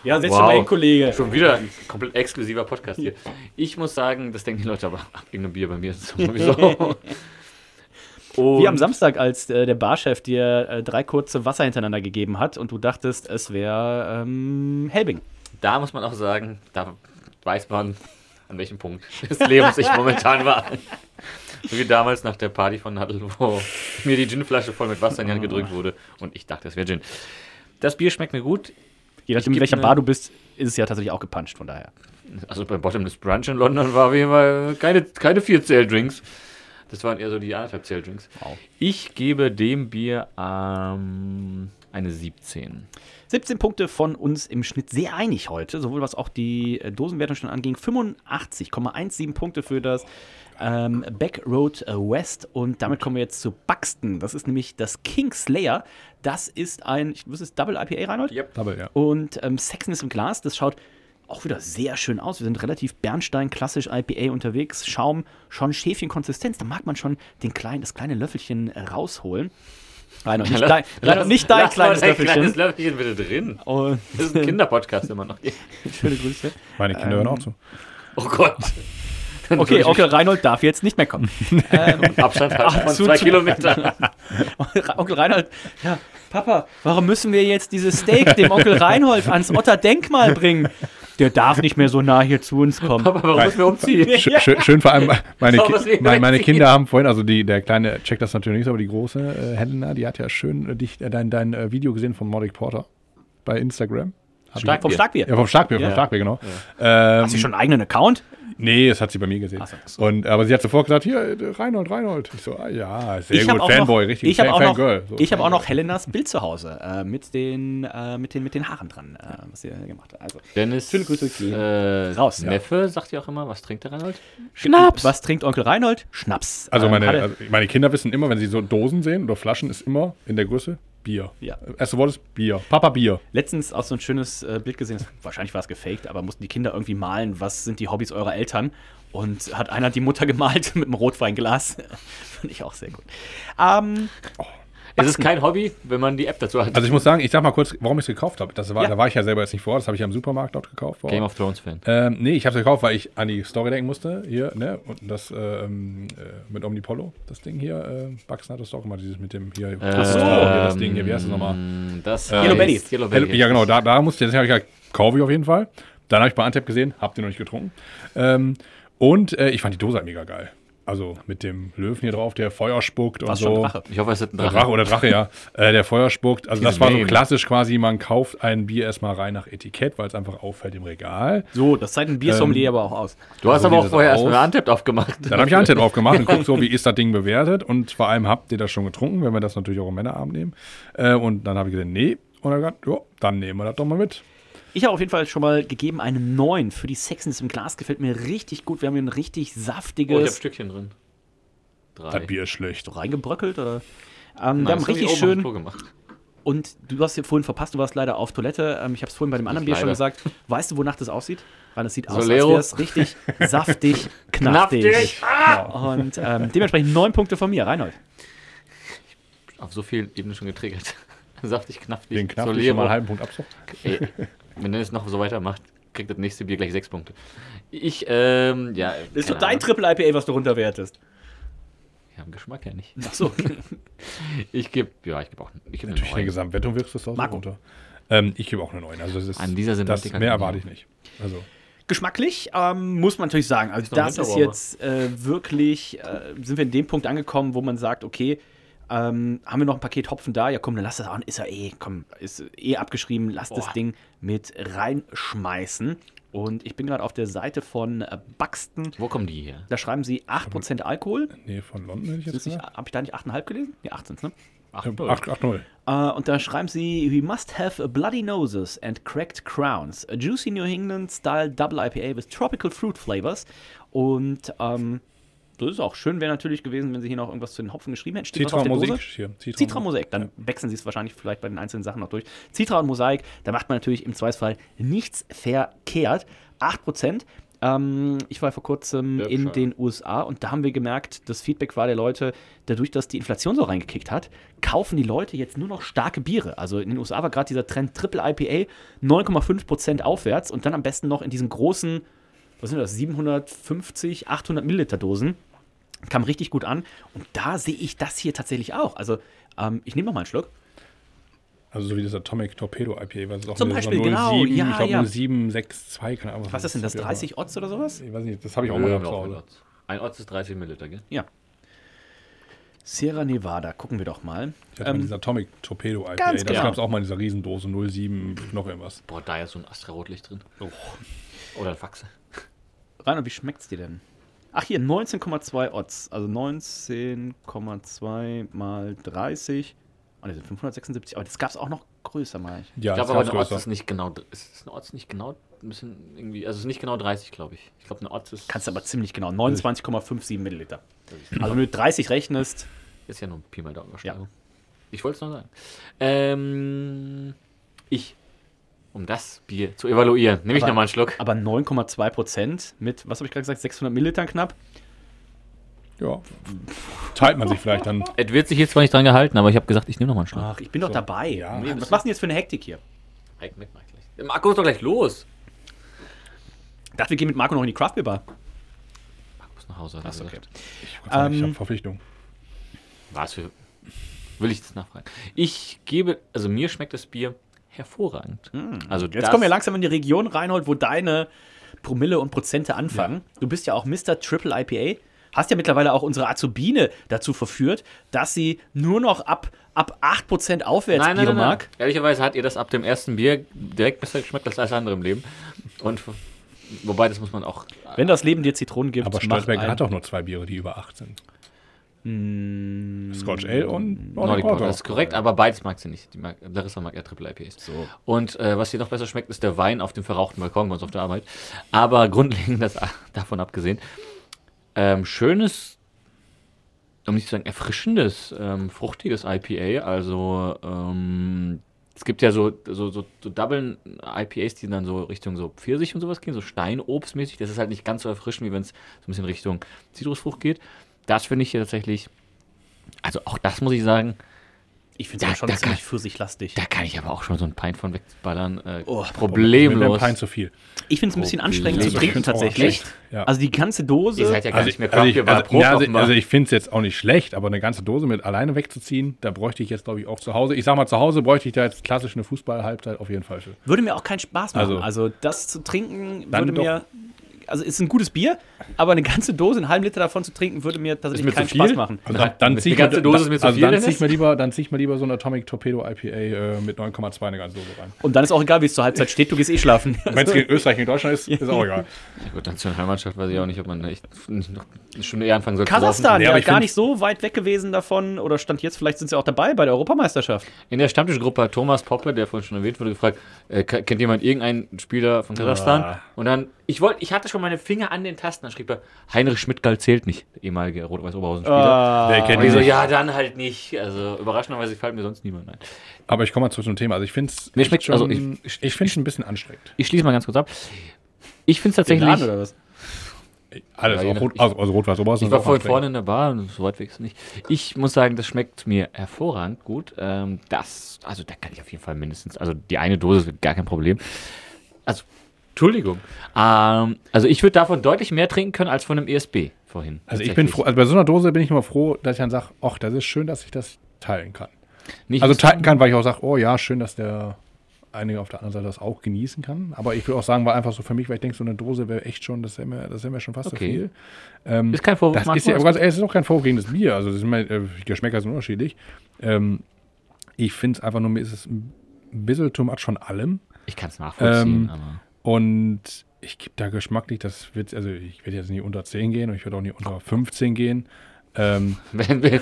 Ja, setz Wow. mal hin, Kollege. Schon wieder ein komplett exklusiver Podcast hier. Ich muss sagen, das denken die Leute aber, ach, irgendein Bier bei mir sowieso. Und Wie am Samstag, als äh, der Barchef dir äh, drei kurze Wasser hintereinander gegeben hat und du dachtest, es wäre ähm, Helbing. Da muss man auch sagen, da weiß man, an welchem Punkt des Lebens ich momentan war. So wie damals nach der Party von Nadel, wo mir die Ginflasche voll mit Wasser in die Hand gedrückt wurde und ich dachte, es wäre Gin. Das Bier schmeckt mir gut. Je nachdem, in welcher ne- Bar du bist, ist es ja tatsächlich auch gepuncht, von daher. Also beim Bottomless Brunch in London war jeden Fall keine, keine 4-Zähl-Drinks. Das waren eher so die anderthalb Zähl-Drinks. Wow. Ich gebe dem Bier ähm, eine 17. 17 Punkte von uns im Schnitt sehr einig heute, sowohl was auch die äh, Dosenwertung schon anging. 85,17 Punkte für das ähm, Backroad äh, West. Und damit kommen wir jetzt zu Buxton. Das ist nämlich das Kingslayer. Das ist ein, ich wusste es, Double IPA, Reinhold? Yep. Double, ja. Und ähm, Sexen ist im Glas, das schaut auch wieder sehr schön aus. Wir sind relativ Bernstein, klassisch IPA unterwegs. Schaum, schon Schäfchenkonsistenz. Da mag man schon den kleinen, das kleine Löffelchen äh, rausholen. Reinhold, nicht dein, Reinhold, nicht dein Lass kleines mal dein Löffelchen. kleines Löffelchen bitte drin. Und Das ist ein Kinderpodcast immer noch. schöne Grüße. Meine Kinder hören auch zu. Oh Gott. Okay, Onkel Reinhold darf jetzt nicht mehr kommen. ähm, Abstand halt von zu- zwei zu- Kilometern. Onkel Reinhold, ja, Papa, warum müssen wir jetzt dieses Steak dem Onkel Reinhold ans Otter-Denkmal bringen? Der darf nicht mehr so nah hier zu uns kommen. Aber warum müssen wir umziehen? Sch schön, schön vor allem, meine, Ki meine, meine. Kinder haben vorhin, also die, der kleine checkt das natürlich nicht, aber die große äh, Helena, die hat ja schön äh, dich, äh, dein, dein äh, Video gesehen von Nordic Porter bei Instagram. Hab Stark. ich- Vom Starkbier. Ja, vom Starkbier, vom Ja. Starkbier, genau. Ähm, Hast du schon einen eigenen Account? Nee, das hat sie bei mir gesehen. Ach so, ach so. Und, aber sie hat sofort gesagt, hier, Reinhold, Reinhold. Ich so, ah, ja, sehr ich hab gut, auch Fanboy, noch, richtig, ich habe Fan, auch noch, Fangirl. So. ich habe auch noch Helenas Bild zu Hause äh, mit, den, äh, mit, den, mit den Haaren dran, äh, was sie gemacht hat. Also, Dennis, Schöne Grüße äh, raus, ja. Neffe sagt ja auch immer, was trinkt der Reinhold? Schnaps. Was trinkt Onkel Reinhold? Schnaps. Also Ähm, meine, also meine Kinder wissen immer, wenn sie so Dosen sehen oder Flaschen, ist immer in der Größe Bier. Ja. Erste Wort ist Bier. Papa Bier. letztens auch so ein schönes äh, Bild gesehen, wahrscheinlich war es gefaked, aber mussten die Kinder irgendwie malen, was sind die Hobbys eurer Eltern? Und hat einer die Mutter gemalt mit einem Rotweinglas. Fand ich auch sehr gut. Ähm, Es ist kein Hobby, wenn man die App dazu hat. Also ich muss sagen, ich sag mal kurz, warum ich es gekauft habe. Das war, Ja. Da war ich ja selber jetzt nicht vor, das habe ich ja im Supermarkt dort gekauft. Vor Game of Thrones Fan. Ähm, nee, ich habe es gekauft, weil ich an die Story denken musste. Hier, ne? Und das ähm, äh, mit Omnipollo, das Ding hier. Äh, Buxton hat das doch immer, dieses mit dem hier. So. hier das Ding hier, wie heißt das nochmal? Ähm, Das Yellow heißt Belly. Yellow Belly. Ja, genau, da, da musste ich, ich gesagt, kaufe ich auf jeden Fall. Dann habe ich bei Antep gesehen, habt ihr noch nicht getrunken. Ähm, und äh, ich fand die Dose halt mega geil. Also mit dem Löwen hier drauf, der Feuer spuckt und was so. schon Drache. Ich hoffe, es ist ein Drache. Drache oder Drache, ja. Äh, der Feuer spuckt. Also das Dieses war so klassisch quasi, man kauft ein Bier erstmal rein nach Etikett, weil es einfach auffällt im Regal. So, das zeigt ein Biersommelier aber auch aus. Du hast So aber auch das vorher erstmal eine Untapped aufgemacht. Dann habe ich Antep drauf gemacht und guck so, wie ist das Ding bewertet. Und vor allem habt ihr das schon getrunken, wenn wir das natürlich auch im Männerabend nehmen. Äh, und dann habe ich gesagt, nee. Und dann gesagt, jo, dann nehmen wir das doch mal mit. Ich habe auf jeden Fall schon mal gegeben eine 9 für die Sexiness im Glas. Gefällt mir richtig gut. Wir haben hier ein richtig Oh, ich habe saftiges. Stückchen drin. Drei. Das Bier ist schlecht. reingebröckelt oder? Ähm, Nein, wir haben das hab ich richtig schön. Und du hast ja vorhin verpasst, du warst leider auf Toilette. Ähm, ich habe es vorhin bei dem anderen Bier schon gesagt. Weißt du, wonach das aussieht? Weil es sieht aus, Solero. als wäre es richtig saftig, knaftig. Knaftig. Und ähm, dementsprechend neun Punkte von mir, Reinhold. Auf so vielen Ebenen schon getriggert. Saftig, knaftig. Den knapp ich Solero. schon mal einen halben Punkt Abzug. Ey, wenn Dennis noch so weitermacht, kriegt das nächste Bier gleich sechs Punkte. Ich, ähm, ja. Das ist doch dein. Triple IPA, was du runterwertest. Ja, im Geschmack ja nicht. Ach so. Ich gebe, ja, ich gebe auch ich geb Durch eine. Gesamtwertung wirkst du es auch Marco. runter. Ähm, ich gebe auch eine 9. Also das ist, An dieser das, Semantik kann mehr erwarte ich nicht. Also, Geschmacklich ähm, muss man natürlich sagen, also ein das ist jetzt äh, wirklich, äh, sind wir in dem Punkt angekommen, wo man sagt, okay, ähm, haben wir noch ein Paket Hopfen da? Ja, komm, dann lass das auch. Ist ja eh, komm, ist eh abgeschrieben. Lass das Boah. Ding mit reinschmeißen. Und ich bin gerade auf der Seite von äh, Buxton. Wo kommen die her? Da schreiben sie 8% Alkohol. nee, von London hätte ich jetzt gesagt. Habe ich da nicht 8,5 gelesen? Nee, 18, ne? 8-0. Äh, und da schreiben sie, we must have bloody noses and cracked crowns. A juicy New England style double IPA with tropical fruit flavors. Und ähm, das ist auch schön, wäre natürlich gewesen, wenn sie hier noch irgendwas zu den Hopfen geschrieben hätten. Steht Citra hier. Citra, Citra Mosaik, dann wechseln sie es wahrscheinlich vielleicht bei den einzelnen Sachen noch durch. Citra und Mosaik, da macht man natürlich im Zweifelsfall nichts verkehrt. 8%. Ähm, ich war vor kurzem in Berkshire. den USA und da haben wir gemerkt, das Feedback war der Leute, dadurch, dass die Inflation so reingekickt hat, kaufen die Leute jetzt nur noch starke Biere. Also in den USA war gerade dieser Trend Triple IPA 9,5% aufwärts und dann am besten noch in diesen großen, was sind das, 750, 800 Milliliter Dosen. Kam richtig gut an. Und da sehe ich das hier tatsächlich auch. Also, ähm, ich nehme noch mal einen Schluck. Also so wie das Atomic Torpedo IPA, was ist auch Zum so Beispiel, genau, 07, ja, ich glaube ja. 0762, keine Ahnung. Was ist denn das? hab ich auch 30 Odds oder sowas? mal- Ich weiß nicht, das habe ich auch Ja, mal gehabt. Otz. Ein Otz ist 30 Milliliter, gell? Ja. Sierra Nevada, gucken wir doch mal. Ich hatte mal Ähm, dieses Atomic Torpedo IPA, ganz das genau. gab es auch mal in dieser Riesendose 07, noch irgendwas. Boah, da ist so ein Astra-Rotlicht drin. Oder ein Faxe. Rainer, wie schmeckt's dir denn? Ach, hier 19,2 Odds. Also 19,2 mal 30. Oh, ne, sind 576. Aber das gab es auch noch größer, mal. Ja, ich glaube das aber, eine größer. ist nicht genau. Ist eine Otz nicht genau. Ein bisschen irgendwie. Also, es ist nicht genau 30, glaube ich. Ich glaube, eine Otz ist. Kannst du aber ziemlich genau. 29,57 Milliliter. Also wenn du 30 rechnest, Ist ja nur ein Pi mal Daumen Übersteigerung. Ich wollte es noch sagen. Ähm, ich, um das Bier zu evaluieren, nehme ich nochmal einen Schluck. aber 9,2 Prozent mit, was habe ich gerade gesagt, 600 Millilitern knapp. Ja, teilt man sich vielleicht dann. Es wird sich jetzt zwar nicht dran gehalten, aber ich habe gesagt, ich nehme nochmal einen Schluck. Ach, ich bin doch dabei. Ja. Was machst du denn jetzt für eine Hektik hier? Mike, Mike, Mike, gleich. Marco ist doch gleich los. Ich dachte, wir gehen mit Marco noch in die Craft Beer Bar. Marco ist nach Hause. Achso, okay. gesagt. Ich habe Ähm, Verpflichtung. Was für. Will ich das nachfragen? Ich gebe. Also, mir schmeckt das Bier hervorragend. Also, Hm. Jetzt das- kommen wir langsam in die Region, Reinhold, wo deine Promille und Prozente anfangen. Du bist ja auch Mr. Triple IPA. Hast ja mittlerweile auch unsere Azubine dazu verführt, dass sie nur noch ab, ab 8% aufwärts Nein, nein, Biere nein, nein. mag. Ehrlicherweise hat ihr das ab dem ersten Bier direkt besser geschmeckt als alles andere im Leben. Und wobei, das muss man auch. Wenn das Leben dir Zitronen gibt, Aber ein- hat doch nur zwei Biere, die über 8 sind. Mm, Scotch Ale und Nordic Porter, Porter. das ist korrekt, aber beides mag sie nicht. Die mag, Larissa mag ja Triple IPAs. So. Und äh, was ihr noch besser schmeckt, ist der Wein auf dem verrauchten Balkon bei uns auf der Arbeit. Aber grundlegend das, davon abgesehen, ähm, schönes, um nicht zu sagen erfrischendes, ähm, fruchtiges IPA. Also ähm, es gibt ja so, so, so, so Double IPAs, die dann so Richtung so Pfirsich und sowas gehen, so Steinobstmäßig. Das ist halt nicht ganz so erfrischend, wie wenn es so ein bisschen Richtung Zitrusfrucht geht. Das finde ich hier tatsächlich, also auch das muss ich sagen, Ich finde es schon da ziemlich kann- pfirsichlastig. da kann ich aber auch schon so ein Pint von wegballern. Äh, Oh, Mit problemlos. zu viel. Ich finde es ein bisschen anstrengend zu trinken auch tatsächlich. Ja. Also die ganze Dose. Ihr seid ja gar Also, nicht mehr also, ich, also, ja, also, also ich finde es jetzt auch nicht schlecht, aber eine ganze Dose mit alleine wegzuziehen, da bräuchte ich jetzt, glaube ich, auch zu Hause. Ich sag mal, zu Hause bräuchte ich da jetzt klassisch eine Fußball-Halbzeit auf jeden Fall für. Würde mir auch keinen Spaß machen. Also, Also- das zu trinken würde doch. mir. Also ist ein gutes Bier, aber eine ganze Dose, einen halben Liter davon zu trinken, würde mir tatsächlich keinen? Spaß machen. Also dann, dann Die zieh ich ganze mir- Dose ist mir zu also viel, dann zieh ich mir lieber, dann zieh ich mir lieber so eine Atomic Torpedo IPA äh, mit 9,2 eine ganze Dose rein. Und dann ist auch egal, wie es zur Halbzeit steht, du gehst eh schlafen. Wenn es gegen Österreich gegen Deutschland ist, ist auch egal. Ja, gut, Nationalmannschaft weiß ich auch nicht, ob man echt noch eine Stunde eher anfangen sollte. Kasachstan, ja, ich gar nicht so weit weg gewesen davon. Oder stand jetzt, vielleicht sind sie auch dabei bei der Europameisterschaft. In der Stammtischgruppe hat Thomas Poppe, der vorhin schon erwähnt wurde, gefragt, äh, ke- kennt jemand irgendeinen Spieler von Kasachstan? Ah. Und dann, ich wollte, ich hatte schon meine Finger an den Tasten, dann schrieb er, Heinrich Schmidtgall zählt nicht, der ehemalige Rot-Weiß-Oberhausen-Spieler. Wer Und kennt ich ihn so, ja, dann halt nicht. Also überraschenderweise fällt mir sonst niemand ein. Aber ich komme mal zurück zum Thema. Also ich finde es Mir schmeckt- schon, also ich, ich- ich finde es ein bisschen anstrengend. Ich schließe mal ganz kurz ab. Ich finde es Den tatsächlich. Laden oder was? Alles, Ja, rot, also, also rot-weiß Oberhausen. Ich war vorhin vorne in der Bar, und so weit weg ist es nicht. Ich muss sagen, das schmeckt mir hervorragend gut. Ähm, das, also da kann ich auf jeden Fall mindestens, also die eine Dose ist gar kein Problem. Also, Entschuldigung. Ähm, also ich würde davon deutlich mehr trinken können als von einem ESB vorhin. Also ich bin froh, also bei so einer Dose bin ich immer froh, dass ich dann sage, ach, das ist schön, dass ich das teilen kann. Nicht Also teilen kann, weil ich auch sage, oh ja, schön, dass der einige auf der anderen Seite das auch genießen kann. Aber ich würde auch sagen, war einfach so für mich, weil ich denke, so eine Dose wäre echt schon, das wäre mir, das wäre mir schon fast Okay. zu viel. Ähm, ist kein Vorwurf, das ist ja, ganz ehrlich, es ist auch kein Vorwurf gegen das Bier. Also das immer, äh, Geschmäcker sind unterschiedlich. Ähm, ich finde es einfach nur, mir ist es ein bisschen too much von allem. Ich kann es nachvollziehen, Ähm, aber. Und ich gebe da geschmacklich, das wird, also ich werde jetzt nicht unter 10 gehen und ich werde auch nicht unter 15 gehen. Ähm, Wenn, wenn,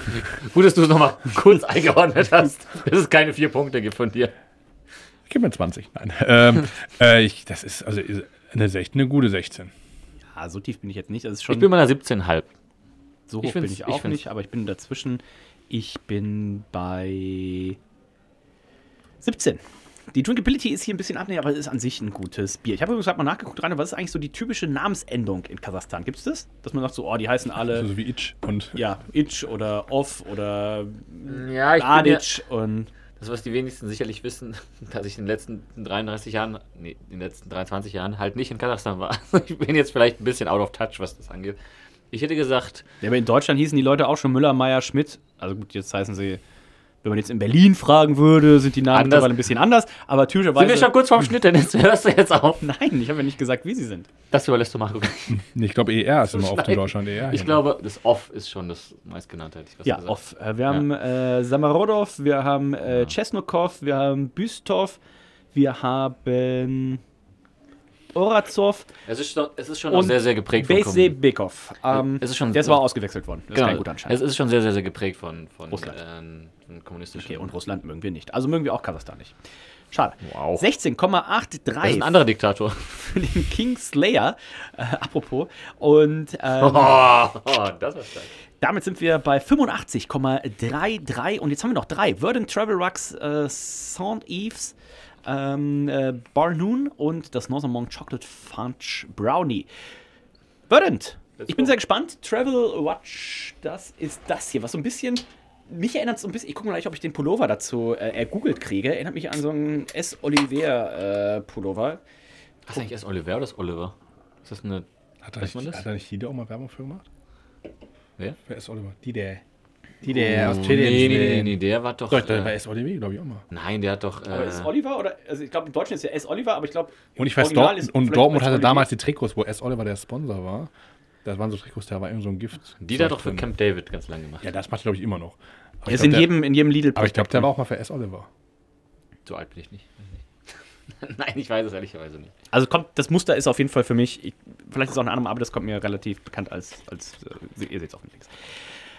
gut, dass du es nochmal kurz eingeordnet hast, dass es keine vier Punkte gibt von dir. gib mir 20. Nein. ähm, äh, ich, das ist also eine, 16, eine gute 16. Ja, so tief bin ich jetzt nicht. Das ist schon Ich bin bei einer 17,5. so ich hoch bin find's- ich ich auch find's- nicht, aber ich bin dazwischen. Ich bin bei 17. Die Drinkability ist hier ein bisschen abnehmen, aber es ist an sich ein gutes Bier. Ich habe übrigens gerade mal nachgeguckt, Rainer, was ist eigentlich so die typische Namensendung in Kasachstan? Gibt es das? Dass man sagt so, oh, die heißen alle, Also so wie Itch und ja, Itch oder Off oder Ja, ich bin ja, und das, was die wenigsten sicherlich wissen, dass ich in den letzten 33 Jahren, nee, in den letzten 23 Jahren halt nicht in Kasachstan war. Ich bin jetzt vielleicht ein bisschen out of touch, was das angeht. Ich hätte gesagt, Ja, aber in Deutschland hießen die Leute auch schon Müller, Meier, Schmidt. Also gut, jetzt heißen sie, wenn man jetzt in Berlin fragen würde, sind die Namen Anders. mittlerweile ein bisschen anders. Aber sind typischerweise. wir schon kurz vorm Schnitt, denn jetzt hörst du jetzt auf. Nein, ich habe ja nicht gesagt, wie sie sind. Das überlässt du Marco. Ich glaube, ER ist immer oft in Deutschland. ER Ich glaube, das Off ist schon das meistgenannte, hätte ich was Ja, gesagt. off. Äh, Wir haben äh, Samarodov, wir haben äh, Chesnokov, wir haben Büstov, wir haben Orazov, Es ist, schon- es ist schon sehr, sehr geprägt von Bese Bekov. Ähm, Es ist schon- der ist aber ausgewechselt worden. Das ist kein guter Anschein. Es ist schon sehr, sehr, sehr geprägt von, von, Russland. ähm, von kommunistischen. Okay, und Russland mögen wir nicht. Also mögen wir auch Kasachstan nicht. Schade. Wow. 16,83 das ist ein anderer Diktator. für den Kingslayer. Äh, apropos. Und ähm, Oh, das war stark. damit sind wir bei 85,33. Und jetzt haben wir noch drei. Verdant Travel Rux, äh, Saint Eves, ähm, äh, Barnoon und das Northern Monk Chocolate Fudge Brownie. Verdant. Ich bin sehr gespannt. Travel Watch, das ist das hier, was so ein bisschen. Mich erinnert es so ein bisschen, ich gucke mal gleich, ob ich den Pullover dazu äh, ergoogelt kriege. Erinnert mich an so einen S. Oliver äh, Pullover. Was ist eigentlich das Oliver oder das Oliver? Ist das eine. Hat er, nicht, man das? hat er nicht die da auch mal Werbung für gemacht? Wer? Wer ist Oliver? Die der. Die der aus Oh, Challenge. nee, nee, nee, nee, der war doch. Doch, der war äh, S. Oliver, glaube ich auch mal. nein, der hat doch. Äh, Aber ist Oliver oder? Also ich glaube im Deutschen ist ja S. Oliver, aber ich glaube. Und ich weiß, Dort ist und Dortmund S. hatte damals die Trikots, wo S. Oliver der Sponsor war. Das waren so Trikots, da war irgend so ein Gift. die da doch für drin. Camp David ganz lange gemacht. Ja, das macht er, glaube ich, immer noch. Aber Er ich ist in glaub, der- jedem, in jedem Lidl. Aber ich glaube, der war auch mal für S. Oliver. So alt bin ich nicht. Nein, ich weiß es ehrlicherweise nicht. Also kommt, das Muster ist auf jeden Fall für mich, ich, vielleicht ist es auch eine andere, aber das kommt mir relativ bekannt als, als äh, ihr seht es auf dem Links.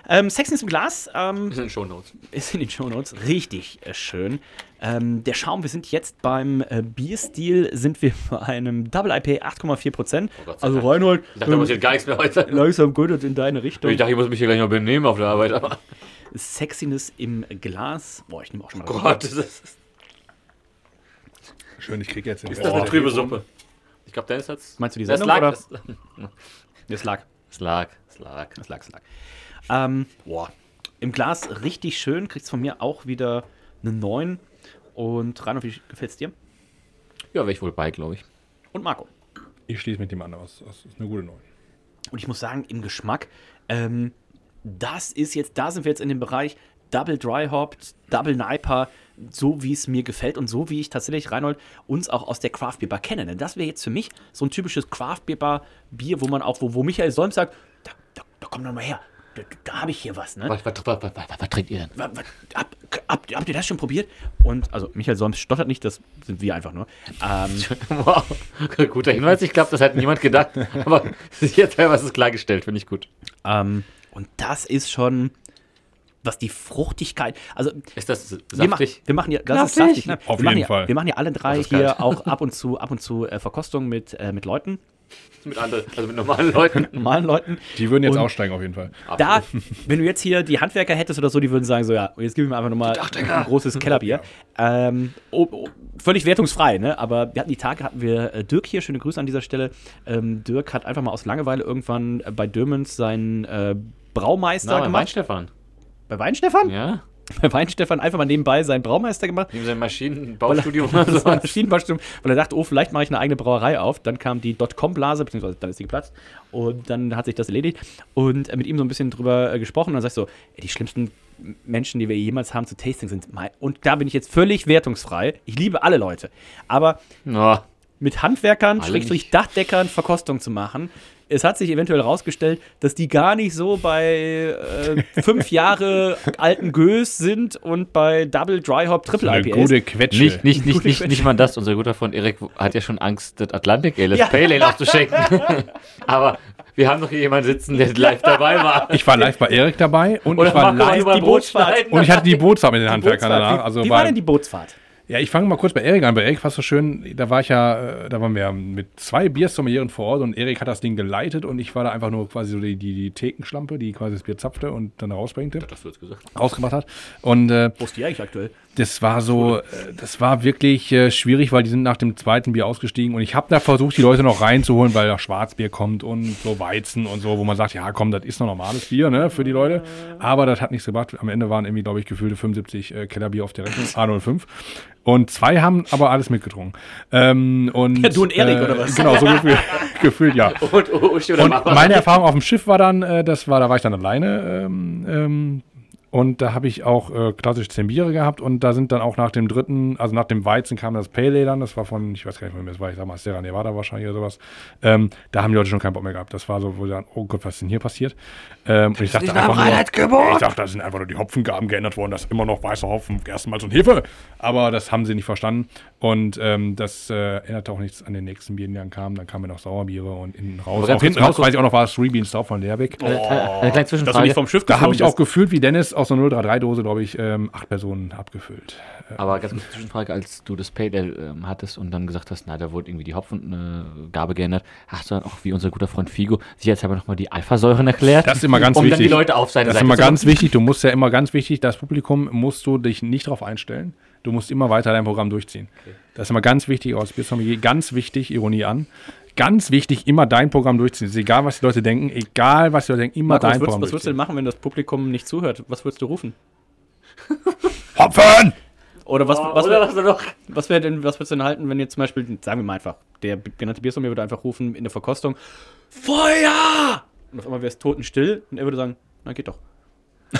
Ähm, Sex im Glas ähm, Das sind Shownotes. ist in den Shownotes richtig äh, schön. Ähm, der Schaum, wir sind jetzt beim äh, Bierstil, sind wir bei einem Double IP 8,4 Prozent. Oh Gott sei also Dank. Reinhold, Ich dachte, da passiert gar nichts mehr heute. langsam geht es in deine Richtung. Ich dachte, ich muss mich hier gleich noch benehmen auf der Arbeit, aber. Sexiness im Glas. Boah, ich nehme auch schon mal Gott, das ist, Schön, ich kriege jetzt den ist das eine trübe Suppe. Ich glaube, Dennis hat's. Meinst du die Das Sendung, lag. oder? Das, Das lag. das lag. Das lag. Das lag, das lag. Ähm, boah. Im Glas richtig schön, kriegst von mir auch wieder eine 9. Und Reinhold, wie gefällt es dir? Ja, wäre ich wohl bei, glaube ich. Und Marco. Ich schließe mit dem an aus. Das ist eine gute Neun. Und ich muss sagen, im Geschmack, ähm, das ist jetzt, da sind wir jetzt in dem Bereich Double Dry Hopped, Double Niper, so wie es mir gefällt und so wie ich tatsächlich, Reinhold, uns auch aus der Craft Beer Bar kenne. Denn das wäre jetzt für mich so ein typisches Craft Beer Bar Bier, wo man auch, wo, wo Michael Solms sagt, da, da, da komm doch mal her, da, da habe ich hier was, ne? Was, was, was, was, was, was trinkt ihr denn? Wa- wa- Hab, hab, habt ihr das schon probiert? Und, also, Michael Solms stottert nicht, das sind wir einfach nur. Ähm, Wow. Guter Hinweis. Ich glaube, das hat niemand gedacht. Aber jetzt teilweise ist es klargestellt. Finde ich gut. ähm, und das ist schon, was die Fruchtigkeit, also Ist das wir, machen, saftig? wir machen ja, das ist Saftig? saftig, ne? Auf wir jeden ja, Fall. Wir machen ja alle drei hier auch ab und zu, ab und zu äh, Verkostungen mit, äh, mit Leuten, Mit anderen, also mit normalen Leuten. normalen Leuten. Die würden jetzt Und- aussteigen auf jeden Fall. Da, wenn du jetzt hier die Handwerker hättest oder so, die würden sagen so, ja, jetzt gib mir einfach nochmal ein großes Kellerbier. Ähm, oh, oh, völlig wertungsfrei, ne? Aber wir hatten die Tage, hatten wir äh, Dirk hier, schöne Grüße an dieser Stelle. Ähm, Dirk hat einfach mal aus Langeweile irgendwann äh, bei Dömens seinen äh, Braumeister Na, gemacht. Weinstefan. Bei Weinstefan? Ja. Bei Weinstefan einfach mal nebenbei seinen Braumeister gemacht. Neben seinem Maschinenbaustudium oder sowas. Maschinenbaustudium, weil er dachte, oh, vielleicht mache ich eine eigene Brauerei auf. Dann kam die Dotcom-Blase, beziehungsweise dann ist sie geplatzt. Und dann hat sich das erledigt. Und äh, mit ihm so ein bisschen drüber äh, gesprochen. Und dann sagst du, so, ey, die schlimmsten Menschen, die wir jemals haben zu Tasting sind. Und da bin ich jetzt völlig wertungsfrei. Ich liebe alle Leute. Aber Ja. mit Handwerkern, Schrägstrich. Dachdeckern Verkostung zu machen. Es hat sich eventuell herausgestellt, dass die gar nicht so bei äh, fünf Jahre alten Gös sind und bei Double Dry Hop Triple Eine IPAs. gute Quetsche. Nicht, nicht, nicht, Gute nicht, nicht mal das. Unser guter Freund Erik hat ja schon Angst, das Atlantic Ale, das Ja. Pale Ale aufzuschenken. Aber wir haben noch hier jemanden sitzen, der live dabei war. Ich war live bei Erik dabei und Oder ich war Marco war live beim die Bootsfahrt. Brotschneiden. und ich hatte die Bootsfahrt mit den Die Handwerkern danach. Wie, Also wie war, war denn die Bootsfahrt? Ja, ich fange mal kurz bei Erik an. Bei Erik war es so schön, da war ich ja, äh, da waren wir mit zwei Biersommelieren vor Ort und Erik hat das Ding geleitet und ich war da einfach nur quasi so die, die, die Thekenschlampe, die quasi das Bier zapfte und dann rausbringte, Das wird's gesagt. rausgemacht hat. Und äh, Wo ist die eigentlich aktuell? Das war so, äh, das war wirklich äh, schwierig, weil die sind nach dem zweiten Bier ausgestiegen und ich habe da versucht, die Leute noch reinzuholen, weil da Schwarzbier kommt und so Weizen und so, wo man sagt, ja komm, das ist noch normales Bier, ne, für die Leute. Aber das hat nichts gebracht. Am Ende waren irgendwie, glaube ich, gefühlte 75 äh, Kellerbier auf der Rechnung, A05. Und zwei haben aber alles mitgetrunken. Ähm, und, Ja, du und Erik, oder was? Genau, so gefühlt, gefühlt ja. Und oder Und Mama. meine Erfahrung auf dem Schiff war dann, äh, das war, da war ich dann alleine. Ähm, ähm, und da habe ich auch äh, klassisch zehn Biere gehabt und da sind dann auch nach dem dritten, also nach dem Weizen kam das Pale Ale dann, das war von, ich weiß gar nicht, wem das war, ich sag mal Sierra Nevada wahrscheinlich oder sowas. Ähm, da haben die Leute schon keinen Bock mehr gehabt. Das war so, wo sie dann, oh Gott, was ist denn hier passiert? Ähm, und ich dachte einfach nur, ich dachte, da sind einfach nur die Hopfengaben geändert worden, das ist immer noch weißer Hopfen, Gerstenmalz und Hefe. Aber das haben sie nicht verstanden und ähm, das äh, änderte auch nichts an den nächsten Bieren, die dann kamen. Dann kamen noch Sauerbiere und innen raus. Aber ganz Auch hinten raus weiß ich auch noch, war es Three Beans drauf von Leerbeck. Eine, eine, eine kleine Dass Zwischenfrage. vom Schiff Da habe ich auch gefühlt, wie Dennis aus einer 033-Dose, glaube ich, ähm, acht Personen abgefüllt. Aber ganz kurze Zwischenfrage, als du das Pale Ale ähm, hattest und dann gesagt hast, na, da wurde irgendwie die Hopfengabe geändert, hast du dann auch, wie unser guter Freund Figo, sicherheitshalber nochmal die Alphasäuren erklärt? Das ist immer ganz um wichtig. dann die Leute auf seine Das ist immer ganz wichtig. Du musst ja immer ganz wichtig, das Publikum musst du dich nicht darauf einstellen. Du musst immer weiter dein Programm durchziehen. Das ist immer ganz wichtig, aus Biersommelier, ganz wichtig, Ironie an. Ganz wichtig, immer dein Programm durchziehen. Es ist egal, was die Leute denken, egal, was die Leute denken, immer Marco, was dein würdest, Programm was würdest du denn durchziehen. machen, wenn das Publikum nicht zuhört? Was würdest du rufen? Hopfen! Oder was, was, Oder wär, was denn noch? was, wär denn, was würdest du denn halten, wenn jetzt zum Beispiel, sagen wir mal einfach, der genannte Biersommelier würde einfach rufen in der Verkostung, Feuer! Und auf einmal wäre es totenstill und er würde sagen, na geht doch.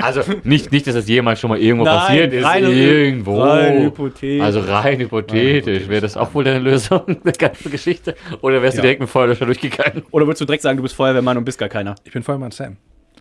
Also nicht, nicht, dass das jemals schon mal irgendwo Nein, passiert ist. rein- irgendwo. rein hypothetisch. Also rein hypothetisch. Wäre das auch wohl deine Lösung, der ganze Geschichte? Oder wärst du Ja. direkt mit Feuerlöscher durchgegangen? Oder würdest du direkt sagen, du bist Feuerwehrmann und bist gar keiner? Ich bin Feuermann Sam.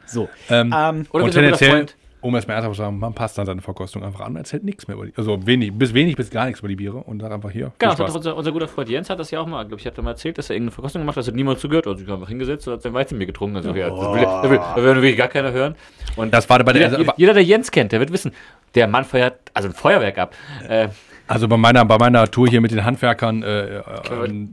So. Ähm, Ähm, Oder und du tendenziell, Freund? Um es mal ernsthaft zu sagen, man passt dann seine Verkostung einfach an, man erzählt nichts mehr über die, also wenig, bis wenig bis gar nichts über die Biere und sagt einfach hier. Genau, das hat Spaß. unser, unser guter Freund Jens hat das ja auch mal, glaube ich, hat er mal erzählt, dass er irgendeine Verkostung gemacht hat, das hat niemand zugehört, also sich einfach hingesetzt und hat sein Weizenbier getrunken. Also, ja, das will, da will, da will wirklich gar keiner hören. Und Das war bei der, jeder, jeder, der Jens kennt, der wird wissen, der Mann feuert also ein Feuerwerk ab. Äh, Also bei meiner, bei meiner Tour hier mit den Handwerkern, äh, äh,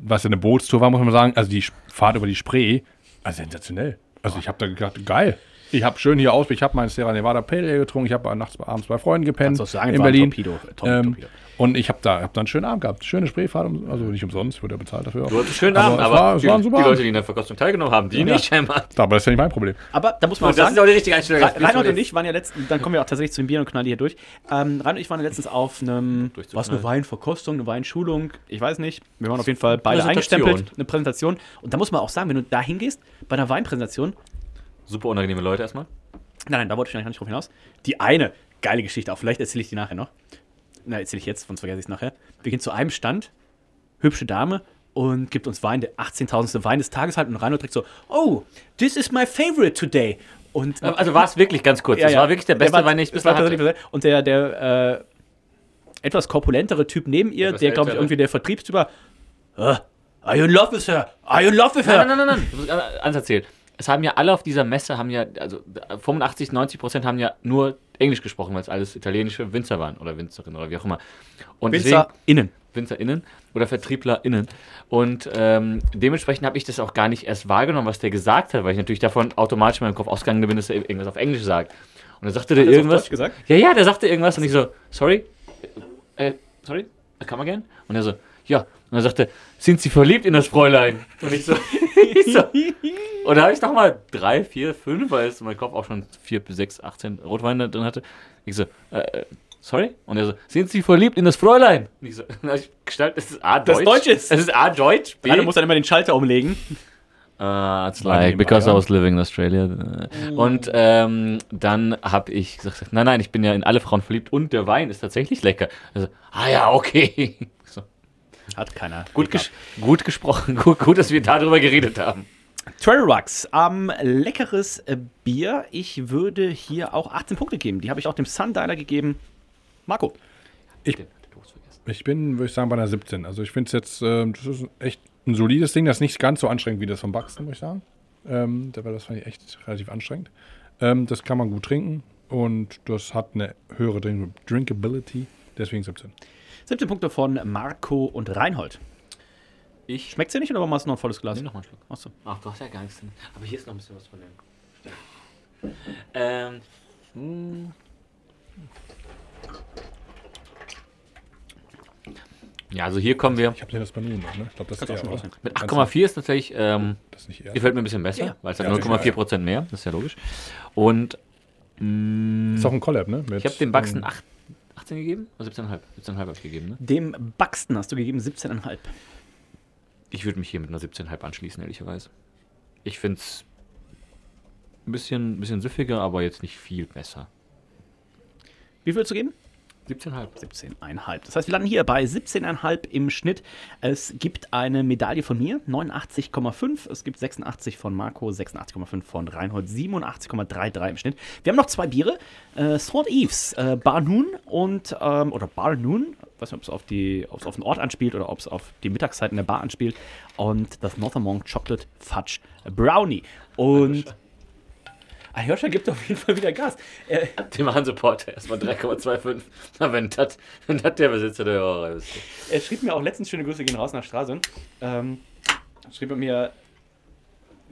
was ja eine Bootstour war, muss man sagen, also die Fahrt über die Spree, also sensationell. Also ich habe da gedacht, geil. Ich habe schön hier aus, ich habe meinen Sierra Nevada Pale Ale getrunken, ich habe nachts abends bei Freunden gepennt Kannst du auch sagen, in war ein Berlin. Torpedo, äh, Tom- Ähm, Torpedo. und ich habe da, hab da einen schönen Abend gehabt. Schöne Spreefahrt, um- also nicht umsonst, wurde ja bezahlt dafür. du hattest schönen Aber Abend, aber war- die, die Leute, die in der Verkostung teilgenommen haben, die nicht scheinbar. Aber das ist ja nicht mein Problem. aber da muss man auch Und das sagen, ist auch die richtige Einstellung. Reinhold und ich waren ja letztens, dann kommen wir auch tatsächlich zu den Bieren und knallen die hier durch. Ähm, Reinhold und ich waren ja letztens auf einem, was, eine Weinverkostung, eine Weinschulung, ich weiß nicht. Wir waren auf jeden Fall beide Präsentation. eingestempelt, eine Präsentation. Und da muss man auch sagen, wenn du da hingehst, bei einer Weinpräsentation, Super unangenehme Leute erstmal. nein, nein, da wollte ich eigentlich nicht drauf hinaus. Die eine, geile Geschichte, auch vielleicht erzähle ich die nachher noch. Na, erzähle ich jetzt, sonst vergesse ich es nachher. Wir gehen zu einem Stand, hübsche Dame, und gibt uns Wein, der 18.000. Wein des Tages halt. Und Reinhold direkt so, oh, this is my favorite today. Und Also war es wirklich ganz kurz. das war wirklich der beste war, Wein, den ich bisher hatte. Und der, der äh, etwas korpulentere Typ neben ihr, Etwas der, glaube ich, irgendwie der Vertriebstyp war, "Ah, are you in love with her? Are you in love with her? Nein, nein, nein, nein, nein. Du musst anders erzählen. Es haben ja alle auf dieser Messe, haben ja, also 85, 90 Prozent haben ja nur Englisch gesprochen, weil es alles italienische Winzer waren oder Winzerinnen oder wie auch immer. Und Winzer innen. WinzerInnen oder VertrieblerInnen. Und ähm, dementsprechend habe ich das auch gar nicht erst wahrgenommen, was der gesagt hat, weil ich natürlich davon automatisch in meinem Kopf ausgegangen bin, dass er irgendwas auf Englisch sagt. Und dann sagte der er irgendwas. Gesagt? Ja, ja, der sagte irgendwas und ich so, sorry, äh, sorry, come again? Und er so, ja. Und er sagte, sind Sie verliebt in das Fräulein? Und ich so, ich so und da habe ich nochmal drei, vier, fünf, weil es in meinem Kopf auch schon vier bis sechs, 18 Rotweine drin hatte. Ich so, äh, äh, sorry? Und er so, sind Sie verliebt in das Fräulein? Und ich so, hab ich gestaltet, es ist A, Das Deutsch. Deutsch ist. Es ist A, Deutsch, B. Reinhold muss dann immer den Schalter umlegen. Uh, it's like, because I was living in Australia. Und ähm, dann habe ich gesagt, nein, nein, ich bin ja in alle Frauen verliebt und der Wein ist tatsächlich lecker. Also, ah ja, okay. Hat keiner. gut, ges gut gesprochen, gut, gut, dass wir darüber geredet haben. Trail Rocks, ähm, leckeres äh, Bier. Ich würde hier auch 18 Punkte geben. Die habe ich auch dem Sundialer gegeben. Marco. Ich, ich bin, würde ich sagen, bei einer 17. Also ich finde es jetzt, ähm, das ist echt ein solides Ding, das ist nicht ganz so anstrengend wie das vom Buxton, muss ich sagen. Ähm, da- das fand ich echt relativ anstrengend. Ähm, das kann man gut trinken und das hat eine höhere Drink Drinkability, deswegen 17. 17 Punkte von Marco und Reinhold. Ich Schmeckt's dir nicht oder machst du noch ein volles Glas? Nimm noch mal einen Schluck. Achso. Ach, du hast ja gar nichts drin. Aber hier ist noch ein bisschen was von dem. Ähm. hm. Ja, also hier kommen wir. Ich habe hier das Banu noch, ne? Ich glaube, das ist auch schon rausnehmen. Mit Kannst 8,4 ist tatsächlich, ähm, Das ist nicht eher. gefällt mir ein bisschen besser, Ja. weil es hat Ja, 0,4 Prozent mehr, das ist ja logisch. Und mh, Ist auch ein Collab, ne? Mit, ich habe den ähm, 8, 18 gegeben? Oder 17,5? 17,5 habe ich gegeben, ne? Dem Buxton hast du gegeben 17,5. Ich würde mich hier mit einer 17,5 anschließen, ehrlicherweise. Ich finde es ein bisschen, bisschen süffiger, aber jetzt nicht viel besser. Wie viel willst du geben? 17,5. 17,5. Das heißt, wir landen hier bei 17,5 im Schnitt. Es gibt eine Medaille von mir, 89,5. Es gibt 86 von Marco, 86,5 von Reinhold, 87,33 im Schnitt. Wir haben noch zwei Biere. Äh, Sword Eves, äh, Bar Noon und, ähm, oder Bar Noon. Ich weiß nicht, ob es auf, die, auf den Ort anspielt oder ob es auf die Mittagszeit in der Bar anspielt. Und das Northermont Chocolate Fudge Brownie. Und. Hirscher gibt auf jeden Fall wieder Gas. Er, Die machen Support erstmal 3,25. Na, wenn das wenn das der Besitzer der Hörer ist. Er schrieb mir auch letztens, schöne Grüße gehen raus nach Stralsund, ähm, schrieb er mir,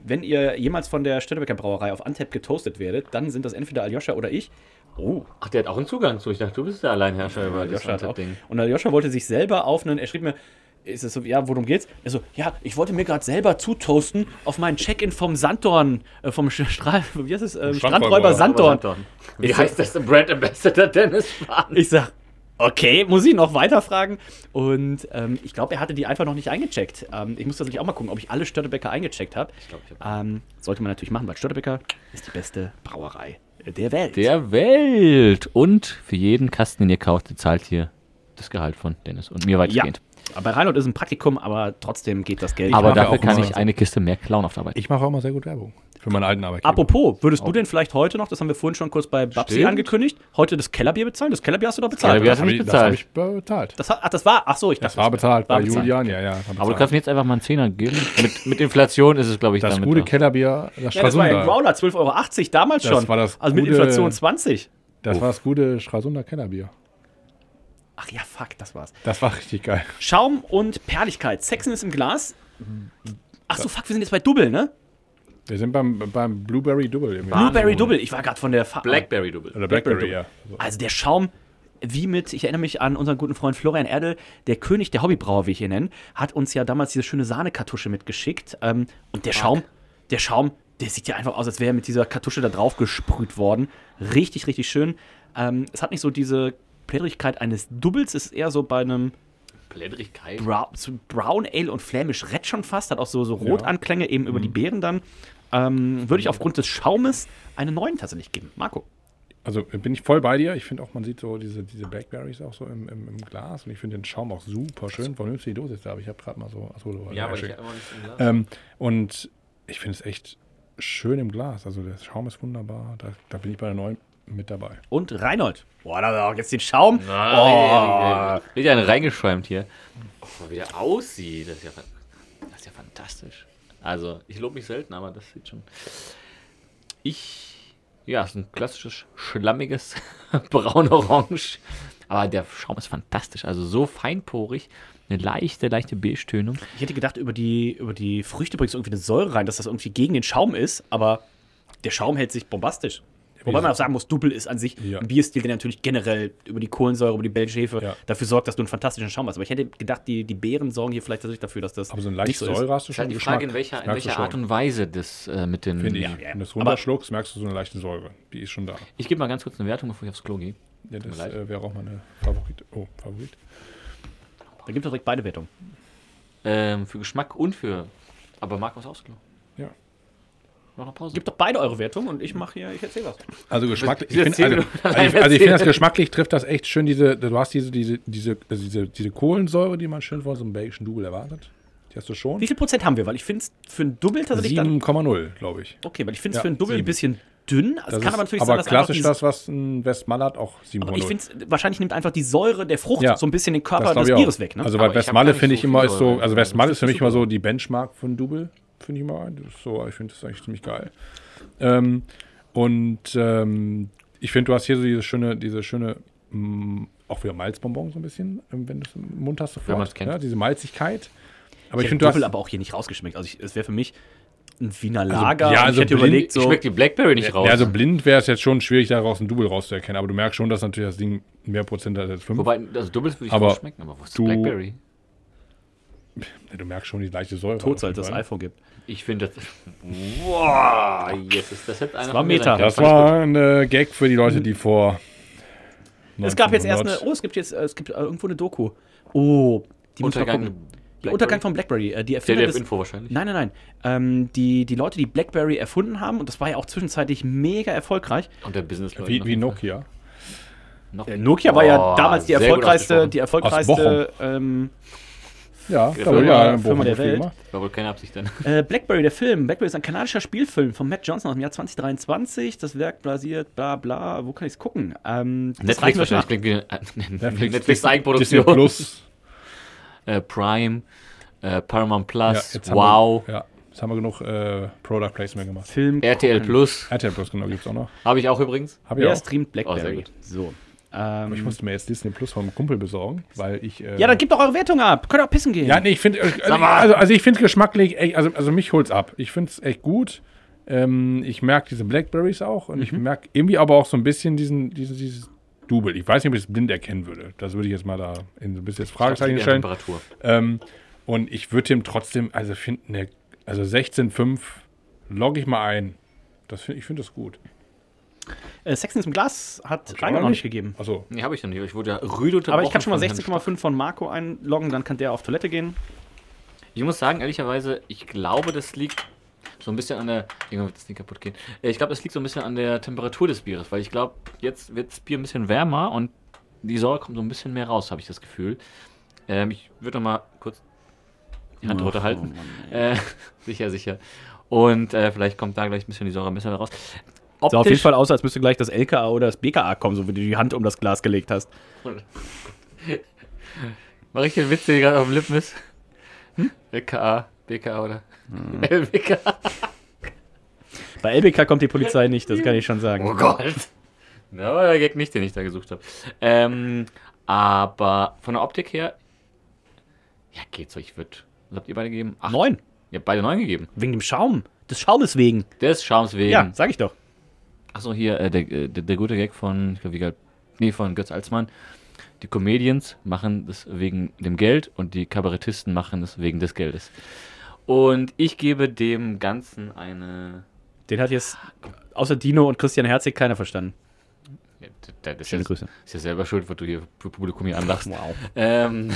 wenn ihr jemals von der Stöttebecker Brauerei auf Antep getoastet werdet, dann sind das entweder Aljoscha oder ich. Oh, Ach, der hat auch einen Zugang zu. Ich dachte, du bist der Alleinherrscher über das Aljoscha hat auch. Ding. Und Aljoscha wollte sich selber auf einen, er schrieb mir, ist es so, ja, worum geht's? Er so, ja, ich wollte mir gerade selber zutoasten auf meinen Check-in vom Sanddorn, äh, vom Strahl, wie heißt es, ähm, Strandräuber. Strandräuber Sanddorn. Wie Ich- heißt das denn? Brand Ambassador Dennis Spahn. Ich sag, okay, muss ich noch weiter fragen? Und ähm, ich glaube, er hatte die einfach noch nicht eingecheckt. Ähm, ich muss tatsächlich auch mal gucken, ob ich alle Störtebecker eingecheckt habe. Hab- ähm, sollte man natürlich machen, weil Störtebecker ist die beste Brauerei der Welt. Der Welt. Und für jeden Kasten, den ihr kauft, zahlt hier das Gehalt von Dennis und mir ja, weitgehend. Bei Reinhold ist ein Praktikum, aber trotzdem geht das Geld. Aber mache dafür kann ich eine Kiste mehr klauen auf der Arbeit. Ich mache auch immer sehr gut Werbung für meinen alten Arbeitgeber. Apropos, würdest du denn vielleicht heute noch, das haben wir vorhin schon kurz bei Babsi Stimmt. angekündigt, heute das Kellerbier bezahlen? Das Kellerbier hast du doch bezahlt. Kellerbier hast du nicht ich, das bezahlt. habe ich bezahlt. Das, hat, ach, das war, ach so, ich dachte, Das war bezahlt bei bezahlt. Julian, ja, ja. war Aber du bezahlt. kannst mir jetzt einfach mal einen Zehner geben. Mit, mit Inflation ist es, glaube ich, das damit gute auch. Kellerbier, das Ja, das war ein. Growler, 12,80 Euro damals Das schon. war das also mit gute- Inflation 20. Das war das gute Stralsunder Kellerbier. Ach ja, fuck, das war's. Das war richtig geil. Schaum und Perligkeit. Sexiness im Glas. Ach so, fuck, wir sind jetzt bei Double, ne? Wir sind beim, beim Blueberry Double. irgendwie. Blueberry Double. Ich war gerade von der Farbe. Blackberry Double. Oder Blackberry, Blackberry ja. So. Also der Schaum, wie mit, ich erinnere mich an unseren guten Freund Florian Erdel, der König der Hobbybrauer, wie ich ihn nenne, hat uns ja damals diese schöne Sahnekartusche mitgeschickt. Ähm, und der Schaum, der Schaum, der sieht ja einfach aus, als wäre er mit dieser Kartusche da drauf gesprüht worden. Richtig, richtig schön. Ähm, es hat nicht so diese Plätterigkeit eines Doubles, es ist eher so bei einem Blädrigkeit. Brown, so Brown Ale und Flämisch Red schon fast, hat auch so, so Rotanklänge eben über die Beeren dann. Ähm, würde ich aufgrund des Schaumes eine 9 tatsächlich geben. Marco. Also bin ich voll bei dir. Ich finde auch, man sieht so diese, diese Blackberries auch so im, im, im Glas. Und ich finde den Schaum auch super schön. Vernünftig die Dose ist da, aber ich habe gerade mal so. Achso, du Ja, aber ich habe immer nicht im Glas. ähm, Und ich finde es echt schön im Glas. Also der Schaum ist wunderbar. Da, da bin ich bei der neuen mit dabei. Und Reinhold. Boah, da auch jetzt den Schaum. Oh. Oh. Wird ja einen reingeschäumt hier. Oh, wie der aussieht. Das ist, ja, das ist ja fantastisch. Also, ich lobe mich selten, aber das sieht schon. Ich. Ja, es ist ein klassisches, schlammiges braun-orange. Aber der Schaum ist fantastisch. Also, so feinporig. Eine leichte, leichte Beige-Tönung. Ich hätte gedacht, über die, über die Früchte bringst du irgendwie eine Säure rein, dass das irgendwie gegen den Schaum ist, aber der Schaum hält sich bombastisch. Wobei man auch sagen muss, Double ist an sich Ja. ein Bierstil, der natürlich generell über die Kohlensäure, über die Belgische Ja. dafür sorgt, dass du einen fantastischen Schaum hast. Aber ich hätte gedacht, die, die Beeren sorgen hier vielleicht tatsächlich dafür, dass das Aber so eine nicht leichte so ist. Säure hast du Ist schon. halt die Geschmack. Frage, in welcher, Das in welcher Art und Weise das äh, mit den. Finde ich. Ja, ja. Wenn du es runterschluckst, merkst du so eine leichte Säure. Die ist schon da. Ich gebe mal ganz kurz eine Wertung, bevor ich aufs Klo gehe. Ja, das äh, wäre auch meine Favorit. Oh, Favorit. Da gibt es direkt beide Wertungen. Ähm, für Geschmack und für. Aber Marc was aufs Klo. Ja. Noch eine Pause. Gibt doch beide eure Wertungen und ich mache hier, ich erzähle was. Also geschmacklich, ich finde, also, also, ich, also ich finde das geschmacklich trifft das echt schön diese, du hast diese, diese, diese, also diese, diese Kohlensäure, die man schön von so einem belgischen Double erwartet. Die hast du schon. Wie viel Prozent haben wir? Weil ich finde es für ein Double tatsächlich dann. 7,0 glaube ich. Okay, weil ich finde es Ja, für ein Double ein bisschen dünn. Es Das kann ist aber natürlich aber sein, dass klassisch das, was ein Westmallert auch 7,0. Aber ich finde, wahrscheinlich nimmt einfach die Säure der Frucht Ja. so ein bisschen den Körper Das des. Bieres weg. Ne? Also bei Westmalle finde so ich immer so, also Westmalle ist für mich immer so die Benchmark von Double, finde ich ist so, ich finde das eigentlich ziemlich geil. Ähm, und ähm, ich finde, du hast hier so diese schöne, diese schöne, mh, auch wieder Malzbonbon so ein bisschen, ähm, wenn du es im Mund hast sofort. man's kennt. Ja, diese Malzigkeit. Aber ich ich finde finde, du Double hast aber auch hier nicht rausgeschmeckt. Also ich, es wäre für mich ein Wiener Lager. ja, und also ich hätte blind- überlegt, so. Schmeckt die Blackberry nicht raus. ja, also blind wäre es jetzt schon schwierig, daraus ein Double rauszuerkennen, aber du merkst schon, dass natürlich das Ding mehr Prozent hat als 5. Wobei, also Doubles würde ich Aber rausschmecken, aber wo ist du- Blackberry? Du merkst schon die leichte Säure. Auf das iPhone gibt. Ich finde das. Wow, yes, das hätte einer war Meta. Das war ein äh, Gag für die Leute, die vor Es gab jetzt erst eine, 1900. oh, es gibt jetzt, äh, es gibt äh, irgendwo eine Doku. Oh, die Untergang. Die Untergang von Blackberry. Äh, die Erfinder ZDF des, Info wahrscheinlich. Nein, nein, nein. Ähm, die, die Leute, die BlackBerry erfunden haben, und das war ja auch zwischenzeitlich mega erfolgreich. Und der Business Wie, wie Nokia. Noch. Äh, Nokia war ja damals die erfolgreichste, die erfolgreichste ähm, Ja, Firma- da wurde ja Firma der Welt. gemacht. War wohl keine Absicht dann. äh, Blackberry, der Film. Blackberry ist ein kanadischer Spielfilm von Matt Johnson aus dem Jahr 2023. Das Werk basiert, bla bla. Wo kann ich es gucken? Ähm, Netflix wahrscheinlich. eine- Netflix, Netflix Disney Eigenproduktion. Plus. Äh, Prime, äh, Paramount Plus, haben Wow, Wir, ja, jetzt haben wir genug äh, Product Placement gemacht. Film. RTL. Plus. RTL Plus, genau, gibt es auch noch. Habe ich auch übrigens. Hab ich Wer auch. streamt Oh, sehr Blackberry? gut. so. Aber ich Ähm, musste mir jetzt Disney Plus vom Kumpel besorgen, weil ich. Äh, ja, dann gebt doch eure Wertung ab. Könnt ihr auch pissen gehen. Ja, nee, ich finde, also, mal. also, also ich finde geschmacklich, echt, also, also mich holt's ab. Ich finde es echt gut. Ähm, ich merke diese Blackberries auch und ich Mhm. merke irgendwie aber auch so ein bisschen diesen, diesen dieses Double. Ich weiß nicht, ob ich es blind erkennen würde. Das würde ich jetzt mal da in so ein bisschen Fragezeichen Die stellen. Temperatur. Ähm, und ich würde dem trotzdem, also finden, ne, also 16,5 logge ich mal ein. Das find, ich finde das gut. Äh, Sex im Glas hat Rainer noch nicht. nicht gegeben. Achso, Nee, habe ich noch nicht. Ich wurde ja rüde unterbrochen. Aber ich kann schon mal von Herrn 60,5 von Marco einloggen, dann kann der auf Toilette gehen. Ich muss sagen, ehrlicherweise, ich glaube, das liegt so ein bisschen an der. Irgendwann wird das Ding kaputt gehen. Äh, Ich glaube, das liegt so ein bisschen an der Temperatur des Bieres, weil ich glaube, jetzt wird das Bier ein bisschen wärmer und die Säure kommt so ein bisschen mehr raus, habe ich das Gefühl. Ähm, ich würde noch mal kurz die Hand drunter halten. äh, sicher, sicher. Und äh, vielleicht kommt da gleich ein bisschen die Säure ein bisschen raus. Sah auf jeden Fall aus, als müsste gleich das LKA oder das BKA kommen, so wie du die Hand um das Glas gelegt hast. Mach ich den Witz, der gerade auf dem Lippen ist? LKA, BKA oder LBK? Bei LBK kommt die Polizei nicht, das kann ich schon sagen. Oh Gott. Ja, aber der Gag nicht, den ich da gesucht habe. Ähm, aber von der Optik her, ja, geht so. Ich würde, was habt ihr beide gegeben? Acht. Neun. Ihr habt beide neun gegeben. Wegen dem Schaum. Des Schaumes wegen. Des Charmes wegen. Ja, sag ich doch. Achso, hier, äh, der, äh, der, der gute Gag von, ich glaube, wie geil, nee, von Götz Alsmann. Die Comedians machen das wegen dem Geld und die Kabarettisten machen es wegen des Geldes. Und ich gebe dem Ganzen eine. Den hat jetzt außer Dino und Christian Herzig keiner verstanden. Ja, das ist, Schöne ja, Grüße. ist ja selber schuld, was du hier für Publikum hier anlachst. Wow. Ähm,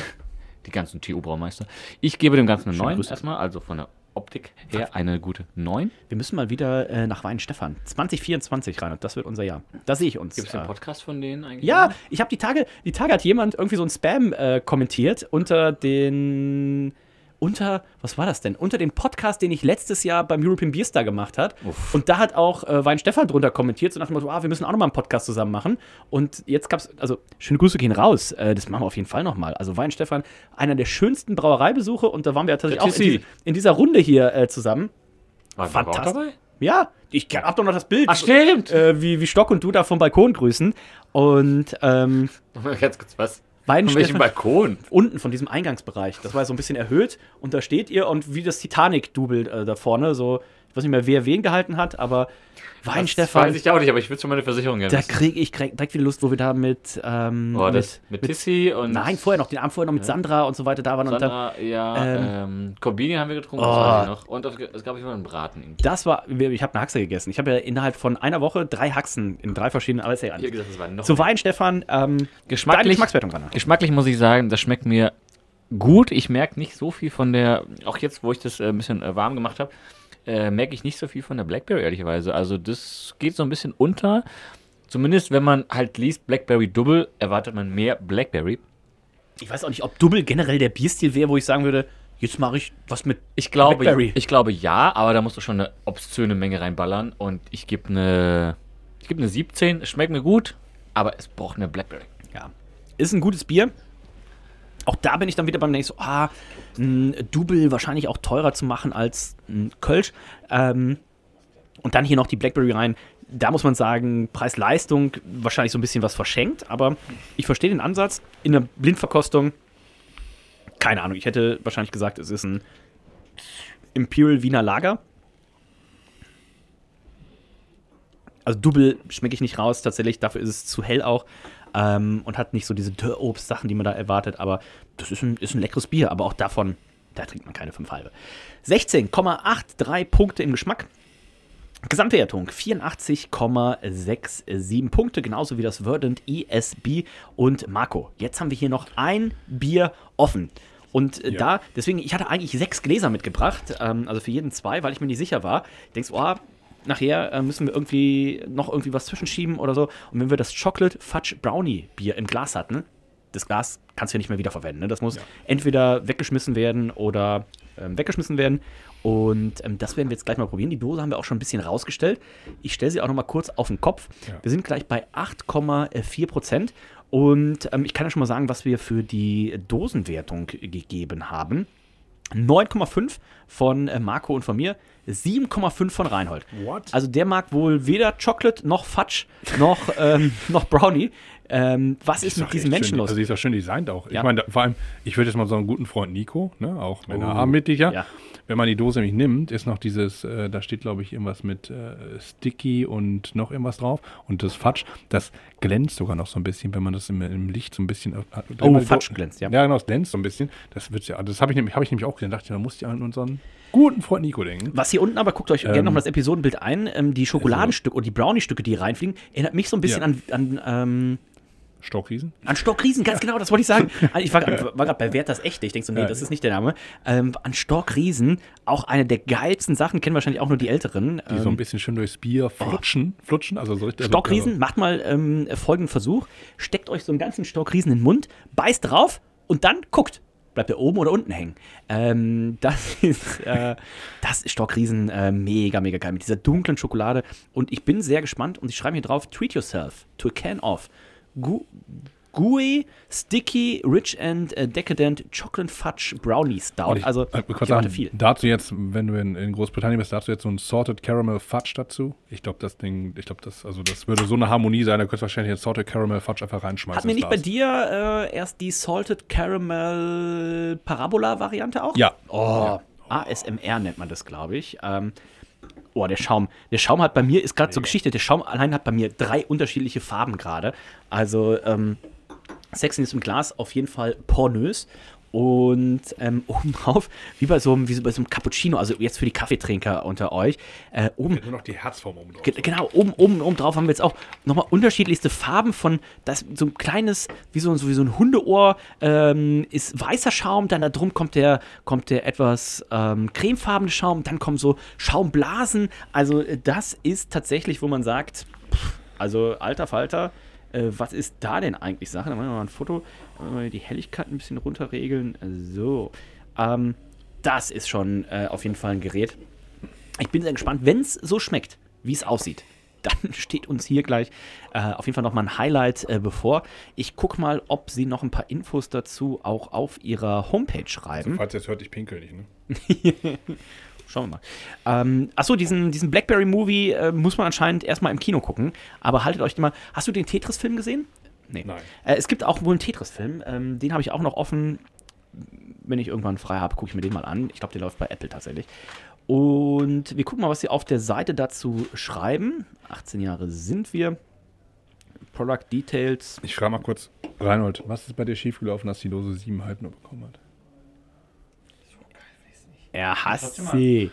die ganzen TU-Braumeister. Ich gebe dem Ganzen eine Schöne 9 Grüße. erstmal, also von der Optik her eine gute 9. Wir müssen mal wieder äh, nach Weinstefan. 2024, Reinhard, das wird unser Jahr. Da sehe ich uns. Gibt es einen äh, Podcast von denen eigentlich? Ja, ich habe die Tage, die Tage hat jemand irgendwie so ein Spam äh, kommentiert unter den unter, was war das denn? Unter dem Podcast, den ich letztes Jahr beim European Beer Star gemacht hat. Uff. Und da hat auch äh, Wein Stefan drunter kommentiert, so nach dem Motto, ah, wir müssen auch nochmal einen Podcast zusammen machen. Und jetzt gab's, also schöne Grüße gehen raus. Äh, das machen wir auf jeden Fall nochmal. Also Wein Stefan, einer der schönsten Brauereibesuche und da waren wir ja tatsächlich auch in, diese, in dieser Runde hier äh, zusammen. War Fantastisch. dabei? Ja, ich hab doch noch das Bild. Ach, stimmt! Äh, wie, wie Stock und du da vom Balkon grüßen. Und ähm, Ganz kurz, was? Wein Von welchem Balkon? unten von diesem Eingangsbereich. Das war so ein bisschen erhöht und da steht ihr und wie das Titanic-Double äh, da vorne, so, weiß nicht mehr, wer wen gehalten hat, aber Wein Das Stefan, weiß ich auch nicht, aber ich will schon meine Versicherung gerne da kriege ich krieg direkt wieder Lust, wo wir da mit, ähm, Oh, das mit, Tissi und nein, vorher noch, den Abend vorher noch mit Sandra und so weiter da waren und dann, Sandra, ja, ähm, ähm, Kombini haben wir getrunken, Oh. das ich noch. Und es gab immer einen Braten. irgendwie. das war, ich habe eine Haxe gegessen. Ich habe ja innerhalb von einer Woche drei Haxen in drei verschiedenen, alles ja Ich hab gesagt, das war noch Zu Wein Stefan, ähm, deine Geschmacklich- Geschmackswertung ran. Geschmacklich muss ich sagen, das schmeckt mir gut. Ich merke nicht so viel von der, auch jetzt, wo ich das äh, ein bisschen äh, warm gemacht habe, äh, merke ich nicht so viel von der Blackberry, ehrlicherweise. Also das geht so ein bisschen unter. Zumindest, wenn man halt liest Blackberry Double, erwartet man mehr Blackberry. Ich weiß auch nicht, ob Double generell der Bierstil wäre, wo ich sagen würde, jetzt mache ich was mit Ich glaube, Blackberry. ich glaube ja, aber da musst du schon eine obszöne Menge reinballern. Und ich gebe eine, ich gebe eine 17. Es schmeckt mir gut, aber es braucht eine Blackberry. Ja. Ist ein gutes Bier. Auch da bin ich dann wieder beim nächsten, so, ah, ein Double wahrscheinlich auch teurer zu machen als ein Kölsch. Ähm, und dann hier noch die Blackberry rein. Da muss man sagen, Preis-Leistung wahrscheinlich so ein bisschen was verschenkt, aber ich verstehe den Ansatz. In der Blindverkostung, keine Ahnung, ich hätte wahrscheinlich gesagt, es ist ein Imperial Wiener Lager. Also Double schmecke ich nicht raus, tatsächlich, dafür ist es zu hell auch. Ähm, und hat nicht so diese Dörrobst-Sachen, die man da erwartet. Aber das ist ein, ist ein leckeres Bier, aber auch davon, da trinkt man keine fünf halbe. 16,83 Punkte im Geschmack. Gesamtwertung 84,67 Punkte, genauso wie das Verdant ESB und Marco. Jetzt haben wir hier noch ein Bier offen. Und äh, da, deswegen, ich hatte eigentlich sechs Gläser mitgebracht, ähm, also für jeden zwei, weil ich mir nicht sicher war. Denkst, oh, nachher äh, müssen wir irgendwie noch irgendwie was zwischenschieben oder so. Und wenn wir das Chocolate Fudge Brownie Bier im Glas hatten, das Glas kannst du ja nicht mehr wiederverwenden. Ne? Das muss entweder weggeschmissen werden oder ähm, weggeschmissen werden. Und ähm, das werden wir jetzt gleich mal probieren. Die Dose haben wir auch schon ein bisschen rausgestellt. Ich stelle sie auch noch mal kurz auf den Kopf. Wir sind gleich bei 8,4 Prozent. Und ähm, ich kann ja schon mal sagen, was wir für die Dosenwertung gegeben haben. 9,5 von äh, Marco und von mir, 7,5 von Reinhold. What? Also der mag wohl weder Chocolate noch Fudge noch, ähm, noch Brownie. Ähm, was ist, doch mit diesen Menschen schön, los? Also die ist doch schön designt auch. Ja. Ich meine, vor allem, ich würde jetzt mal so einen guten Freund Nico, ne, auch Männer Oh, ja. Wenn man die Dose nämlich nimmt, ist noch dieses, äh, da steht glaube ich irgendwas mit äh, Sticky und noch irgendwas drauf. Und das Fudge, das glänzt sogar noch so ein bisschen, wenn man das im, im Licht so ein bisschen. äh, Oh, Do- glänzt, ja. Ja, genau, es glänzt so ein bisschen. Das wird's ja, das habe ich, nämlich- hab ich nämlich auch gesehen. Da dachte ich, da musste ich an unseren guten Freund Nico denken. Was hier unten aber, guckt euch gerne Ähm, nochmal das Episodenbild ein, ähm, die Schokoladenstücke und die Brownie-Stücke, die hier reinfliegen, erinnert mich so ein bisschen Ja. an, an, ähm, Stockriesen? an Stockriesen, ganz genau, das wollte ich sagen. Also Ich war, war gerade bei Wert das Echte, ich denke so, nee, das ist nicht der Name. Ähm, an Stockriesen, auch eine der geilsten Sachen, kennen wahrscheinlich auch nur die Älteren. Die so ein Ähm, bisschen schön durchs Bier flutschen. Flutschen, also so richtig. also- Stockriesen, macht mal ähm, folgenden Versuch, steckt euch so einen ganzen Stockriesen in den Mund, beißt drauf und dann guckt. Bleibt er oben oder unten hängen? Ähm, das ist, äh, das ist Stockriesen äh, mega, mega geil mit dieser dunklen Schokolade. Und ich bin sehr gespannt und ich schreibe hier drauf: Treat yourself to a can of Gu gooey, sticky, rich and äh, decadent chocolate fudge brownie stout. Und ich, also, ich sagen, viel. Dazu jetzt, wenn du in, in Großbritannien bist, dazu jetzt so ein Salted Caramel Fudge dazu. Ich glaube, das Ding, ich glaube, das, also das würde so eine Harmonie sein, da könntest du wahrscheinlich jetzt Salted Caramel Fudge einfach reinschmeißen. Hat mir nicht bei dir äh, erst die Salted Caramel Parabola-Variante auch? Ja. Oh, ASMR nennt man das, glaube ich. Ähm, oh, der Schaum. Der Schaum hat bei mir, ist gerade so Geschichte, der Schaum allein hat bei mir drei unterschiedliche Farben gerade. Also, ähm, Sexiness im Glas auf jeden Fall pornös. Und ähm, obendrauf, wie bei so, einem, wie bei so einem Cappuccino, also jetzt für die Kaffeetrinker unter euch, äh, oben Nur noch die Herzform oben drauf. Ge- Genau, oben, oben, oben drauf haben wir jetzt auch nochmal unterschiedlichste Farben von, das so ein kleines, wie so, so, wie so ein Hundeohr, ähm, ist weißer Schaum, dann da drum kommt der, kommt der etwas ähm, cremefarbene Schaum, dann kommen so Schaumblasen. Also äh, das ist tatsächlich, wo man sagt, pff, also alter Falter, äh, was ist da denn eigentlich Sache? Da machen wir mal ein Foto, die Helligkeit ein bisschen runterregeln. So, ähm, das ist schon äh, auf jeden Fall ein Gerät. Ich bin sehr gespannt, wenn es so schmeckt, wie es aussieht. Dann steht uns hier gleich äh, auf jeden Fall nochmal ein Highlight äh, bevor. Ich gucke mal, ob sie noch ein paar Infos dazu auch auf ihrer Homepage schreiben. Falls ihr jetzt hört, ich pinkel nicht, ne? Schauen wir mal. Ähm, achso, diesen, diesen Blackberry-Movie äh, muss man anscheinend erstmal im Kino gucken. Aber haltet euch mal. Hast du den Tetris-Film gesehen? Nee. Nein. Äh, es gibt auch wohl einen Tetris-Film. Ähm, den habe ich auch noch offen. Wenn ich irgendwann frei habe, gucke ich mir den mal an. Ich glaube, der läuft bei Apple tatsächlich. Und wir gucken mal, was sie auf der Seite dazu schreiben. 18 Jahre sind wir. Product Details. Ich frage mal kurz, Reinhold, was ist bei dir schiefgelaufen, dass die Dose 7,5 nur bekommen hat? Er hasst sie.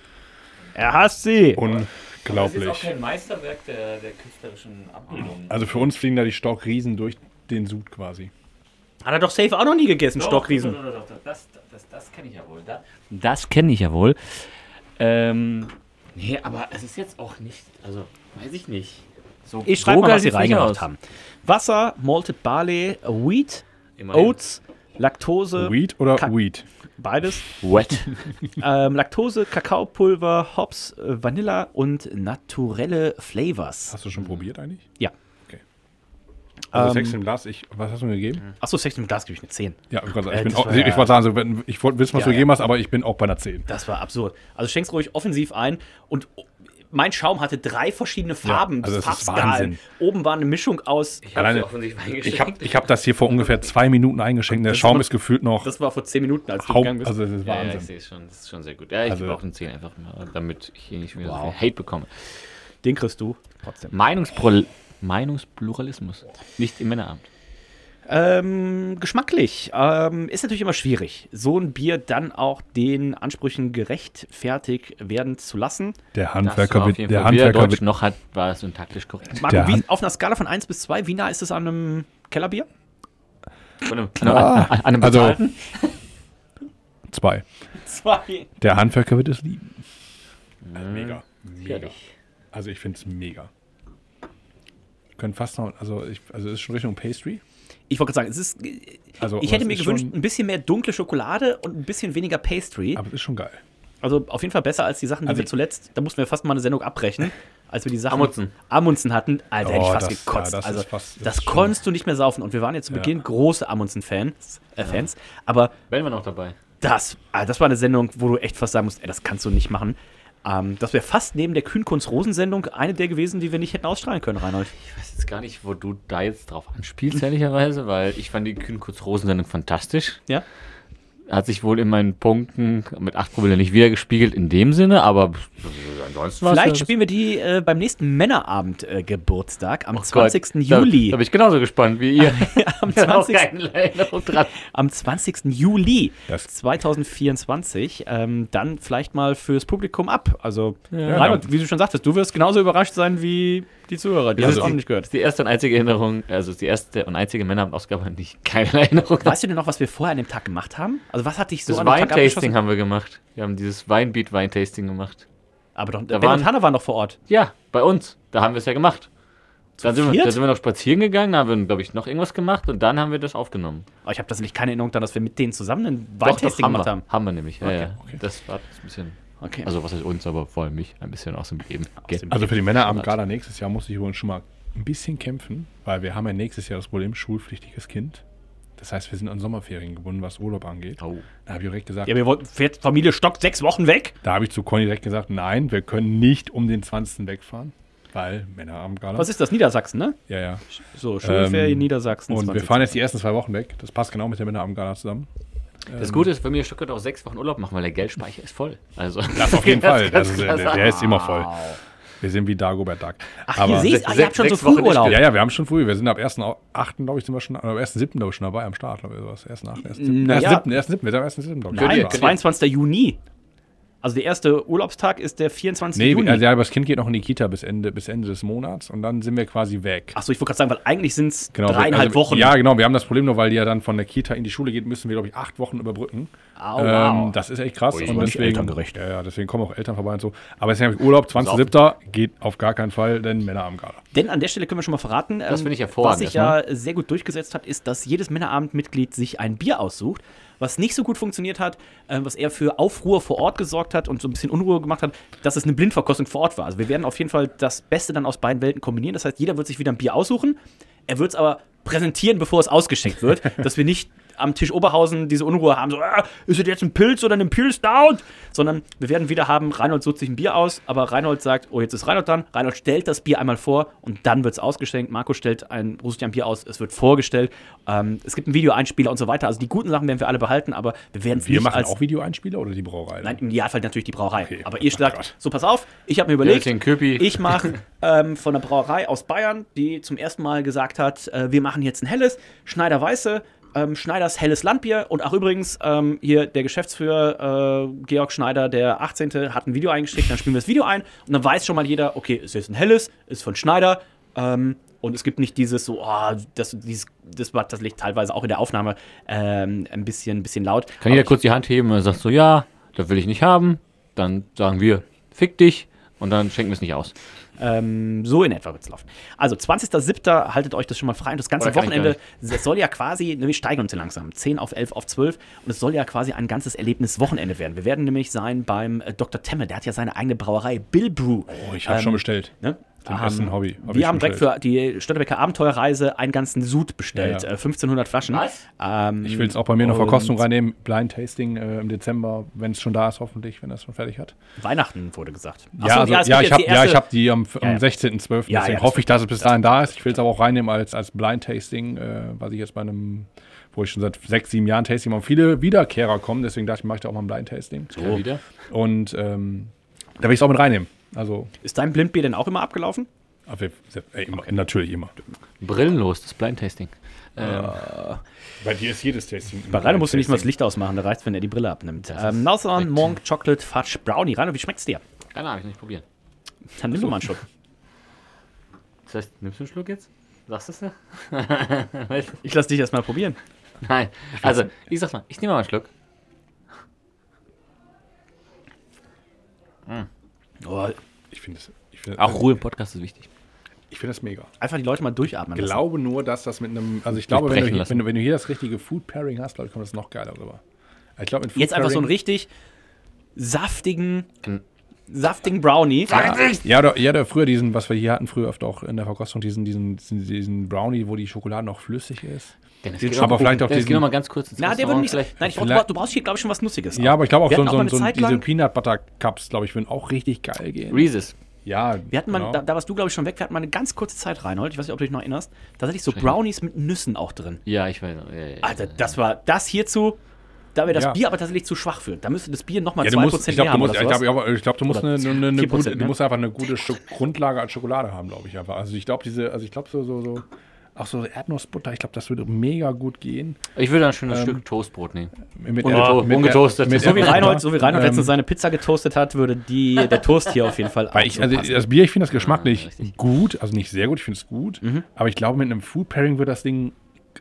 Er hasst sie. Unglaublich. Meisterwerk der, der künstlerischen Abbildung. Also für uns fliegen da die Stockriesen durch den Sud quasi. Hat er doch safe auch noch nie gegessen, Stockriesen. Doch, doch, doch, doch, Das, das, das kenne ich ja wohl. Das, das kenne ich ja wohl. Ähm, nee, aber es ist jetzt auch nicht, also weiß ich nicht. So, Ich schreibe mal, was sie reingemacht aus. haben. Wasser, Malted Barley, Wheat, Immerhin. Oats, Laktose, Weed oder Kack- Weed? beides. Wet. ähm, Laktose, Kakaopulver, Hops, äh, Vanilla und naturelle Flavors. Hast du schon probiert eigentlich? Ja. Also Ähm, Sex im Glas, ich, was hast du mir gegeben? Achso, 16 Glas gebe ich eine 10. Ja, ich, wollte sagen, Äh, ich, bin auch, war ich, ja- wollte sagen, wenn- ich wollte wissen, was Ja, du ja. gegeben hast, aber ich bin auch bei einer 10. Das war absurd. Also schenk's ruhig offensiv ein und mein Schaum hatte drei verschiedene Farben, also das ist. Wahnsinn. Oben war eine Mischung aus. Ich habe ich hab das hier vor ungefähr zwei Minuten eingeschenkt. Der Das Schaum war- ist gefühlt noch Das war vor 10 Minuten, als du Haupt, gegangen bist. also das ist Ja, ja, ich Wahnsinn. sehe es schon. Das ist schon sehr gut. Ja, ich Also- gebe auch eine 10 einfach mal, damit ich hier nicht wieder so Wow. viel Hate bekomme. Den kriegst du trotzdem. Meinungspro Meinungspluralismus. Nicht im Männeramt. Ähm, geschmacklich ähm, ist natürlich immer schwierig, so ein Bier dann auch den Ansprüchen gerechtfertigt werden zu lassen. Der Handwerker wird, der Fall, Handwerker Deutsch wird, noch hat, war es syntaktisch korrekt. Marco, Der wie, auf einer Skala von 1 bis 2, wie nah ist es an einem Kellerbier? Von einem, an, an, an einem also zwei. 2. Der Handwerker wird es lieben. Mhm. Mega. Mega. Also ich finde es mega. Können fast noch, also ich, also es ist schon Richtung Pastry. Ich wollte gerade sagen, es ist, Also, ich hätte mir gewünscht, schon- ein bisschen mehr dunkle Schokolade und ein bisschen weniger Pastry. Aber es ist schon geil. Also auf jeden Fall besser als die Sachen, die Also- wir zuletzt, da mussten wir fast mal eine Sendung abbrechen, als wir die Sachen Amundsen. Amundsen hatten. Alter, hätte ich Oh, fast das- gekotzt. ja, das also fast- das das, konntest du nicht mehr saufen. Und wir waren ja zu Ja. Beginn große Amundsen-Fans, äh, Fans. Aber Werden wir noch dabei. das, ah, das war eine Sendung, wo du echt fast sagen musst, ey, das kannst du nicht machen. Ähm, das wäre fast neben der Kühnkunst-Rosen-Sendung eine der gewesen, die wir nicht hätten ausstrahlen können, Reinhold. Ich weiß jetzt gar nicht, wo du da jetzt drauf anspielst, ehrlicherweise, weil ich fand die Kühn-Kurz-Rosen-Sendung fantastisch. Ja? Hat sich wohl in meinen Punkten mit 8 Promille nicht wiedergespiegelt in dem Sinne, aber ansonsten Vielleicht ja- spielen wir die äh, beim nächsten Männerabend äh, Geburtstag am Oh Gott, 20. Da, Juli. da bin ich genauso gespannt wie ihr. am Ich hab auch 20. keine Erinnerung dran. am 20. Juli Das- 2024 ähm, dann vielleicht mal fürs Publikum ab. Also, Ja. Reinhold, wie du schon sagtest, du wirst genauso überrascht sein wie die Zuhörer, die Ja, das das auch nicht gehört. Das ist die erste und einzige Erinnerung, also das die erste und einzige Männerausgabe, an die ich keine Erinnerung habe. Weißt du denn noch, was wir vorher an dem Tag gemacht haben? Also, was hat dich so Das an dem Tag Weintasting haben wir gemacht. Wir haben dieses Weinbeat-Weintasting gemacht. Aber doch, Da Ben waren- und Hanna waren doch vor Ort. Ja, bei uns. Da haben wir es ja gemacht. Dann sind, wir, sind wir noch spazieren gegangen, da haben wir, glaube ich, noch irgendwas gemacht und dann haben wir das aufgenommen. Aber ich habe tatsächlich keine Erinnerung daran, dass wir mit denen zusammen ein Weintasting gemacht haben. Haben wir nämlich, ja, Okay, ja. Das war ein bisschen, Okay. also was heißt uns, aber vor allem mich, ein bisschen aus dem Leben. Geht. dem Also für die Männerabend gerade nächstes Jahr muss ich übrigens schon mal ein bisschen kämpfen, weil wir haben ja nächstes Jahr das Problem schulpflichtiges Kind. Das heißt, wir sind an Sommerferien gebunden, was Urlaub angeht. Oh. Da habe ich direkt gesagt, ja, wir wollten, fährt Familie stockt sechs Wochen weg. da habe ich zu Conny direkt gesagt, nein, wir können nicht um den 20. wegfahren, weil Männerabend gerade. Was ist das? Niedersachsen, ne? Ja, ja. So, Schulferien Ähm, Niedersachsen. Und wir 20. fahren jetzt die ersten zwei Wochen weg. Das passt genau mit der Männerabendgala zusammen. Das Gute ist, bei mir Stuttgart auch sechs Wochen Urlaub machen, weil der Geldspeicher ist voll. Also, Das auf jeden Fall. Das ist, klar der, der ist immer voll. Wir sind wie Dagobert Duck. Ach, ihr seht, ah, ihr habt schon so sechs Wochen Frühurlaub. Ja, ja, wir haben schon früh. Wir sind ab 1.8. glaube ich, sind wir schon, oder am 1.7. glaube ich schon dabei am Start, glaube ich, sowas. 1.8. 1.7. Na ja. 1.7. 1.7. Wir sind am 1.7. glaube ich. Nein, ihr- könnt ihr- 22. Juni. Also der erste Urlaubstag ist der 24. Nee, Juni. also ja, aber das Kind geht noch in die Kita bis Ende, bis Ende des Monats und dann sind wir quasi weg. Achso, ich wollte gerade sagen, weil eigentlich sind es Genau, dreieinhalb also, Wochen. Ja, genau. Wir haben das Problem nur, weil die ja dann von der Kita in die Schule geht, müssen wir, glaube ich, acht Wochen überbrücken. Wow. Ähm, das ist echt krass. Ui, und deswegen, elterngerecht. Ja, ja, deswegen kommen auch Eltern vorbei und so. Aber es ist nämlich Urlaub, 20.07. geht auf gar keinen Fall, denn Männer am Gala. Denn an der Stelle können wir schon mal verraten, Das ähm, finde ich was sich ja sehr gut durchgesetzt hat, ist, dass jedes Männerabendmitglied sich ein Bier aussucht. Was nicht so gut funktioniert hat, äh, was eher für Aufruhr vor Ort gesorgt hat und so ein bisschen Unruhe gemacht hat, dass es eine Blindverkostung vor Ort war. Also wir werden auf jeden Fall das Beste dann aus beiden Welten kombinieren. Das heißt, jeder wird sich wieder ein Bier aussuchen. Er wird es aber präsentieren, bevor es ausgeschenkt wird, dass wir nicht am Tisch Oberhausen diese Unruhe haben, so, ah, ist es jetzt ein Pilz oder ein Pilzdown? Sondern wir werden wieder haben, Reinhold sucht sich ein Bier aus, aber Reinhold sagt, oh, jetzt ist Reinhold dran. Reinhold stellt das Bier einmal vor und dann wird es ausgeschenkt. Marco stellt ein, sich ein Bier aus, es wird vorgestellt. Ähm, es gibt einen Videoeinspieler und so weiter. Also die guten Sachen werden wir alle behalten, aber wir werden es Wir nicht machen als... auch Videoeinspieler oder die Brauerei? Nein, im Idealfall natürlich die Brauerei. Okay. Aber ihr sagt, Gott. so pass auf, ich habe mir überlegt, Ja, ich mache ähm, von einer Brauerei aus Bayern, die zum ersten Mal gesagt hat, äh, wir machen jetzt ein helles, Schneider Weiße, ähm, Schneiders helles Landbier und auch übrigens ähm, hier der Geschäftsführer äh, Georg Schneider, der 18. hat ein Video eingeschickt, dann spielen wir das Video ein und dann weiß schon mal jeder, okay, ist jetzt ein helles, ist von Schneider ähm, und es gibt nicht dieses so, oh, das, dieses, das war tatsächlich teilweise auch in der Aufnahme ähm, ein bisschen, ein bisschen laut. Kann jeder kurz die Hand heben und sagt so, ja, das will ich nicht haben. Dann sagen wir, fick dich und dann schenken wir es nicht aus. Ähm, so in etwa wird es laufen. Also 20.07. haltet euch das schon mal frei. Und das ganze Oder Wochenende, das soll ja quasi, ne, wir steigern uns hier langsam, 10 auf 11 auf 12. Und es soll ja quasi ein ganzes Erlebniswochenende werden. Wir werden nämlich sein beim äh, Dr. Temme, der hat ja seine eigene Brauerei, Bill Brew. Oh, ich habe Ähm, schon bestellt. Ne? Zum ersten Hobby. Hab wir haben direkt für die Stadtbecker Abenteuerreise einen ganzen Sud bestellt. Ja, ja. Äh, 1500 Flaschen. Was? Ähm, Ich will es auch bei mir und Verkostung reinnehmen. Blind Tasting äh, im Dezember, wenn es schon da ist, hoffentlich, wenn er es schon fertig hat. Weihnachten wurde gesagt. Ach ja, so, also, ja, gibt ich habe die ja, ich hab die am, am Ja, ja. 16.12. Ja, Deswegen ja, hoffe ich, dass es bis dahin da ist. Ich will es aber auch reinnehmen als, als Blind Tasting, äh, was ich jetzt bei einem, wo ich schon seit sechs, sieben Jahren Tasting mache. Viele Wiederkehrer kommen, deswegen dachte ich, mache ich da auch mal ein Blind Tasting. Ja, wieder. Und ähm, da will ich es auch mit reinnehmen. Also, Ist dein Blindbier denn auch immer abgelaufen? Wir- ey, immer, Natürlich immer. Brillenlos, das Blind Tasting. Ähm, Bei dir ist jedes Tasting. Bei Rainer musst du nicht mal das Licht ausmachen, da reicht wenn er die Brille abnimmt. Ähm, Northern Monk Chocolate Fudge Brownie. Rainer, wie schmeckt's dir? keine Ahnung, ich nicht probieren. Dann nimm doch mal einen Schluck. Das heißt, nimmst du einen Schluck jetzt? Sagst du es nicht. Ich lass dich erstmal probieren. Nein. Also, ich sag's mal, ich nehme mal einen Schluck. Oh, Ich finde es. Find, Auch Ruhe im Podcast ist wichtig. Ich finde das mega. einfach die Leute mal durchatmen. Ich lassen. glaube nur, dass das mit einem. Also ich glaube, wenn du, lassen. wenn, du, wenn du hier das richtige Food Pairing hast, glaube ich, kommt das noch geiler rüber. Ich glaube, mit Food Jetzt einfach so einen richtig saftigen, Hm. saftigen Brownie. Ja, ja, oder früher diesen, was wir hier hatten, früher oft auch in der Verkostung, diesen, diesen, diesen, diesen Brownie, wo die Schokolade noch flüssig ist. Dennis, Den aber vielleicht auch Dennis, diesen- geh noch mal ganz kurz ins Na, der würde nicht. vielleicht- Nein, ich brauch, du brauchst hier, glaube ich, schon was Nussiges. Ja, aber ich glaube auch so, auch so, diese lang- Peanut Butter Cups, glaube ich, würden auch richtig geil gehen. Reese's. Ja, Wir hatten mal, genau. da, da warst du, glaube ich, schon weg. Wir hatten mal eine ganz kurze Zeit, Reinhold. Ich weiß nicht, ob du dich noch erinnerst. Da hatte ich so Brownies mit Nüssen auch drin. Ja, ich weiß. Ja, ja. Alter, das war das hierzu. Da wäre das Ja. Bier aber tatsächlich zu schwach für. Da müsste das Bier nochmal Ja, 2% du musst, ich glaube, mehr haben. musst, ich glaube, glaub, du musst eine, eine, eine 4% gute, mehr. du musst einfach eine gute Sch- Grundlage als Schokolade haben, glaube ich einfach. Also ich glaube, diese, also ich glaube so, so, so, auch so Erdnussbutter, ich glaube, das würde mega gut gehen. Ich würde ein schönes Ähm, Stück Toastbrot nehmen. Mit, Ungeto- mit- ungetoastet. mit- so wie Reinhold, so wie Reinhold Ähm, letztens seine Pizza getoastet hat, würde die, der Toast hier auf jeden Fall Weil ich, so also das Bier, ich finde das geschmacklich richtig. gut, also nicht sehr gut, ich finde es gut, Mhm. aber ich glaube, mit einem Food Pairing wird das Ding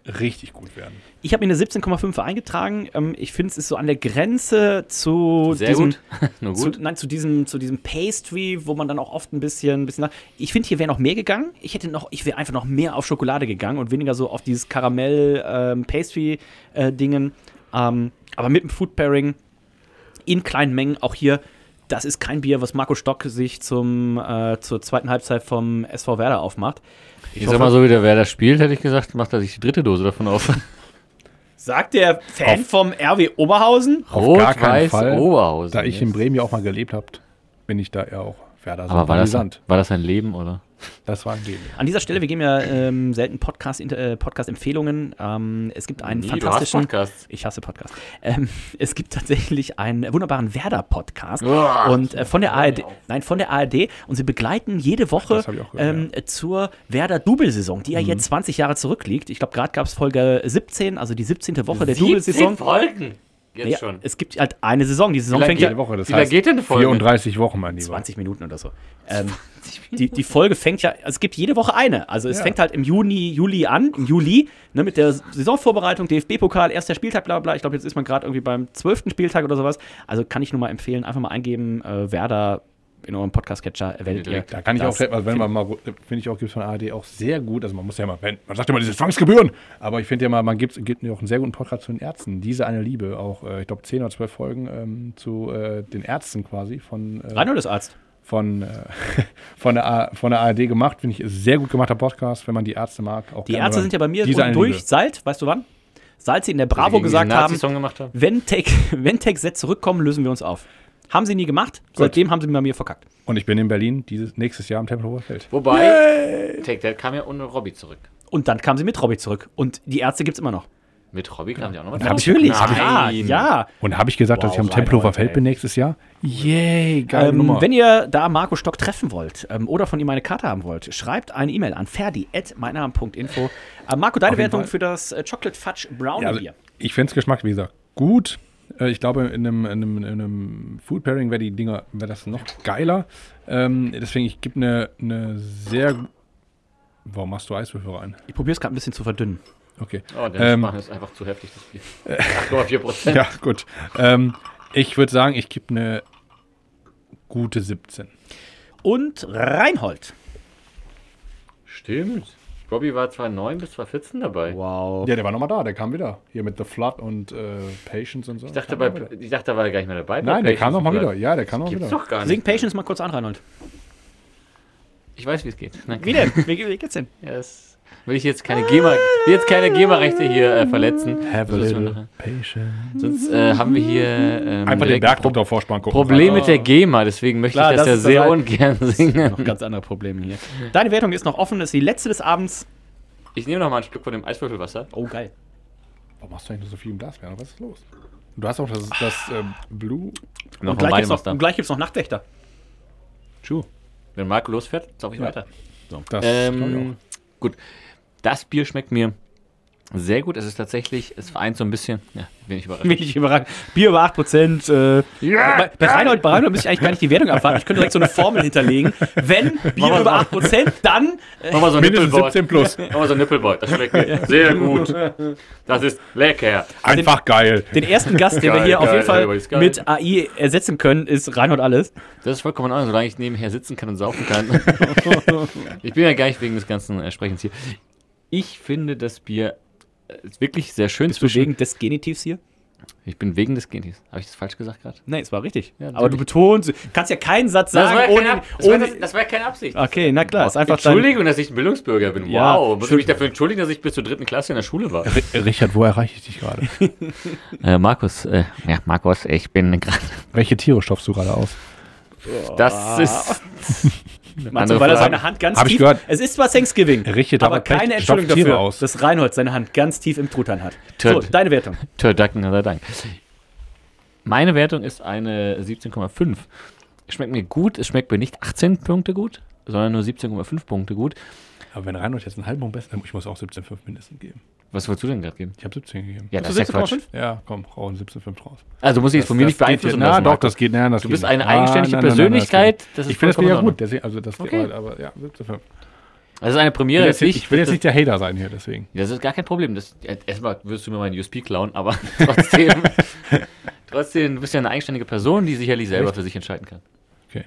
richtig gut werden. Ich habe mir eine 17,5 eingetragen. Ähm, ich finde, es ist so an der Grenze zu Sehr diesem, gut. Nur Zu, gut. nein, zu diesem, zu diesem Pastry, wo man dann auch oft ein bisschen, ein bisschen nach. Ich finde, hier wäre noch mehr gegangen. Ich hätte noch, ich wäre einfach noch mehr auf Schokolade gegangen und weniger so auf dieses Karamell-Pastry-Dingen. ähm, aber mit dem Food Pairing in kleinen Mengen auch hier. Das ist kein Bier, was Marco Stock sich zum, äh, zur zweiten Halbzeit vom SV Werder aufmacht. Ich sag mal so, wie der Werder spielt, hätte ich gesagt, macht er sich die dritte Dose davon auf. Sagt der Fan vom RW Oberhausen? Auf gar keinen Rot-Weiß Fall. Oberhausen. Da ich in Bremen ja auch mal gelebt habe, bin ich da ja auch Werder Aber war das, war das ein Leben, oder? Das war ein Leben. An dieser Stelle, wir geben ja ähm, selten Podcast, inter- äh, Podcast-Empfehlungen. Ähm, es gibt einen hast fantastischen. Podcasts. Ich hasse Podcasts. Ähm, es gibt tatsächlich einen wunderbaren Werder-Podcast. Uah. und äh, von der ARD, nein, von der ARD. Und sie begleiten jede Woche auch gehört, ähm, zur Werder-Double-Saison, die ja jetzt 20 Jahre zurückliegt. Ich glaube, gerade gab es Folge 17, also die 17. Woche der Double-Saison. Folgen. Jetzt Ja, schon. es gibt halt eine Saison. Die Saison fängt ja Jede Woche, das Wie heißt geht denn eine Folge? 34 Wochen, mein Lieber. 20 Minuten oder so. Ähm, die, die Folge fängt ja, also es gibt jede Woche eine. Also es Ja. fängt halt im Juni, Juli an, im Juli, ne, mit der Saisonvorbereitung, DFB-Pokal, erster Spieltag, bla bla. Ich glaube, jetzt ist man gerade irgendwie beim zwölften Spieltag oder sowas. Also kann ich nur mal empfehlen, einfach mal eingeben, äh, Werder in eurem Podcast-Catcher werdet ihr. Da kann ich auch, also wenn man mal, finde ich auch, gibt es von ARD auch sehr gut, also man muss ja mal, man sagt immer diese Zwangsgebühren, aber ich finde ja mal, man gibt, gibt mir auch einen sehr guten Podcast zu den Ärzten. Diese eine Liebe, auch, äh, ich glaube, 10 oder 12 Folgen ähm, zu äh, den Ärzten quasi von, äh, Reinhold ist Arzt. von, äh, von, der, A- von der ARD gemacht. Finde ich sehr gut gemachter Podcast, wenn man die Ärzte mag. Auch Die Ärzte sind ja bei mir eine durch, Liebe. seit, weißt du wann? Sie in der Bravo Gegen gesagt haben, haben. wenn Take, wenn Take Z zurückkommen, lösen wir uns auf. Haben sie nie gemacht. Seitdem haben sie bei mir verkackt. Und ich bin in Berlin dieses nächstes Jahr am Tempelhofer Feld. Wobei, Take That kam ja ohne Robby zurück. Und dann kam sie mit Robby zurück. Und die Ärzte gibt es immer noch. Mit Robby kam die auch noch mal Natürlich, Nein. ja, ja. Und habe ich gesagt, dass ich am Tempelhofer Feld ey. bin nächstes Jahr? Yay, geile Ähm, Nummer. wenn ihr da Marco Stock treffen wollt ähm, oder von ihm eine Karte haben wollt, schreibt eine E-Mail an ferdi.meinnamen.info. Äh, Marco, deine Wertung Fall. für das äh, Chocolate Fudge Brownie Ja, also Bier. ich finde es Geschmack, wie gesagt, gut. Äh, Ich glaube, in einem, in einem, in einem Food Pairing wäre die Dinger, wäre das noch geiler. Ähm, deswegen, ich gebe eine, eine sehr. Warum machst du Eiswürfel rein? Ich probiere es gerade ein bisschen zu verdünnen. Okay. Oh, der Ähm, ist einfach zu heftig, das Bier. 8,4 Prozent. Ja, gut. Ähm, ich würde sagen, ich gebe eine gute 17. Und Reinhold. Stimmt. Robby war 2009 bis 2014 dabei. Wow. Ja, der war nochmal da, der kam wieder. Hier mit The Flood und äh, Patience und so. Ich dachte, bei, ich dachte, da war er gar nicht mehr dabei. Nein, der kam nochmal wieder. Ja, der kam nochmal wieder. doch gar Sing nicht. Patience mal kurz an, Reinhold. Ich weiß, wie es geht. Nein, Wie denn? wie, wie geht's denn? Ja, das will ich jetzt keine GEMA, will jetzt keine GEMA-Rechte hier äh, verletzen. Have a little patience. Sonst äh, haben wir hier ähm, Einfach den direkt Bergdoktor Vorspann gucken. Problem mit der GEMA, deswegen möchte Klar, ich das, das ja sehr dabei. ungern Noch singen. ganz andere Probleme hier. Deine Wertung ist noch offen, ist die letzte des Abends. Ich nehme noch mal ein Stück von dem Eiswürfelwasser. Oh, geil. Warum machst du eigentlich nur so viel im Glas? Werner? Was ist los? Du hast auch das, das ähm, Blue. Noch Und gleich, gibt's noch, und gleich gibt's noch Nachtwächter. True. Wenn Marco losfährt, sauf ich Ja. weiter. Das glaub ich Ähm, gut. Das Bier schmeckt mir sehr gut. Es ist tatsächlich, es vereint so ein bisschen, ja, wenig überrascht. Wenig überragend. Bier über 8%. Äh, bei, bei Reinhold, bei Reinhold müsste ich eigentlich gar nicht die Wertung abwarten. Ich könnte direkt so eine Formel hinterlegen. Wenn Bier Mach über mal 8%, dann. Äh, Mach mal so ein Nippelboard. 17 plus. Mach mal so ein Nippelboard. Das schmeckt mir sehr gut. Das ist lecker. Einfach geil. den ersten Gast, den wir Geil, hier auf geil, jeden Fall geil, mit AI ersetzen können, ist Reinhold Alles. Das ist vollkommen in Ordnung, solange ich nebenher sitzen kann und saufen kann. ich bin ja gar nicht wegen des ganzen äh, Sprechens hier. Ich finde das Bier äh, ist wirklich sehr schön. Bist du wegen des Genitivs hier? ich bin wegen des Gentis. Habe ich das falsch gesagt gerade? Nein, es war richtig. Ja, Aber du betonst, kannst ja keinen Satz sagen, ohne. ohne das war ja keine Absicht. okay, na klar, ist einfach dein- Entschuldigung, dass ich ein Bildungsbürger bin. Ja, wow. Muss ich mich dafür entschuldigen, dass ich bis zur dritten Klasse in der Schule war? Richard, wo erreiche ich dich gerade? Äh, Markus, äh, ja, Markus, ich bin gerade. Welche Tiere stopfst du gerade aus? Das ist. Du, weil er seine Hand ganz Hab ich tief. gehört. Es ist zwar Thanksgiving, Richtet aber aber kein keine Entschuldigung dafür, aus. dass Reinhold seine Hand ganz tief im Truthahn hat. So, Tut. deine Wertung. Dank, sei Dank. Meine Wertung ist eine 17,5. Es schmeckt mir gut, es schmeckt mir nicht 18 Punkte gut, sondern nur 17,5 Punkte gut. Aber wenn Reinhold jetzt einen halben Punkt besser, ich muss auch 17,5 mindestens geben. Was wolltest du denn gerade geben? Ich habe 17 gegeben. Ja, Hast das ist ja Quatsch. 17,5? Ja, komm, hau einen 17,5 raus. Also muss ich jetzt von mir nicht beeinflussen ja- Na, lassen, doch, das geht, nein, das Du bist eine Ah, eigenständige nein, nein, nein, Persönlichkeit, ich finde das ja gut, deswegen, also das Okay. geht, aber ja, 17,5. Das ist eine Ich Premiere. will jetzt, ich will jetzt nicht der Hater sein hier, deswegen. Das ist gar kein Problem. Das, erstmal wirst du mir meinen USP klauen, aber trotzdem, trotzdem, du bist ja eine eigenständige Person, die sicherlich selber Echt? für sich entscheiden kann. Okay.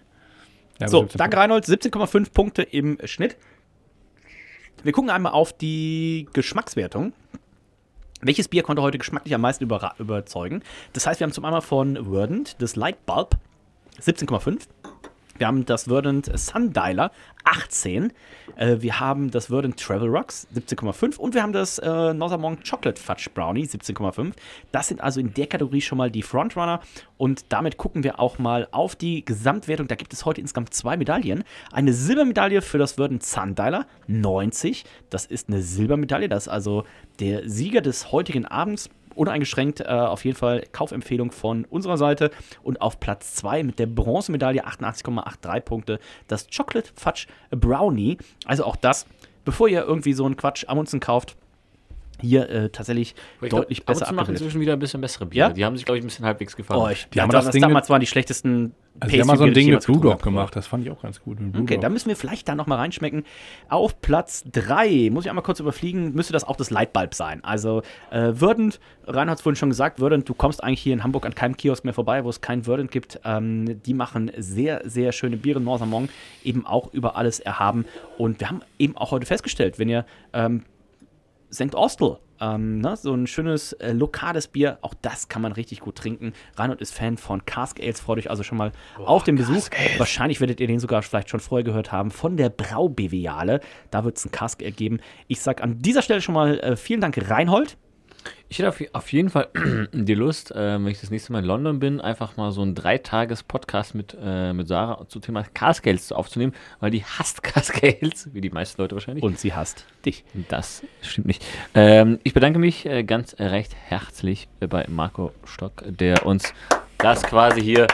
Ja, So, 17,5. danke Reinhold, 17,5 Punkte im Schnitt. Wir gucken einmal auf die Geschmackswertung. Welches Bier konnte heute geschmacklich am meisten überra- überzeugen? Das heißt, wir haben zum einmal von Verdant das Light Bulb 17,5. Wir haben das Verdant Sundialer 18. Äh, wir haben das Verdant Travel Rocks 17,5. Und wir haben das äh, Northern Chocolate Fudge Brownie 17,5. Das sind also in der Kategorie schon mal die Frontrunner. Und damit gucken wir auch mal auf die Gesamtwertung. Da gibt es heute insgesamt zwei Medaillen. Eine Silbermedaille für das Verdant Sundialer 90. Das ist eine Silbermedaille. Das ist also der Sieger des heutigen Abends uneingeschränkt äh, auf jeden Fall Kaufempfehlung von unserer Seite. Und auf Platz 2 mit der Bronzemedaille 88,83 Punkte das Chocolate Fudge Brownie. Also auch das, bevor ihr irgendwie so einen Quatsch Amundsen kauft, hier äh, tatsächlich Ich glaub, deutlich und besser zu machen inzwischen wieder ein bisschen bessere Biere. Ja? Die haben sich, glaube ich, ein bisschen halbwegs gefangen. Oh, ich, Die haben das, das das Ding damals waren die schlechtesten Also wir haben mal so ein die Ding mit Blue Dog gemacht, das fand ich auch ganz gut. Mit Blue Okay, da müssen wir vielleicht da nochmal reinschmecken. Auf Platz 3, muss ich einmal kurz überfliegen, müsste das auch das Lightbulb sein. Also äh, Verdant, Reinhard hat es vorhin schon gesagt, Verdant, du kommst eigentlich hier in Hamburg an keinem Kiosk mehr vorbei, wo es kein Verdant gibt. Ähm, die machen sehr, sehr schöne Biere, Northermont, eben auch über alles erhaben. Und wir haben eben auch heute festgestellt, wenn ihr ähm, St. Austell. Ähm, ne, so ein schönes äh, lokales Bier, auch das kann man richtig gut trinken. Reinhold ist Fan von Cask Ales, freut euch also schon mal auf den Besuch. Wahrscheinlich werdet ihr den sogar vielleicht schon vorher gehört haben von der Braubeviale. Da wird es ein Cask Ale geben. Ich sage an dieser Stelle schon mal äh, vielen Dank, Reinhold. Ich hätte auf, jeden Fall die Lust, äh, wenn ich das nächste Mal in London bin, einfach mal so ein Dreitages-Podcast mit, äh, mit Sarah zum Thema Cascales aufzunehmen, weil die hasst Cascales, wie die meisten Leute wahrscheinlich. Und sie hasst dich. Das stimmt nicht. Ähm, ich bedanke mich äh, ganz recht herzlich bei Marco Stock, der uns das quasi hier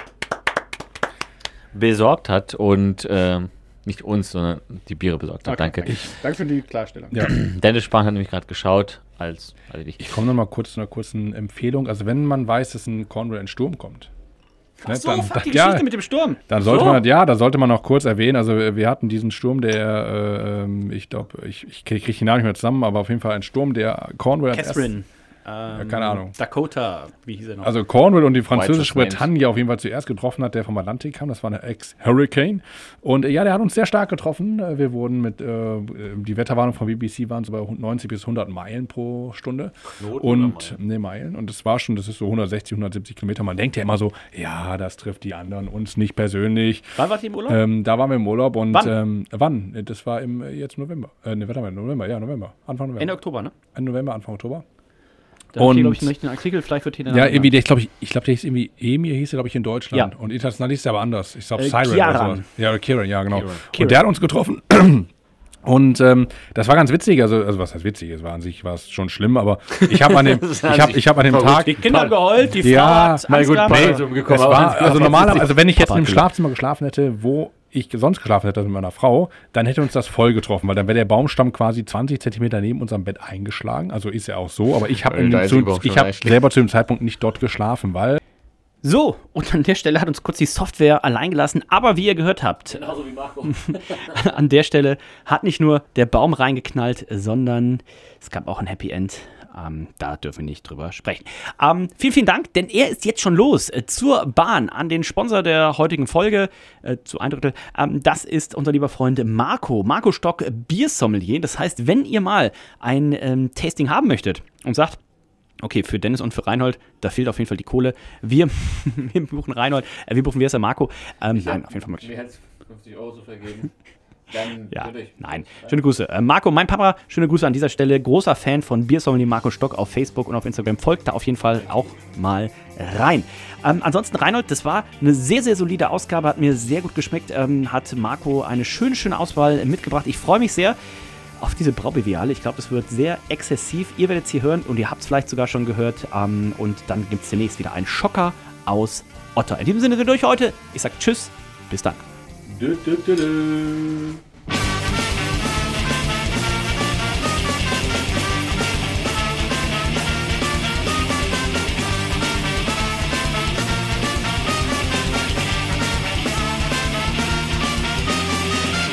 besorgt hat und ähm, nicht uns, sondern die Biere besorgt hat. Danke. Danke für die Klarstellung. Ja. Dennis Spahn hat nämlich gerade geschaut, als, also ich, Ich komme noch mal kurz zu einer kurzen Empfehlung. Also wenn man weiß, dass ein Cornwall in Sturm kommt, ne, So, dann, fuck die dann, ja, Geschichte mit dem Sturm. dann sollte So. man, ja, da sollte man noch kurz erwähnen. Also wir hatten diesen Sturm, der, äh, ähm, ich glaube, ich, ich kriege krieg die Namen nicht mehr zusammen, aber auf jeden Fall ein Sturm, der Cornwall als erstes- Ähm, keine Ahnung. Dakota, wie hieß er noch? Also Cornwall und die französische Bretagne auf jeden Fall zuerst getroffen hat, der vom Atlantik kam. Das war eine Ex-Hurricane. Und äh, ja, der hat uns sehr stark getroffen. Äh, Wir wurden mit, äh, die Wetterwarnung von BBC waren so bei 90 bis 100 Meilen pro Stunde. und, ne, Meilen. Und das war schon, das ist so 160, 170 Kilometer. Man denkt ja immer so, ja, das trifft die anderen, uns nicht persönlich. Wann wart ihr im Urlaub? Ähm, da waren wir im Urlaub und Wann? Ähm, wann? Das war im äh, jetzt November. Äh, ne, warte mal, November, ja, November. Anfang November. Ende Oktober, ne? Ende November, Anfang Oktober. Da hab ich, Und- glaube ich, einen richtigen Artikel, vielleicht wird hier Ja, irgendwie, der, ich glaube, ich, ich glaube, der hieß irgendwie Emir, hieß er, glaube ich, in Deutschland. Ja. Und international hieß er aber anders. Ich glaube, Äh, Siren oder Kieran. sowas. Ja, oder Kieran, ja, genau. Kieran. Und der hat uns getroffen. Und ähm, das war ganz witzig, also, also was heißt witzig? Es war an sich war es schon schlimm, aber ich habe an dem, ich habe, ich habe an dem Tag, Die Kinder haben geheult, die Ja, Frau hat na Angst gut, Nee, es aber war, also normalerweise, also wenn ich jetzt Papa im Schlafzimmer geschlafen hätte, wo ich sonst geschlafen hätte mit meiner Frau, dann hätte uns das voll getroffen, weil dann wäre der Baumstamm quasi 20 Zentimeter neben unserem Bett eingeschlagen. Also ist ja auch so, aber ich habe Äh, hab eigentlich- selber zu dem Zeitpunkt nicht dort geschlafen, weil So, und an der Stelle hat uns kurz die Software allein gelassen. Aber wie ihr gehört habt, Genauso wie Marco. an der Stelle hat nicht nur der Baum reingeknallt, sondern es gab auch ein Happy End. Ähm, da dürfen wir nicht drüber sprechen. Ähm, vielen, vielen Dank, denn er ist jetzt schon los äh, zur Bahn an den Sponsor der heutigen Folge, äh, zu ein Drittel. Ähm, das ist unser lieber Freund Marco, Marco Stock Biersommelier. Das heißt, wenn ihr mal ein ähm, Tasting haben möchtet und sagt, Okay, für Dennis und für Reinhold, da fehlt auf jeden Fall die Kohle. Wir, wir buchen Reinhold, äh, wir buchen, wie heißt der Marco? Ähm, nein, auf jeden Fall möglich. Mir es 50 Euro zu vergeben. Dann Ja, würde ich. nein. Schöne Grüße. Äh, Marco, mein Papa, schöne Grüße an dieser Stelle. Großer Fan von Biersommelier Marco Stock auf Facebook und auf Instagram. Folgt da auf jeden Fall auch mal rein. Ähm, ansonsten, Reinhold, das war eine sehr, sehr solide Ausgabe. Hat mir sehr gut geschmeckt. Ähm, hat Marco eine schöne, schöne Auswahl mitgebracht. Ich freue mich sehr auf diese Braubeviale. Ich glaube, es wird sehr exzessiv. Ihr werdet es hier hören und ihr habt es vielleicht sogar schon gehört. Ähm, und dann gibt es demnächst wieder einen Schocker aus Otter. In diesem Sinne sind wir durch heute. Ich sage Tschüss. Bis dann. Do, do, do, do.